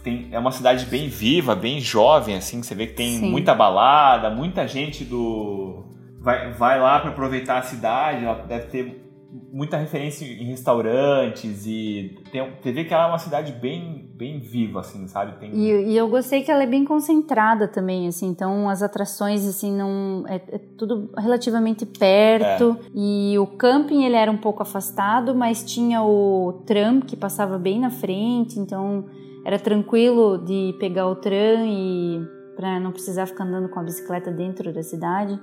tem, é uma cidade bem viva, bem jovem, assim, você vê que tem Sim. muita balada, muita gente do. Vai, vai lá para aproveitar a cidade, ela deve ter muita referência em restaurantes e tem, você vê que ela é uma cidade bem, bem viva, assim, sabe? Tem... E, e, eu gostei que ela é bem concentrada também, assim, então as atrações, assim, não... É, é tudo relativamente perto é. e o camping, ele era um pouco afastado, mas tinha o tram que passava bem na frente, então era tranquilo de pegar o tram e para não precisar ficar andando com a bicicleta dentro da cidade.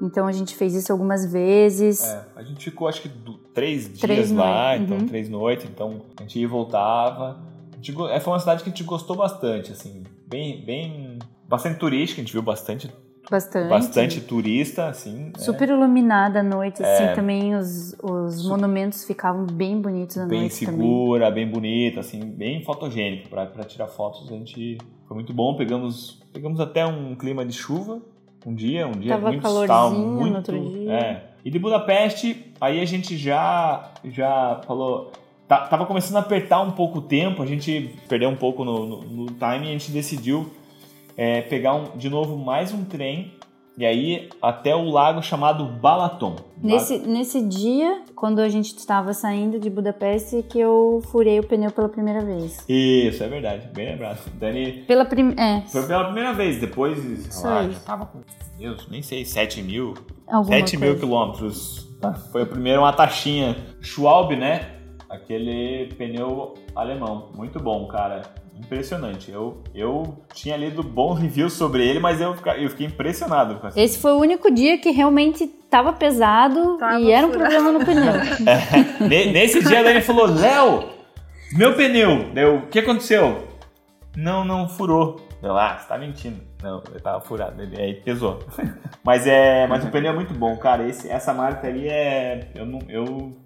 Então a gente fez isso algumas vezes. É, a gente ficou acho que do, três, três dias lá, então uhum. três noites, então a gente ia e voltava. Gente, é, foi uma cidade que a gente gostou bastante, assim, bem, bem, bastante turística, a gente viu bastante Bastante. Bastante turista, assim. Né? Super iluminada à noite, assim, é, também os, os monumentos ficavam bem bonitos à bem noite segura, também. bem bonita, assim, bem fotogênico. Para tirar fotos a gente foi muito bom. Pegamos, pegamos até um clima de chuva, um dia, um dia Tava muito calorzinho muito, no outro dia. É. E de Budapeste, aí a gente já já falou, tá, tava começando a apertar um pouco o tempo, a gente perdeu um pouco no, no, no time e a gente decidiu é, pegar um, de novo mais um trem e aí até o lago chamado Balaton. Nesse, nesse dia, quando a gente estava saindo de Budapeste, que eu furei o pneu pela primeira vez. Isso, é verdade, bem lembrado. Dani. Pela prim... é. Foi pela primeira vez, depois. Lá, já tava com. Deus, nem sei, 7 mil. Alguma 7 coisa. mil quilômetros. Foi a primeira uma taxinha Schwalbe, né? Aquele pneu alemão. Muito bom, cara impressionante. Eu, eu tinha lido bons reviews sobre ele, mas eu, eu fiquei impressionado com esse. Esse foi o único dia que realmente tava pesado tava e era um problema no pneu. É, nesse dia a Dani falou: Léo, meu pneu. Deu, o que aconteceu? Não, não furou. Eu, ah, você tá mentindo. Não, eu tava furado. Ele, aí pesou. mas é, mas o pneu é muito bom, cara. Esse, essa marca ali é. Eu, não, eu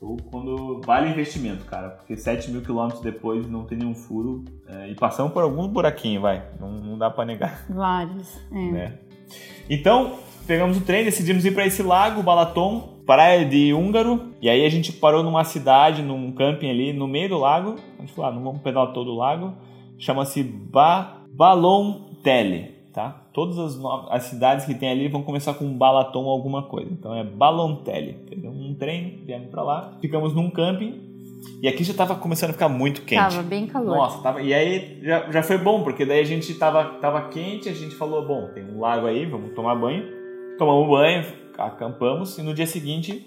ou quando vale investimento, cara, porque 7 mil quilômetros depois não tem nenhum furo é, e passamos por alguns buraquinhos, vai, não, não dá para negar. Vários, é. Né? Então, pegamos o trem, decidimos ir para esse lago, Balaton, praia de Húngaro, e aí a gente parou numa cidade, num camping ali no meio do lago, gente falou, ah, não vamos pedalar todo o lago, chama-se ba Balon Tele tá? Todas as, as, cidades que tem ali vão começar com Balaton ou alguma coisa. Então é Balontelli. Pegamos um trem, viemos para lá, ficamos num camping. E aqui já tava começando a ficar muito quente. Tava bem calor. Nossa, tava. E aí já, já foi bom, porque daí a gente tava, tava quente, a gente falou, bom, tem um lago aí, vamos tomar banho. Tomamos banho, acampamos e no dia seguinte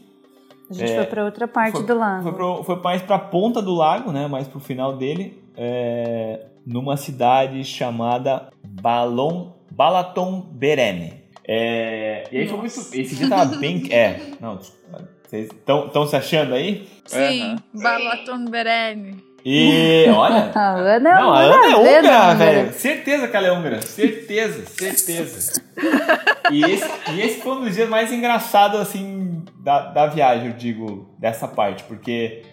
a gente é, foi para outra parte foi, do lago. Foi, pro, foi mais para a ponta do lago, né? Mais para o final dele, é, numa cidade chamada Balon, Balaton Berene. É, e aí foi muito. Esse dia tava bem. É, não, vocês estão se achando aí? Sim, uhum. Balaton Berene. E olha. A Ana é Não, a Ana é húngara, velho. Certeza que ela é húngara. Certeza, certeza. e, esse, e esse foi um dos dias mais engraçados, assim, da, da viagem, eu digo, dessa parte, porque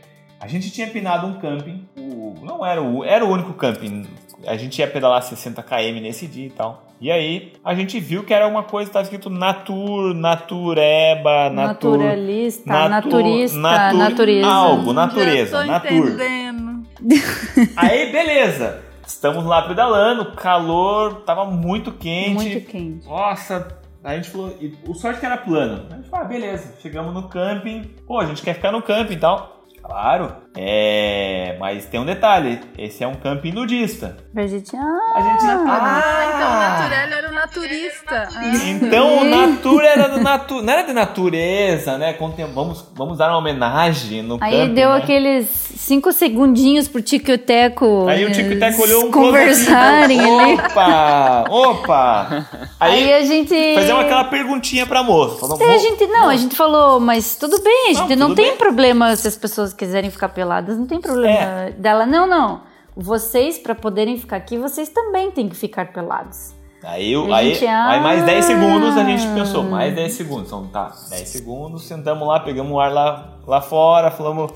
a gente tinha pinado um camping. O, não era o, era o único camping. A gente ia pedalar 60 km nesse dia e tal. E aí a gente viu que era uma coisa, estava escrito Natur, Natureba, natur, Naturalista, natur, Naturista, natur, Natureza. Algo, natureza, Já tô Natur. Entendendo. Aí, beleza. Estamos lá pedalando, calor, tava muito quente. Muito quente. Nossa, a gente falou, e o sorte que era plano. A gente falou, ah, beleza, chegamos no camping. Pô, a gente quer ficar no camping e tal. Claro. É, mas tem um detalhe, esse é um camping nudista. A gente, ah, a gente, ah, ah então o Naturelli era o naturista. Ah. Então o Natura era do natu, não era de natureza, né? Vamos, vamos dar uma homenagem no Aí camping, deu né? aqueles cinco segundinhos pro Tico e o Teco Aí o Tico e o Teco olhou um conversarem ali. Opa, opa. Aí, Aí, a gente fazemos aquela perguntinha pra moça. Falou, a gente não, a gente falou, mas tudo bem, a gente não, não tem bem. problema se as pessoas quiserem ficar peladas, não tem problema é. dela. Não, não. vocês, para poderem ficar aqui, vocês também têm que ficar pelados. Aí, aí, gente, aí mais 10 ah. segundos a gente pensou, mais 10 segundos. Então tá, 10 segundos, sentamos lá, pegamos o ar lá, lá fora, falamos.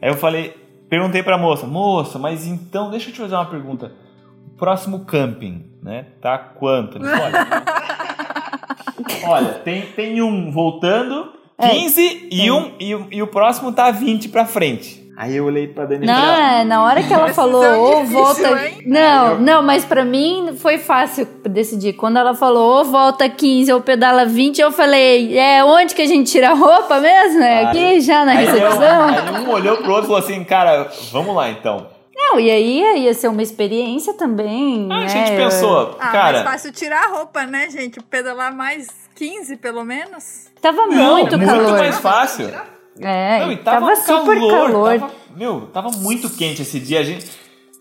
Aí eu falei, perguntei pra moça, moça, mas então, deixa eu te fazer uma pergunta. O próximo camping, né? Tá quanto? Olha, olha, tem, tem um voltando, É, 15 e, um, e, o- e o próximo tá 20 pra frente. Aí eu olhei pra Dani Não, é, na hora que ela falou, ou difícil, volta. hein? Não, não, mas pra mim foi fácil decidir. Quando ela falou, ou volta 15 ou pedala 20, eu falei, é onde que a gente tira a roupa mesmo? É aqui já na Aí, eu- recepção? aí um olhou pro outro e falou assim, cara, vamos lá então. Não, e aí ia ser uma experiência também. Aí né? a gente pensou, Ah, cara. mais fácil tirar a roupa, né, gente? Pedalar mais 15, pelo menos. Tava Não, muito muito calor. mais fácil. É, Não, e tava, super calor. Tava, meu, tava muito quente esse dia. A gente.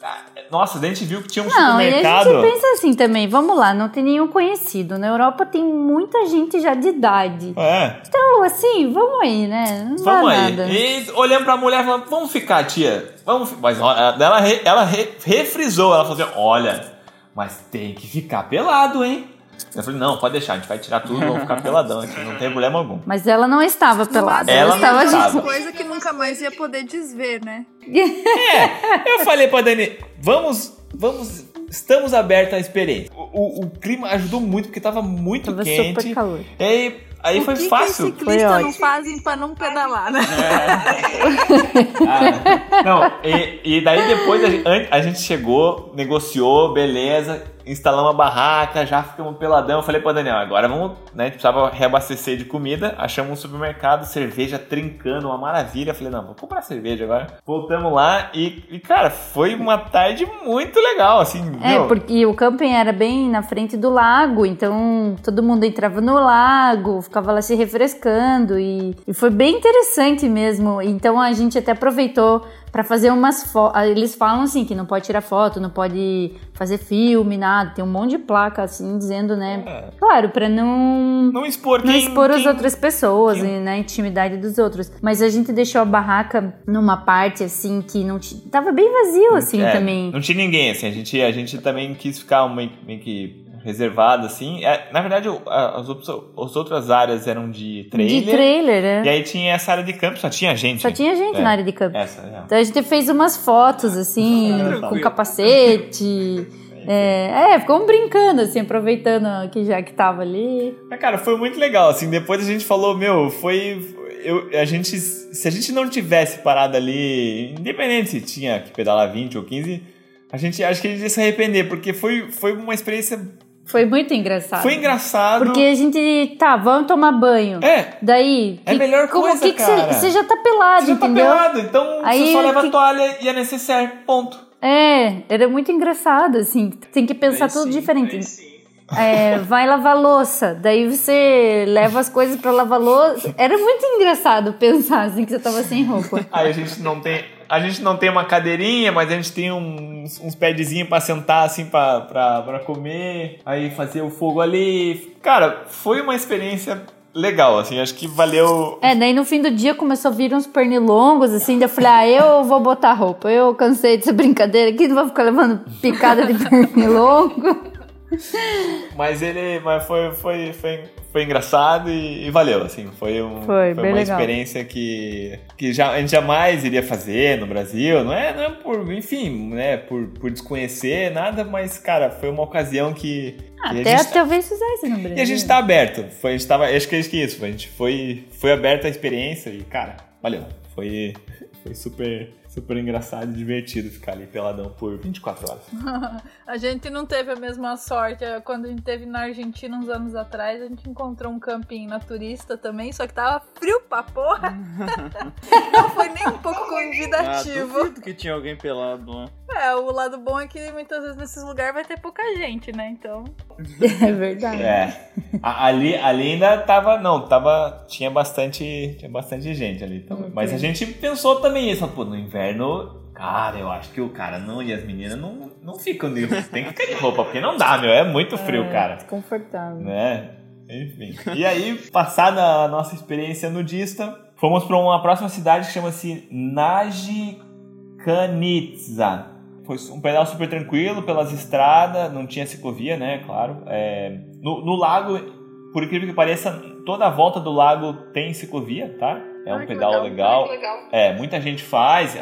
ah, Nossa, a gente viu que tinha um Não, e a supermercado. gente pensa assim também, vamos lá, não tem nenhum conhecido. Na Europa tem muita gente já de idade. É, Então, assim, vamos aí, né? Não dá vamos aí. nada. E olhando pra mulher falando, vamos ficar, tia. Vamos fi-" Mas ela, re- ela re- refrisou, ela falou assim: olha, mas tem que ficar pelado, hein? Eu falei, não, pode deixar, a gente vai tirar tudo, vamos ficar peladão aqui, não tem problema algum. Mas ela não estava pelada. Ela Ela, estava estava. de... Coisa que nunca mais ia poder desver, né? É, eu falei pra Dani, vamos, vamos, estamos abertos à experiência. O, o- o clima ajudou muito, porque tava muito Tava quente. super calor. E aí, aí o foi que fácil. que ciclistas Foi não ótimo. fazem pra não pedalar, né? Ah, não, e, e daí depois a gente, a gente chegou, negociou, beleza, instalamos a barraca, já ficamos peladão. Falei pra Daniel, agora vamos, né? A gente precisava reabastecer de comida, achamos um supermercado, cerveja trincando, uma maravilha. Falei, não, vou comprar cerveja agora. Voltamos lá e, e, cara, foi uma tarde muito legal, assim. É, meu, porque o camping era bem na frente do lago, então todo mundo entrava no lago, ficava lá se refrescando e, e foi bem interessante mesmo. Então a gente até aproveitou para fazer umas fotos. Eles falam assim que não pode tirar foto, não pode fazer filme, nada. Tem um monte de placa assim dizendo, né? É. Claro, para não não expor não quem, expor as quem- outras pessoas quem- e na intimidade dos outros. Mas a gente deixou a barraca numa parte assim que não t... tava bem vazio assim É, também. Não tinha ninguém, assim, a gente, a gente também quis ficar meio, meio que reservado, assim. É, na verdade, as, as outras áreas eram de trailer. De trailer, né? E aí tinha essa área de campo, só tinha gente. Só tinha gente É, na área de campo. Essa, é. Então a gente fez umas fotos, assim, com capacete. É, é, ficamos brincando, assim, aproveitando que já que tava ali. Mas, cara, foi muito legal, assim, depois a gente falou, meu, foi... Eu, a gente, se a gente não tivesse parado ali, independente se tinha que pedalar 20 ou 15, a gente acho que a gente ia se arrepender, porque foi, foi uma experiência... Foi muito engraçado. Foi engraçado. Porque a gente, tá, vamos tomar banho. É, Daí. É a melhor como, coisa, que que cara. Você já tá pelado, você já tá entendeu? pelado, então Aí você só leva que- a toalha e a necessaire, ponto. É, era muito engraçado, assim. Tem que pensar Aí tudo sim, diferente. sim. É, vai lavar louça, daí você leva as coisas pra lavar louça. Era muito engraçado pensar assim que você tava sem roupa. Aí a gente não tem, a gente não tem uma cadeirinha, mas a gente tem uns, uns padzinhos pra sentar assim pra, pra, pra comer, aí fazer o fogo ali. Cara, foi uma experiência legal, assim, acho que valeu. É, daí no fim do dia começou a vir uns pernilongos, assim, daí eu falei, ah, eu vou botar roupa. Eu cansei dessa brincadeira aqui, não vou ficar levando picada de pernilongo. Mas ele, mas foi, foi, foi, foi engraçado e, e valeu, assim, foi, um, Foi, bem uma legal. experiência que, que já, a gente jamais iria fazer no Brasil, não é, não é por, enfim, né, por, por desconhecer nada, mas, cara, foi uma ocasião que, que a Até gente- talvez fizesse no Brasil. E a gente tá aberto. Foi, a gente tava, acho que é isso que é isso. A gente foi, foi aberto à experiência e, cara, valeu. Foi, foi super, super engraçado e divertido ficar ali peladão por 24 horas. A gente não teve a mesma sorte. Quando a gente teve na Argentina uns anos atrás, a gente encontrou um camping naturista também, só que tava frio pra porra. não foi nem um pouco Ah, convidativo. duvido que tinha alguém pelado lá. é, o lado bom é que muitas vezes nesses lugares vai ter pouca gente, né? Então. É verdade. É. A- ali, ali ainda tava. Não, tava. Tinha bastante. Tinha bastante gente ali. Então, mas a gente pensou também isso. Pô, no inverno. Cara, eu acho que o cara não e as meninas não, não ficam de Tem que ficar de roupa, porque não dá, meu. É muito frio, cara. Desconfortável. né? Enfim. E aí, passada a nossa experiência nudista, fomos para uma próxima cidade que chama-se Najikanitsa. foi um pedal super tranquilo pelas estradas, não tinha ciclovia, né? Claro. É, no, no lago, por incrível que pareça, toda a volta do lago tem ciclovia, tá? É um pedal legal. legal. legal. É, muita gente faz.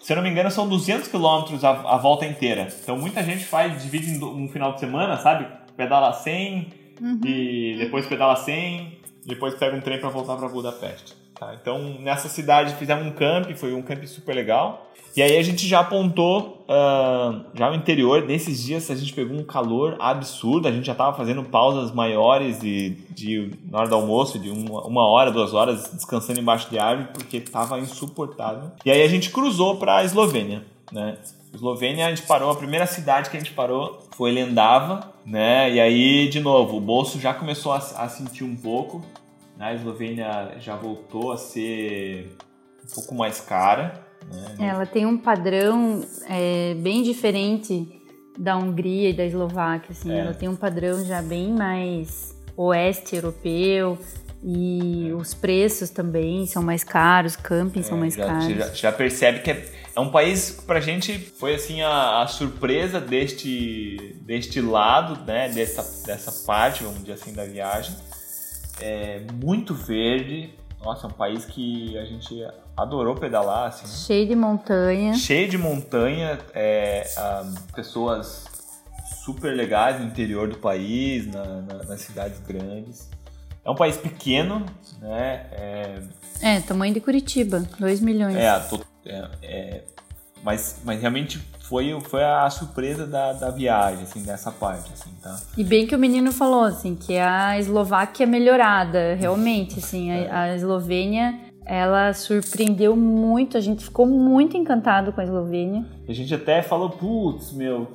Se eu não me engano, são 200 quilômetros a, a, volta inteira. Então muita gente faz, divide um final de semana, sabe? Pedala 100 uhum. e depois pedala 100, depois pega um trem para voltar para Budapeste. Tá? Então nessa cidade fizemos um camp, foi um camp super legal. E aí a gente já apontou uh, já o interior. Nesses dias a gente pegou um calor absurdo. A gente já estava fazendo pausas maiores de, de, na hora do almoço, de uma, uma hora, duas horas, descansando embaixo de árvore, porque estava insuportável. E aí a gente cruzou para a Eslovênia. Né? Eslovênia, a gente parou, a primeira cidade que a gente parou foi Lendava, né? E aí, de novo, o bolso já começou a, a sentir um pouco. Né? A Eslovênia já voltou a ser um pouco mais cara. Né? Ela tem um padrão é, bem diferente da Hungria e da Eslováquia. Assim. É. Ela tem um padrão já bem mais oeste europeu e os preços também são mais caros, campings é, são mais já, caros. Já, já, percebe que é, é um país que pra gente foi assim a, a, surpresa deste, deste lado, né, dessa, dessa parte, vamos dizer assim, da viagem. É muito verde, nossa, é um país que a gente adorou pedalar. Assim. Cheio de montanha. Cheio de montanha, é, um, pessoas super legais no interior do país, na, na, nas cidades grandes. É um país pequeno, né? É, é tamanho de Curitiba, 2 milhões. É, tô, é, é, mas, mas realmente foi, foi a surpresa da, da viagem, assim, dessa parte, assim, tá? E bem que o menino falou, assim, que a Eslováquia é melhorada, realmente, assim, a, é. a Eslovênia ela surpreendeu muito, a gente ficou muito encantado com a Eslovênia. A gente até falou, putz, meu,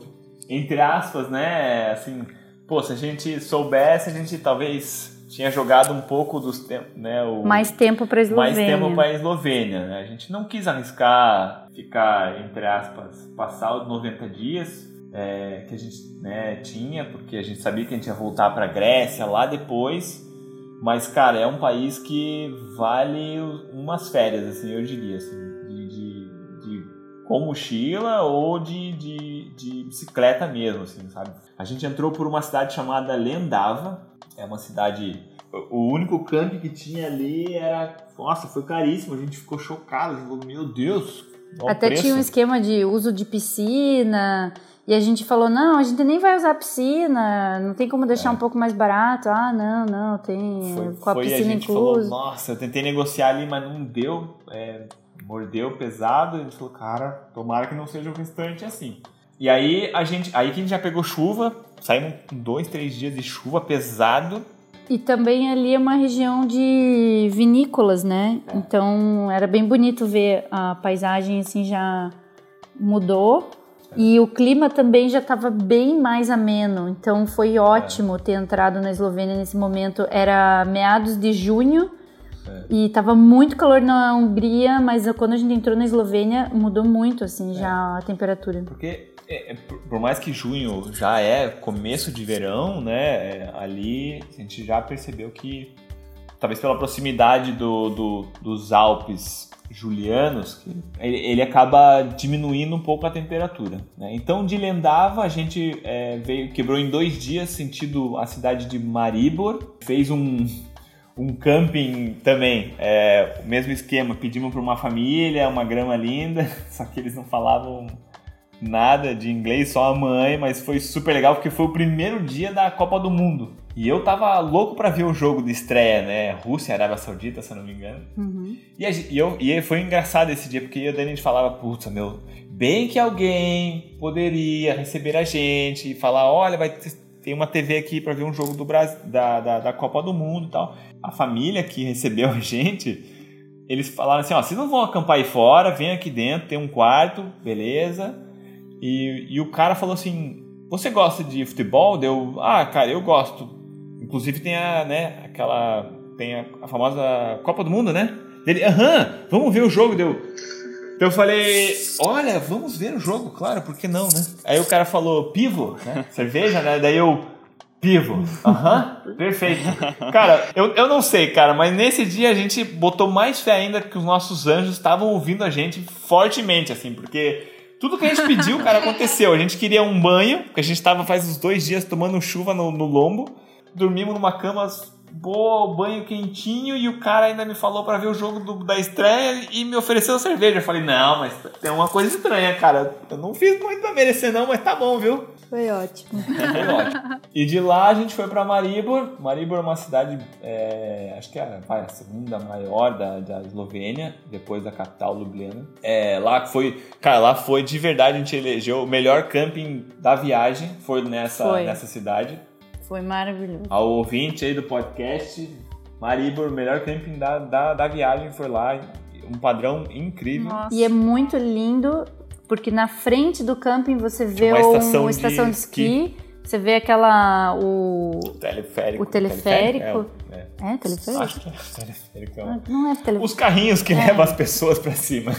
entre aspas, né, assim, pô, se a gente soubesse, a gente talvez tinha jogado um pouco dos tempos, né, o, mais tempo para a Eslovênia. Mais tempo para a Eslovênia, né? A gente não quis arriscar ficar entre aspas passar os 90 dias é, que a gente né, tinha, porque a gente sabia que a gente ia voltar para Grécia lá depois. Mas, cara, é um país que vale umas férias, assim, eu diria, assim, de, de, de com mochila ou de, de, de, bicicleta mesmo, assim, sabe? A gente entrou por uma cidade chamada Lendava, é uma cidade... O único camp que tinha ali era... Nossa, foi caríssimo, a gente ficou chocado, a gente falou, meu Deus... Até preço. tinha um esquema de uso de piscina... E a gente falou, não, a gente nem vai usar piscina, não tem como deixar é. um pouco mais barato. Ah, não, não, tem foi, com a foi, piscina a gente inclusa. Falou, Nossa, eu tentei negociar ali, mas não deu, é, mordeu pesado. A gente falou, cara, tomara que não seja o restante assim. E aí a gente, aí que a gente já pegou chuva, saímos dois, três dias de chuva pesado. E também ali é uma região de vinícolas, né? É. Então era bem bonito ver a paisagem assim já mudou e o clima também já estava bem mais ameno, então foi ótimo é. ter entrado na Eslovênia nesse momento. Era meados de junho é. e estava muito calor na Hungria, mas quando a gente entrou na Eslovênia mudou muito assim é. já a temperatura. Porque é, é, por mais que junho já é começo de verão, né? É, ali a gente já percebeu que talvez pela proximidade do, do dos Alpes julianos, ele, ele, acaba diminuindo um pouco a temperatura. Né? Então, de Lendava, a gente é, veio, quebrou em dois dias, sentido a cidade de Maribor, fez um, um camping também, é, o mesmo esquema, pedimos para uma família, uma grama linda, só que eles não falavam nada de inglês, só a mãe, mas foi super legal porque foi o primeiro dia da Copa do Mundo. E eu tava louco para ver o jogo de estreia, né? Rússia, Arábia Saudita, se eu não me engano. Uhum. E, a, e, eu, e foi engraçado esse dia, porque eu Dani a gente falava, putz, meu, bem que alguém poderia receber a gente e falar, olha, vai ter, tem uma TV aqui para ver um jogo do Brasil, da, da, da Copa do Mundo e tal. A família que recebeu a gente, eles falaram assim, ó, vocês não vão acampar aí fora, vem aqui dentro, tem um quarto, beleza. E, e o cara falou assim, você gosta de futebol? Deu, ah, cara, eu gosto Inclusive tem a, né, aquela. Tem a, a famosa Copa do Mundo, né? Ele, aham, vamos ver o jogo, deu. Então eu falei, olha, vamos ver o jogo, claro, por que não, né? Aí o cara falou, pivo, né? Cerveja, né? Daí eu, pivo. Aham, perfeito. Cara, eu, eu não sei, cara, mas nesse dia a gente botou mais fé ainda que os nossos anjos estavam ouvindo a gente fortemente, assim, porque Tudo que a gente pediu, cara, aconteceu. A gente queria um banho, porque a gente tava faz uns dois dias tomando chuva no, no lombo. Dormimos numa cama boa, banho quentinho, e o cara ainda me falou para ver o jogo do, da estreia e me ofereceu cerveja. Eu falei, não, mas tem uma coisa estranha, cara. Eu não fiz muito pra merecer, não, mas tá bom, viu? Foi ótimo. Foi ótimo. E de lá a gente foi para Maribor. Maribor é uma cidade, é, acho que é vai, a segunda maior da, da Eslovênia, depois da capital, Ljubljana. É, lá foi, cara, lá foi de verdade, a gente elegeu o melhor camping da viagem, foi nessa, foi. nessa cidade. Foi maravilhoso. Ao ouvinte aí do podcast, Maribor, o melhor camping da, da, da viagem foi lá. Um padrão incrível. Nossa. E é muito lindo porque na frente do camping você vê uma estação, uma estação de, de esqui. esqui. Você vê aquela. O, o teleférico. O teleférico. É, é. é teleférico? Acho que é teleférico. Ah, não é teleférico. Os carrinhos que é. levam as pessoas para cima.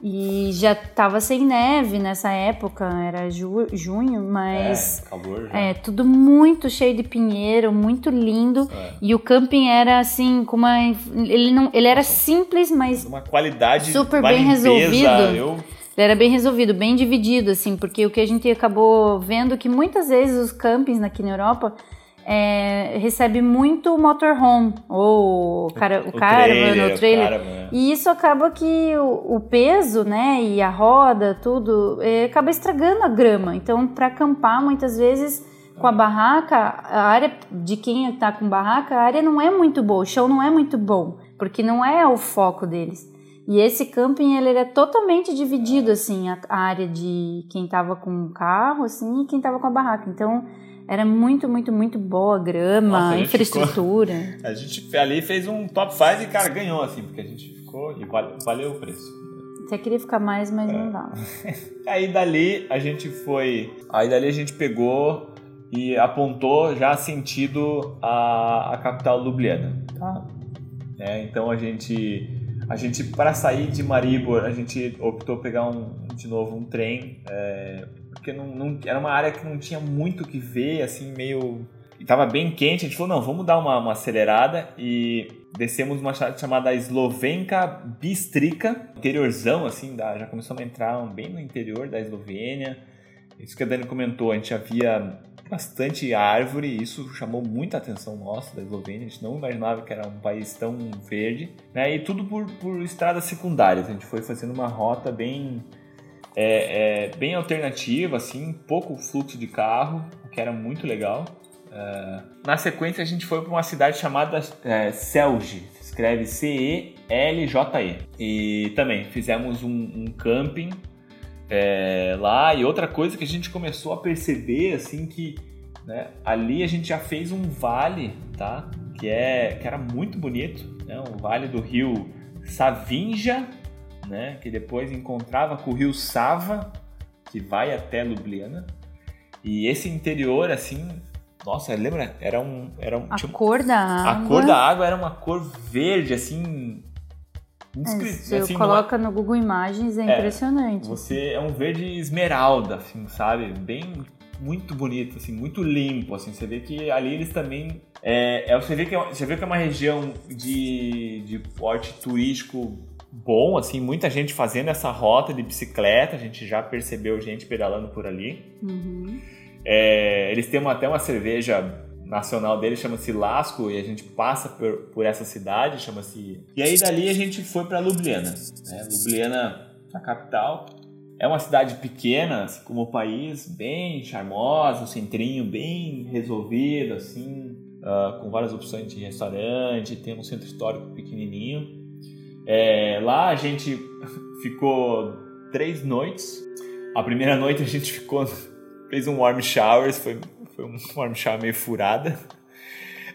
E já tava sem neve nessa época, era ju junho, mas. É, calor já. É, tudo muito cheio de pinheiro, muito lindo. É. E o camping era assim, com uma. Ele, não, ele era simples, mas. Uma qualidade. Super bem limpeza, resolvido. Eu ele era bem resolvido, bem dividido, assim, porque o que a gente acabou vendo que muitas vezes os campings aqui na Europa é, recebe muito motorhome, ou cara, o, o caravan, o trailer. Caravan. E isso acaba que o, o, peso, né, e a roda, tudo, é, acaba estragando a grama. Então, para acampar, muitas vezes, com a barraca, a área de quem está com barraca, a área não é muito boa, o chão não é muito bom, porque não é o foco deles. E esse camping ele era totalmente dividido assim, a, a área de quem estava com o carro assim e quem estava com a barraca. Então era muito, muito, muito boa grama, Nossa, a infraestrutura. Ficou, a gente ali fez um top 5 e cara ganhou assim, porque a gente ficou e valeu, valeu o preço. Até queria ficar mais, mas é. não dá. aí dali a gente foi, aí dali a gente pegou e apontou já sentido a, a capital Ljubljana, tá? É, então a gente a gente, para sair de Maribor, a gente optou pegar um, de novo um trem, é, porque não, não, era uma área que não tinha muito o que ver, assim, meio. Estava bem quente, a gente falou, não, vamos dar uma, uma acelerada e descemos uma chamada Slovenka Bistrica, interiorzão, assim, da, já começamos a entrar bem no interior da Eslovênia. Isso que a Dani comentou, a gente havia bastante árvore, e isso chamou muita atenção nossa da Eslovênia, a gente não imaginava que era um país tão verde, né? E tudo por, por estradas secundárias, a gente foi fazendo uma rota bem é, é, bem alternativa, assim, pouco fluxo de carro, o que era muito legal. Uh, na sequência a gente foi para uma cidade chamada é, Celje, escreve C-E-L-J-E. E também fizemos um, um camping é, lá. E outra coisa que a gente começou a perceber, assim, que né, ali a gente já fez um vale, tá? Que, é, que era muito bonito, né? O vale do rio Savinja, né? Que depois encontrava com o rio Sava, que vai até Ljubljana. E esse interior, assim, nossa, lembra? Era um. Era um a cor da água. A cor da água era uma cor verde, assim, você assim, coloca no Google Imagens, é, é, impressionante. Você é um verde esmeralda, assim, sabe? Bem muito bonito, assim, muito limpo, assim. Você vê que ali eles também é, é você vê que é, você vê que é uma região de, de porte turístico bom, assim, muita gente fazendo essa rota de bicicleta. A gente já percebeu gente pedalando por ali. Uhum. É, eles têm uma, até uma cerveja nacional dele chama-se Lasco e a gente passa por, por essa cidade, chama-se. E aí dali a gente foi para Ljubljana, né? Ljubljana, a capital. É uma cidade pequena, assim como o país, bem charmosa, um centrinho bem resolvido, assim, uh, com várias opções de restaurante, tem um centro histórico pequenininho. É, lá a gente ficou três noites. A primeira noite a gente ficou fez um warm showers, foi foi uma chave meio furada.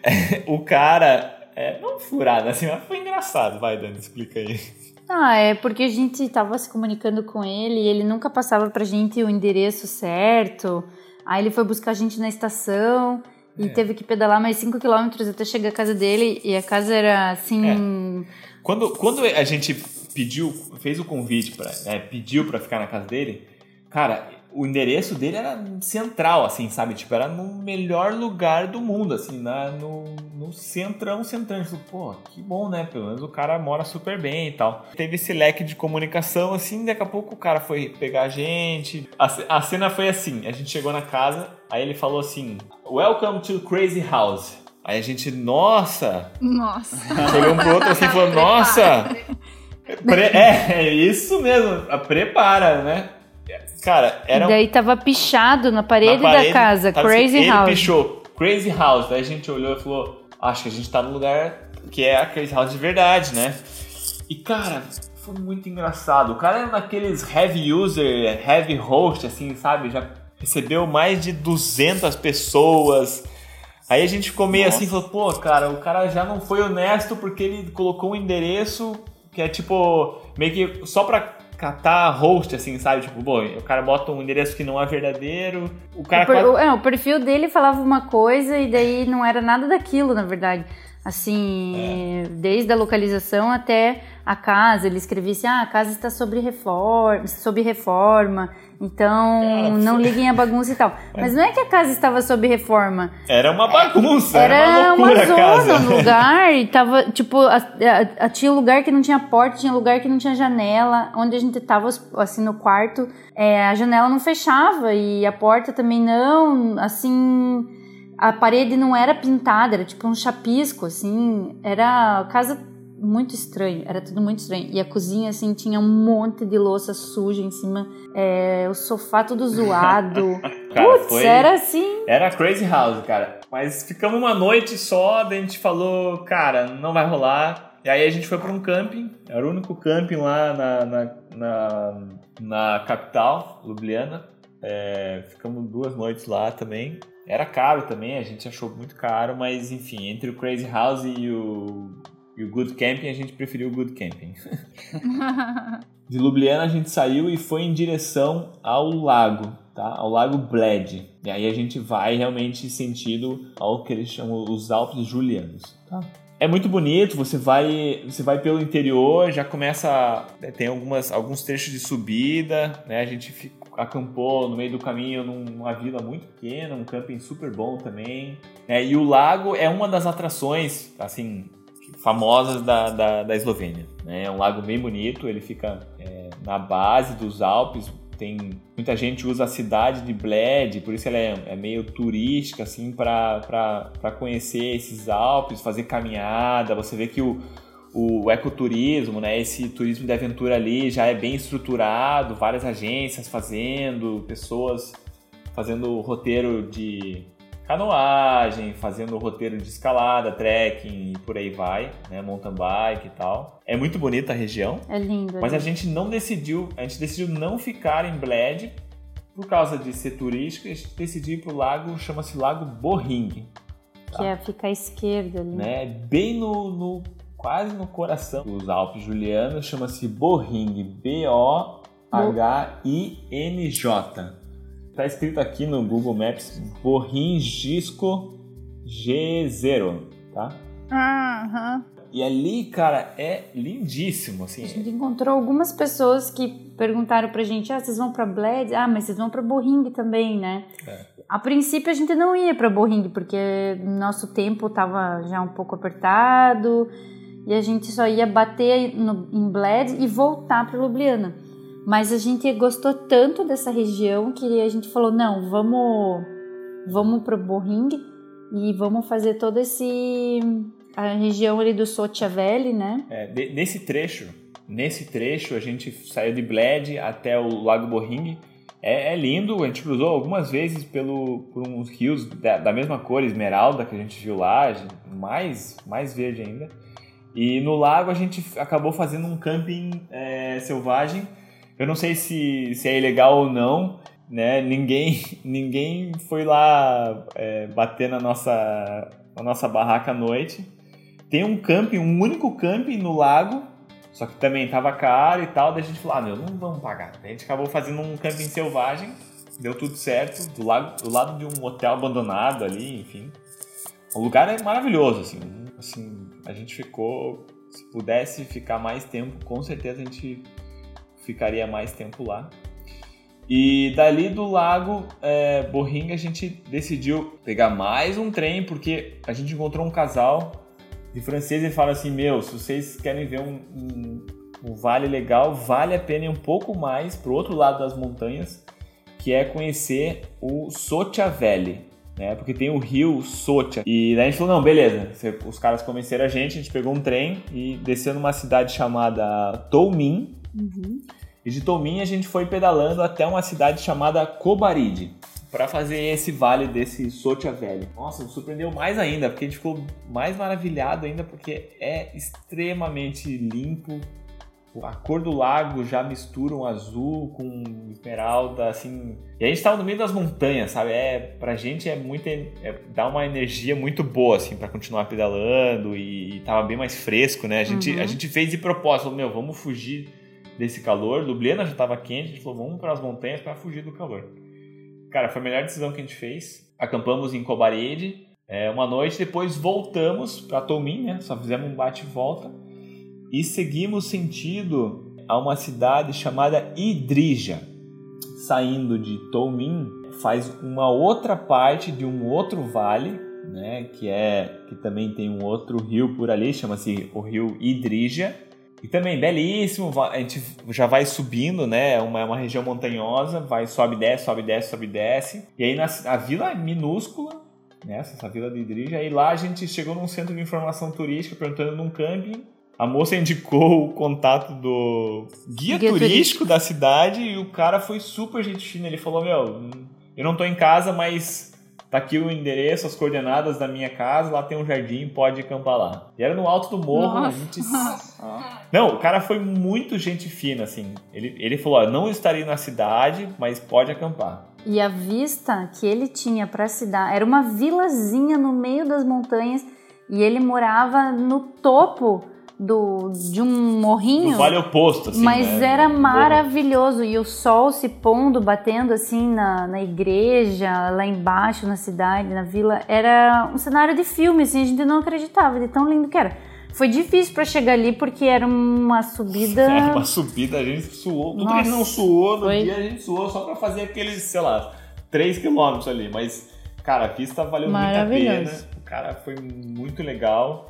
O cara, é, não furada assim, mas foi engraçado. Vai, Dani, explica aí. Ah, é porque a gente estava se comunicando com ele e ele nunca passava pra gente o endereço certo. Aí ele foi buscar a gente na estação e é. teve que pedalar mais 5 quilômetros até chegar à casa dele. E a casa era assim. É. Quando, quando a gente pediu, fez o convite, para é, pediu para ficar na casa dele, cara, o endereço dele era central, assim, sabe? Tipo, era no melhor lugar do mundo, assim, na, no, no centrão, centrão. Tipo, pô, que bom, né? Pelo menos o cara mora super bem e tal. Teve esse leque de comunicação, assim, daqui a pouco o cara foi pegar a gente. A, a cena foi assim, a gente chegou na casa, aí ele falou assim, Welcome to Crazy House. Aí a gente, nossa! Nossa! Chegou um pro outro assim e falou, nossa! Pre é, é isso mesmo, prepara, né? Cara, era. E daí tava pichado na parede, na parede da casa, Crazy assim, House. Ele pichou Crazy House. Daí a gente olhou e falou: Acho que a gente tá no lugar que é a Crazy House de verdade, né? E cara, foi muito engraçado. O cara era daqueles heavy user, heavy host, assim, sabe? Já recebeu mais de 200 pessoas. Aí a gente ficou meio assim, Nossa. assim, falou, pô, cara, o cara já não foi honesto porque ele colocou um endereço que é tipo, meio que só pra catar host, assim, sabe? Tipo, bom, o cara bota um endereço que não é verdadeiro, o cara... O, per, quase... é, o perfil dele falava uma coisa e daí não era nada daquilo, na verdade. Assim, é. desde a localização até a casa, ele escrevia assim, ah, a casa está sobre reforma, sob reforma, então não liguem a bagunça e tal. Mas não é que a casa estava sob reforma. Era uma bagunça, era, era uma, uma zona, um lugar, e tava, tipo, a, a, a, tinha lugar que não tinha porta, tinha lugar que não tinha janela, onde a gente tava, assim, no quarto, é, a janela não fechava e a porta também não, assim a parede não era pintada, era tipo um chapisco, assim, era casa muito estranho, era tudo muito estranho. E a cozinha, assim, tinha um monte de louça suja em cima, é, o sofá todo zoado. cara, Putz, foi... era assim. Era crazy house, cara. Mas ficamos uma noite só, daí a gente falou, cara, não vai rolar. E aí a gente foi para um camping, era o único camping lá na, na, na, na capital, Ljubljana. É, ficamos duas noites lá também. Era caro também, a gente achou muito caro, mas enfim, entre o Crazy House e o, e o Good Camping, a gente preferiu o Good Camping. de Ljubljana a gente saiu e foi em direção ao lago, tá? Ao lago Bled. E aí a gente vai realmente sentido ao que eles chamam os Alpes Julianos, tá? É muito bonito, você vai, você vai pelo interior, já começa, tem algumas, alguns trechos de subida, né? A gente acampou no meio do caminho numa vila muito pequena, um camping super bom também. É, e o lago é uma das atrações, assim, famosas da, da, da Eslovênia. Né? É um lago bem bonito, ele fica é, na base dos Alpes. Tem muita gente usa a cidade de Bled, por isso ela é, é meio turística assim para conhecer esses Alpes, fazer caminhada. Você vê que o o ecoturismo, né? Esse turismo de aventura ali já é bem estruturado, várias agências fazendo, pessoas fazendo roteiro de canoagem, fazendo roteiro de escalada, trekking e por aí vai, né? Mountain bike e tal. É muito bonita a região. É lindo. Mas a gente não decidiu, a gente decidiu não ficar em Bled por causa de ser turístico, a gente decidiu ir pro lago, chama-se Lago Boring. Tá? Que é ficar à esquerda ali. Né? Bem no, no quase no coração dos Alpes Julianos, chama-se Boring, B-O-H-I-N-J. Está escrito aqui no Google Maps Borringisco G0, tá? Aham. E ali, cara, é lindíssimo, assim. A gente encontrou algumas pessoas que perguntaram pra gente, ah, vocês vão pra Bled? Ah, mas vocês vão pra Boring também, né? É. A princípio a gente não ia pra Boring, porque nosso tempo tava já um pouco apertado e a gente só ia bater no, em Bled e voltar para Ljubljana. Mas a gente gostou tanto dessa região que a gente falou não, vamos vamos para Boring e vamos fazer todo esse a região ali do Sotiavelli, né? É, de, nesse trecho, nesse trecho a gente saiu de Bled até o Lago Boring. É, é, lindo, a gente cruzou algumas vezes pelo, por uns rios da, da mesma cor, esmeralda, que a gente viu lá, mais, mais verde ainda. E no lago a gente acabou fazendo um camping é, selvagem. Eu não sei se, se é ilegal ou não, né? Ninguém, ninguém foi lá é, bater na nossa, na nossa barraca à noite. Tem um camping, um único camping no lago, só que também tava caro e tal. Daí a gente falou, ah, meu, não vamos pagar. Daí a gente acabou fazendo um camping selvagem, deu tudo certo, do lado, do lado de um hotel abandonado ali, enfim. O lugar é maravilhoso, assim, assim a gente ficou. Se pudesse ficar mais tempo, com certeza a gente ficaria mais tempo lá. E dali do lago é, Borringa a gente decidiu pegar mais um trem porque a gente encontrou um casal de francês e fala assim: Meu, se vocês querem ver um, um, um vale legal, vale a pena ir um pouco mais pro outro lado das montanhas, que é conhecer o Socha Valley. Né, porque tem o rio Socha. E daí a gente falou: não, beleza. Os caras convenceram a gente, a gente pegou um trem e desceu numa cidade chamada Toumin. Uhum. E de Tomin a gente foi pedalando até uma cidade chamada Cobaride para fazer esse vale desse Sotia Velho. Nossa, me surpreendeu mais ainda, porque a gente ficou mais maravilhado ainda porque é extremamente limpo. A cor do lago já mistura um azul com esmeralda, assim. E a gente tava no meio das montanhas, sabe? É, pra gente é muito. É, dá uma energia muito boa, assim, para continuar pedalando e, e tava bem mais fresco, né? A gente, uhum. a gente fez de propósito, meu, vamos fugir desse calor. Ljubljana já estava quente, a gente falou, vamos para as montanhas para fugir do calor. Cara, foi a melhor decisão que a gente fez. Acampamos em Kobarid é, uma noite, depois voltamos para Tomin, né? Só fizemos um bate volta e seguimos sentido a uma cidade chamada Idrija. Saindo de Tomin, faz uma outra parte de um outro vale, né? Que é que também tem um outro rio por ali, chama-se o rio Idrija e também belíssimo, a gente já vai subindo, né? É uma, é uma região montanhosa, vai, sobe, desce, sobe, desce, sobe, desce. E aí na, a vila é minúscula, né? Essa vila de Idrija. E lá a gente chegou num centro de informação turística, perguntando num camping. A moça indicou o contato do guia, guia turístico, turístico da cidade e o cara foi super gente fina. Ele falou: Meu, eu não tô em casa, mas Tá aqui o endereço, as coordenadas da minha casa, lá tem um jardim, pode acampar lá. E era no alto do morro, a gente. Não, o cara foi muito gente fina, assim. Ele, ele falou: ó, não estarei na cidade, mas pode acampar. E a vista que ele tinha para a cidade era uma vilazinha no meio das montanhas e ele morava no topo do, de um morrinho. Do vale oposto, assim. Mas né? era maravilhoso. E o sol se pondo, batendo assim na, na igreja, lá embaixo, na cidade, na vila. Era um cenário de filme, assim, a gente não acreditava de tão lindo que era. Foi difícil para chegar ali porque era uma subida. É, uma subida, a gente suou. Tudo Nossa, que a gente não suou no foi... dia, a gente suou só para fazer aqueles, sei lá, 3 quilômetros ali. Mas, cara, a pista valeu muito a pena. O cara foi muito legal.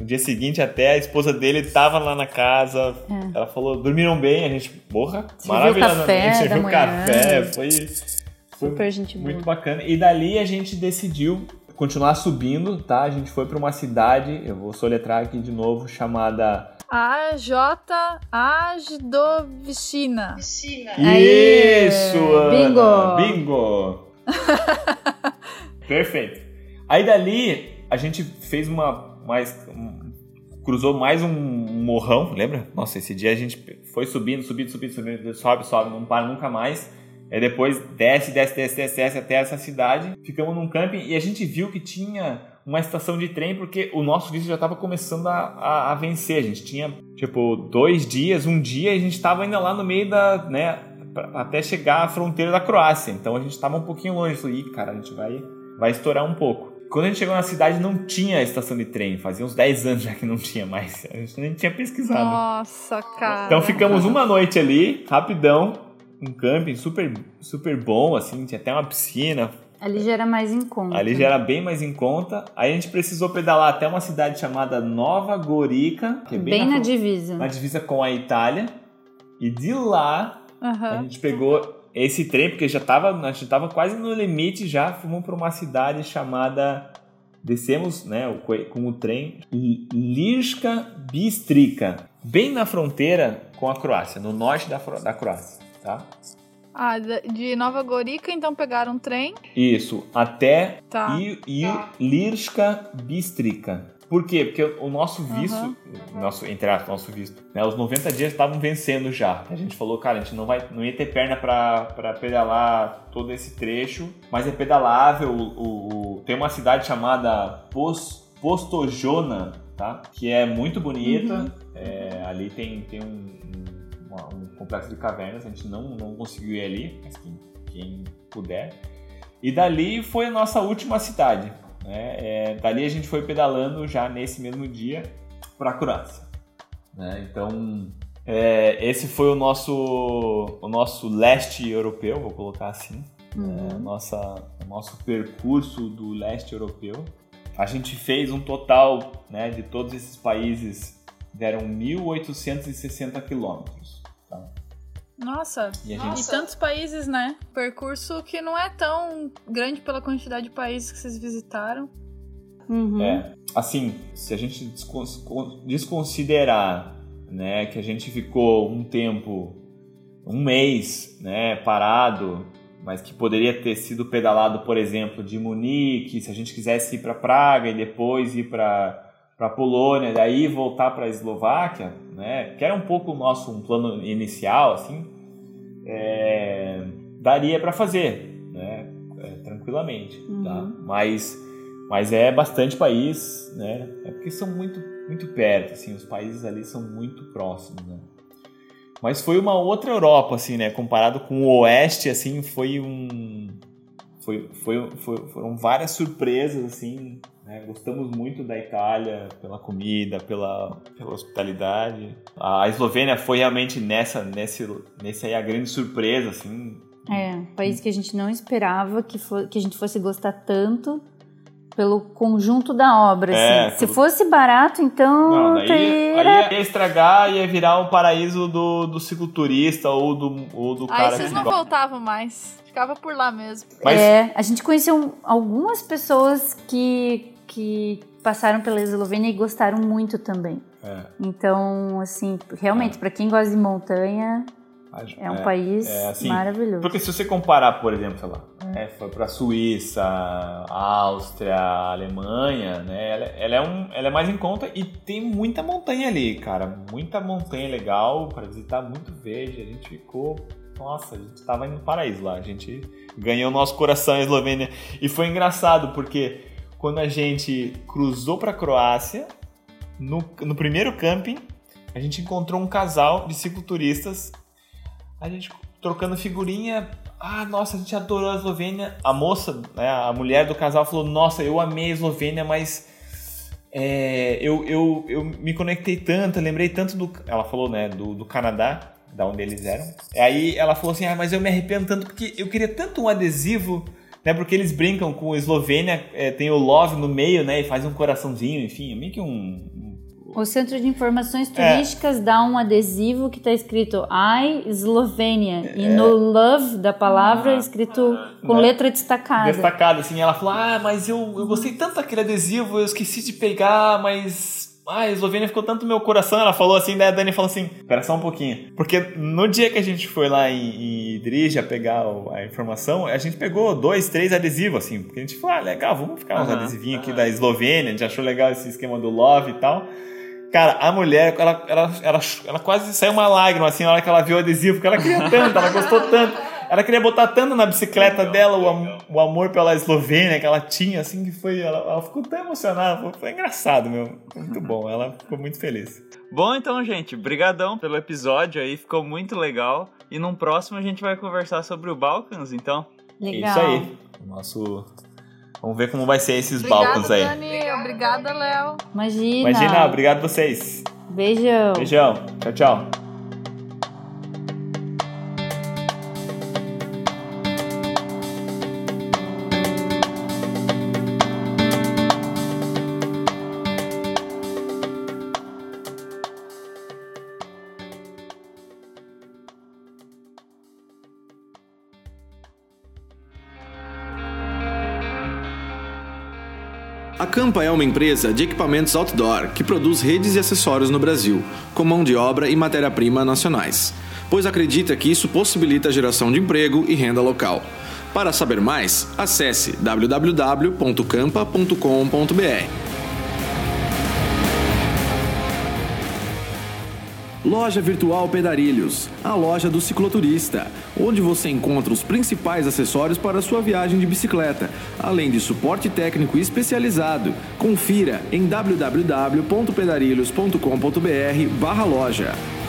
No dia seguinte, até a esposa dele estava lá na casa. É. Ela falou: dormiram bem. A gente, porra, maravilhosamente. Serviu café. Foi, foi Super gente muito boa. bacana. E dali a gente decidiu continuar subindo, tá? A gente foi para uma cidade, eu vou soletrar aqui de novo, chamada. AJ Ajdovicina. Isso, Ana. Bingo! Bingo! Perfeito. Aí dali a gente fez uma mais. Um, cruzou mais um, morrão, lembra? Nossa, esse dia a gente foi subindo, subindo, subindo, subindo, sobe, sobe, não para nunca mais. Aí depois desce, desce, desce, desce, desce até essa cidade. Ficamos num camping e a gente viu que tinha uma estação de trem porque o nosso visto já estava começando a, a, a, vencer. A gente tinha, tipo, dois dias, um dia e a gente estava ainda lá no meio da, né, até chegar à fronteira da Croácia. Então a gente estava um pouquinho longe. falei, Ih, cara, a gente vai, vai estourar um pouco. Quando a gente chegou na cidade, não tinha estação de trem. Fazia uns 10 anos já que não tinha mais. A gente nem tinha pesquisado. Nossa, cara. Então ficamos uma noite ali, rapidão. Um camping super, super bom, assim. Tinha até uma piscina. Ali já era mais em conta. Ali já era bem mais em conta. Aí a gente precisou pedalar até uma cidade chamada Nova Gorica. Que é bem, bem na, na divisa. Na divisa com a Itália. E de lá, uhum. a gente pegou esse trem, porque já tava, a gente tava quase no limite já, fomos para uma cidade chamada descemos, né, com o trem Lirska Bistrica, bem na fronteira com a Croácia, no norte da, da Croácia, tá? Ah, de Nova Gorica, então pegaram um trem? Isso, até tá. Lirska Bistrica. Por quê? Porque o nosso visto, uhum. nosso, entre aspas, nosso visto, né, os 90 dias estavam vencendo já. A gente falou, cara, a gente não, vai, não ia ter perna para pedalar todo esse trecho, mas é pedalável. O, o, tem uma cidade chamada Post, Postojona, tá? Que é muito bonita. Uhum. É, ali tem, tem um, um, um, complexo de cavernas, a gente não, não conseguiu ir ali, mas quem, quem puder. E dali foi a nossa última cidade. Né? É, dali a gente foi pedalando já nesse mesmo dia para a Croácia. Né? Então É, esse foi o nosso, o nosso leste europeu, vou colocar assim. Uhum. É, nossa, o nosso percurso do leste europeu. A gente fez um total né, de todos esses países, deram 1.860 quilômetros. Nossa, e, gente... e, tantos países, né? Percurso que não é tão grande pela quantidade de países que vocês visitaram. Uhum. É, assim, se a gente desconsiderar né, que a gente ficou um tempo, um mês, né, parado, mas que poderia ter sido pedalado, por exemplo, de Munique, se a gente quisesse ir para Praga e depois ir para para Polônia, daí voltar para a Eslováquia, né, que era um pouco o nosso um plano inicial, assim, é, daria para fazer, né, é, tranquilamente, tá? uhum. tá? Mas mas é bastante país, né? É porque são muito, muito perto, assim, os países ali são muito próximos, né? Mas foi uma outra Europa, assim, né? Comparado com o Oeste, assim, foi um... Foi, foi, foi foram várias surpresas, assim, né? Gostamos muito da Itália pela comida, pela, pela hospitalidade. A Eslovênia foi realmente nessa, nesse, nesse aí a grande surpresa, assim. É, um país que a gente não esperava que, for, que a gente fosse gostar tanto pelo conjunto da obra. É, assim. Se fosse barato, então. Não, daí, teria... ia estragar, ia virar um paraíso do, do cicloturista ou do, ou do cara. Aí vocês não voltavam mais. Ficava por lá mesmo. Mas... É, a gente conheceu algumas pessoas que, que passaram pela Eslovênia e gostaram muito também. É. Então, assim, realmente, é. para quem gosta de montanha, é um é, país é assim, maravilhoso. Porque se você comparar, por exemplo, sei lá, é, foi para Suíça, Áustria, Alemanha, né? Ela, ela, é um, ela é mais em conta e tem muita montanha ali, cara. Muita montanha legal para visitar, muito verde. A gente ficou. Nossa, a gente tava indo no paraíso lá. A gente ganhou nosso coração em Eslovênia. E foi engraçado porque quando a gente cruzou para Croácia, no, no primeiro camping, a gente encontrou um casal de cicloturistas a gente trocando figurinha. Ah, nossa, a gente adorou a Eslovênia. A moça, né, a mulher do casal falou: Nossa, eu amei a Eslovênia, mas é, eu, eu, eu me conectei tanto, lembrei tanto do. Ela falou, né, do, do Canadá, da onde eles eram. Aí ela falou assim: Ah, mas eu me arrependo tanto porque eu queria tanto um adesivo. Né, porque eles brincam com Eslovênia, é, tem o love no meio, né? E faz um coraçãozinho, enfim, é meio que um, o Centro de Informações é. Turísticas é. dá um adesivo que está escrito I Eslovênia é. e no love da palavra ah, escrito com né? letra destacada. Destacada, assim. Ela falou: Ah, mas eu, eu gostei tanto daquele adesivo, eu esqueci de pegar, mas ah, a Eslovênia ficou tanto no meu coração. Ela falou assim, daí a Dani falou assim: Espera só um pouquinho. Porque no dia que a gente foi lá em, em Drija pegar a informação, a gente pegou dois, três adesivos, assim. Porque a gente falou: Ah, legal, vamos ficar uns uhum, adesivinhos aqui da Eslovênia. A gente achou legal esse esquema do Love e tal. Cara, a mulher, ela, ela, ela, ela quase saiu uma lágrima assim na hora que ela viu o adesivo, porque ela queria tanto, ela gostou tanto. Ela queria botar tanto na bicicleta dela o, o amor pela Eslovênia que ela tinha, assim, que foi. Ela, ela ficou tão emocionada. Foi, foi, engraçado, meu. Muito bom. Ela ficou muito feliz. Bom, então, gente, brigadão pelo episódio aí, ficou muito legal. E num próximo a gente vai conversar sobre o Balkans, então. Legal. Isso aí. Nosso Vamos ver como vai ser esses Obrigada, balcões aí. Dani. Obrigada, Léo. Imagina. Imagina, obrigado vocês. Beijão. Beijão. Tchau, tchau. Campa é uma empresa de equipamentos outdoor que produz redes e acessórios no Brasil, com mão de obra e matéria-prima nacionais, pois acredita que isso possibilita a geração de emprego e renda local. Para saber mais, acesse www.campa.com.br. Loja Virtual Pedarilhos, a loja do cicloturista, onde você encontra os principais acessórios para a sua viagem de bicicleta, além de suporte técnico especializado. Confira em www.pedarilhos.com.br/loja.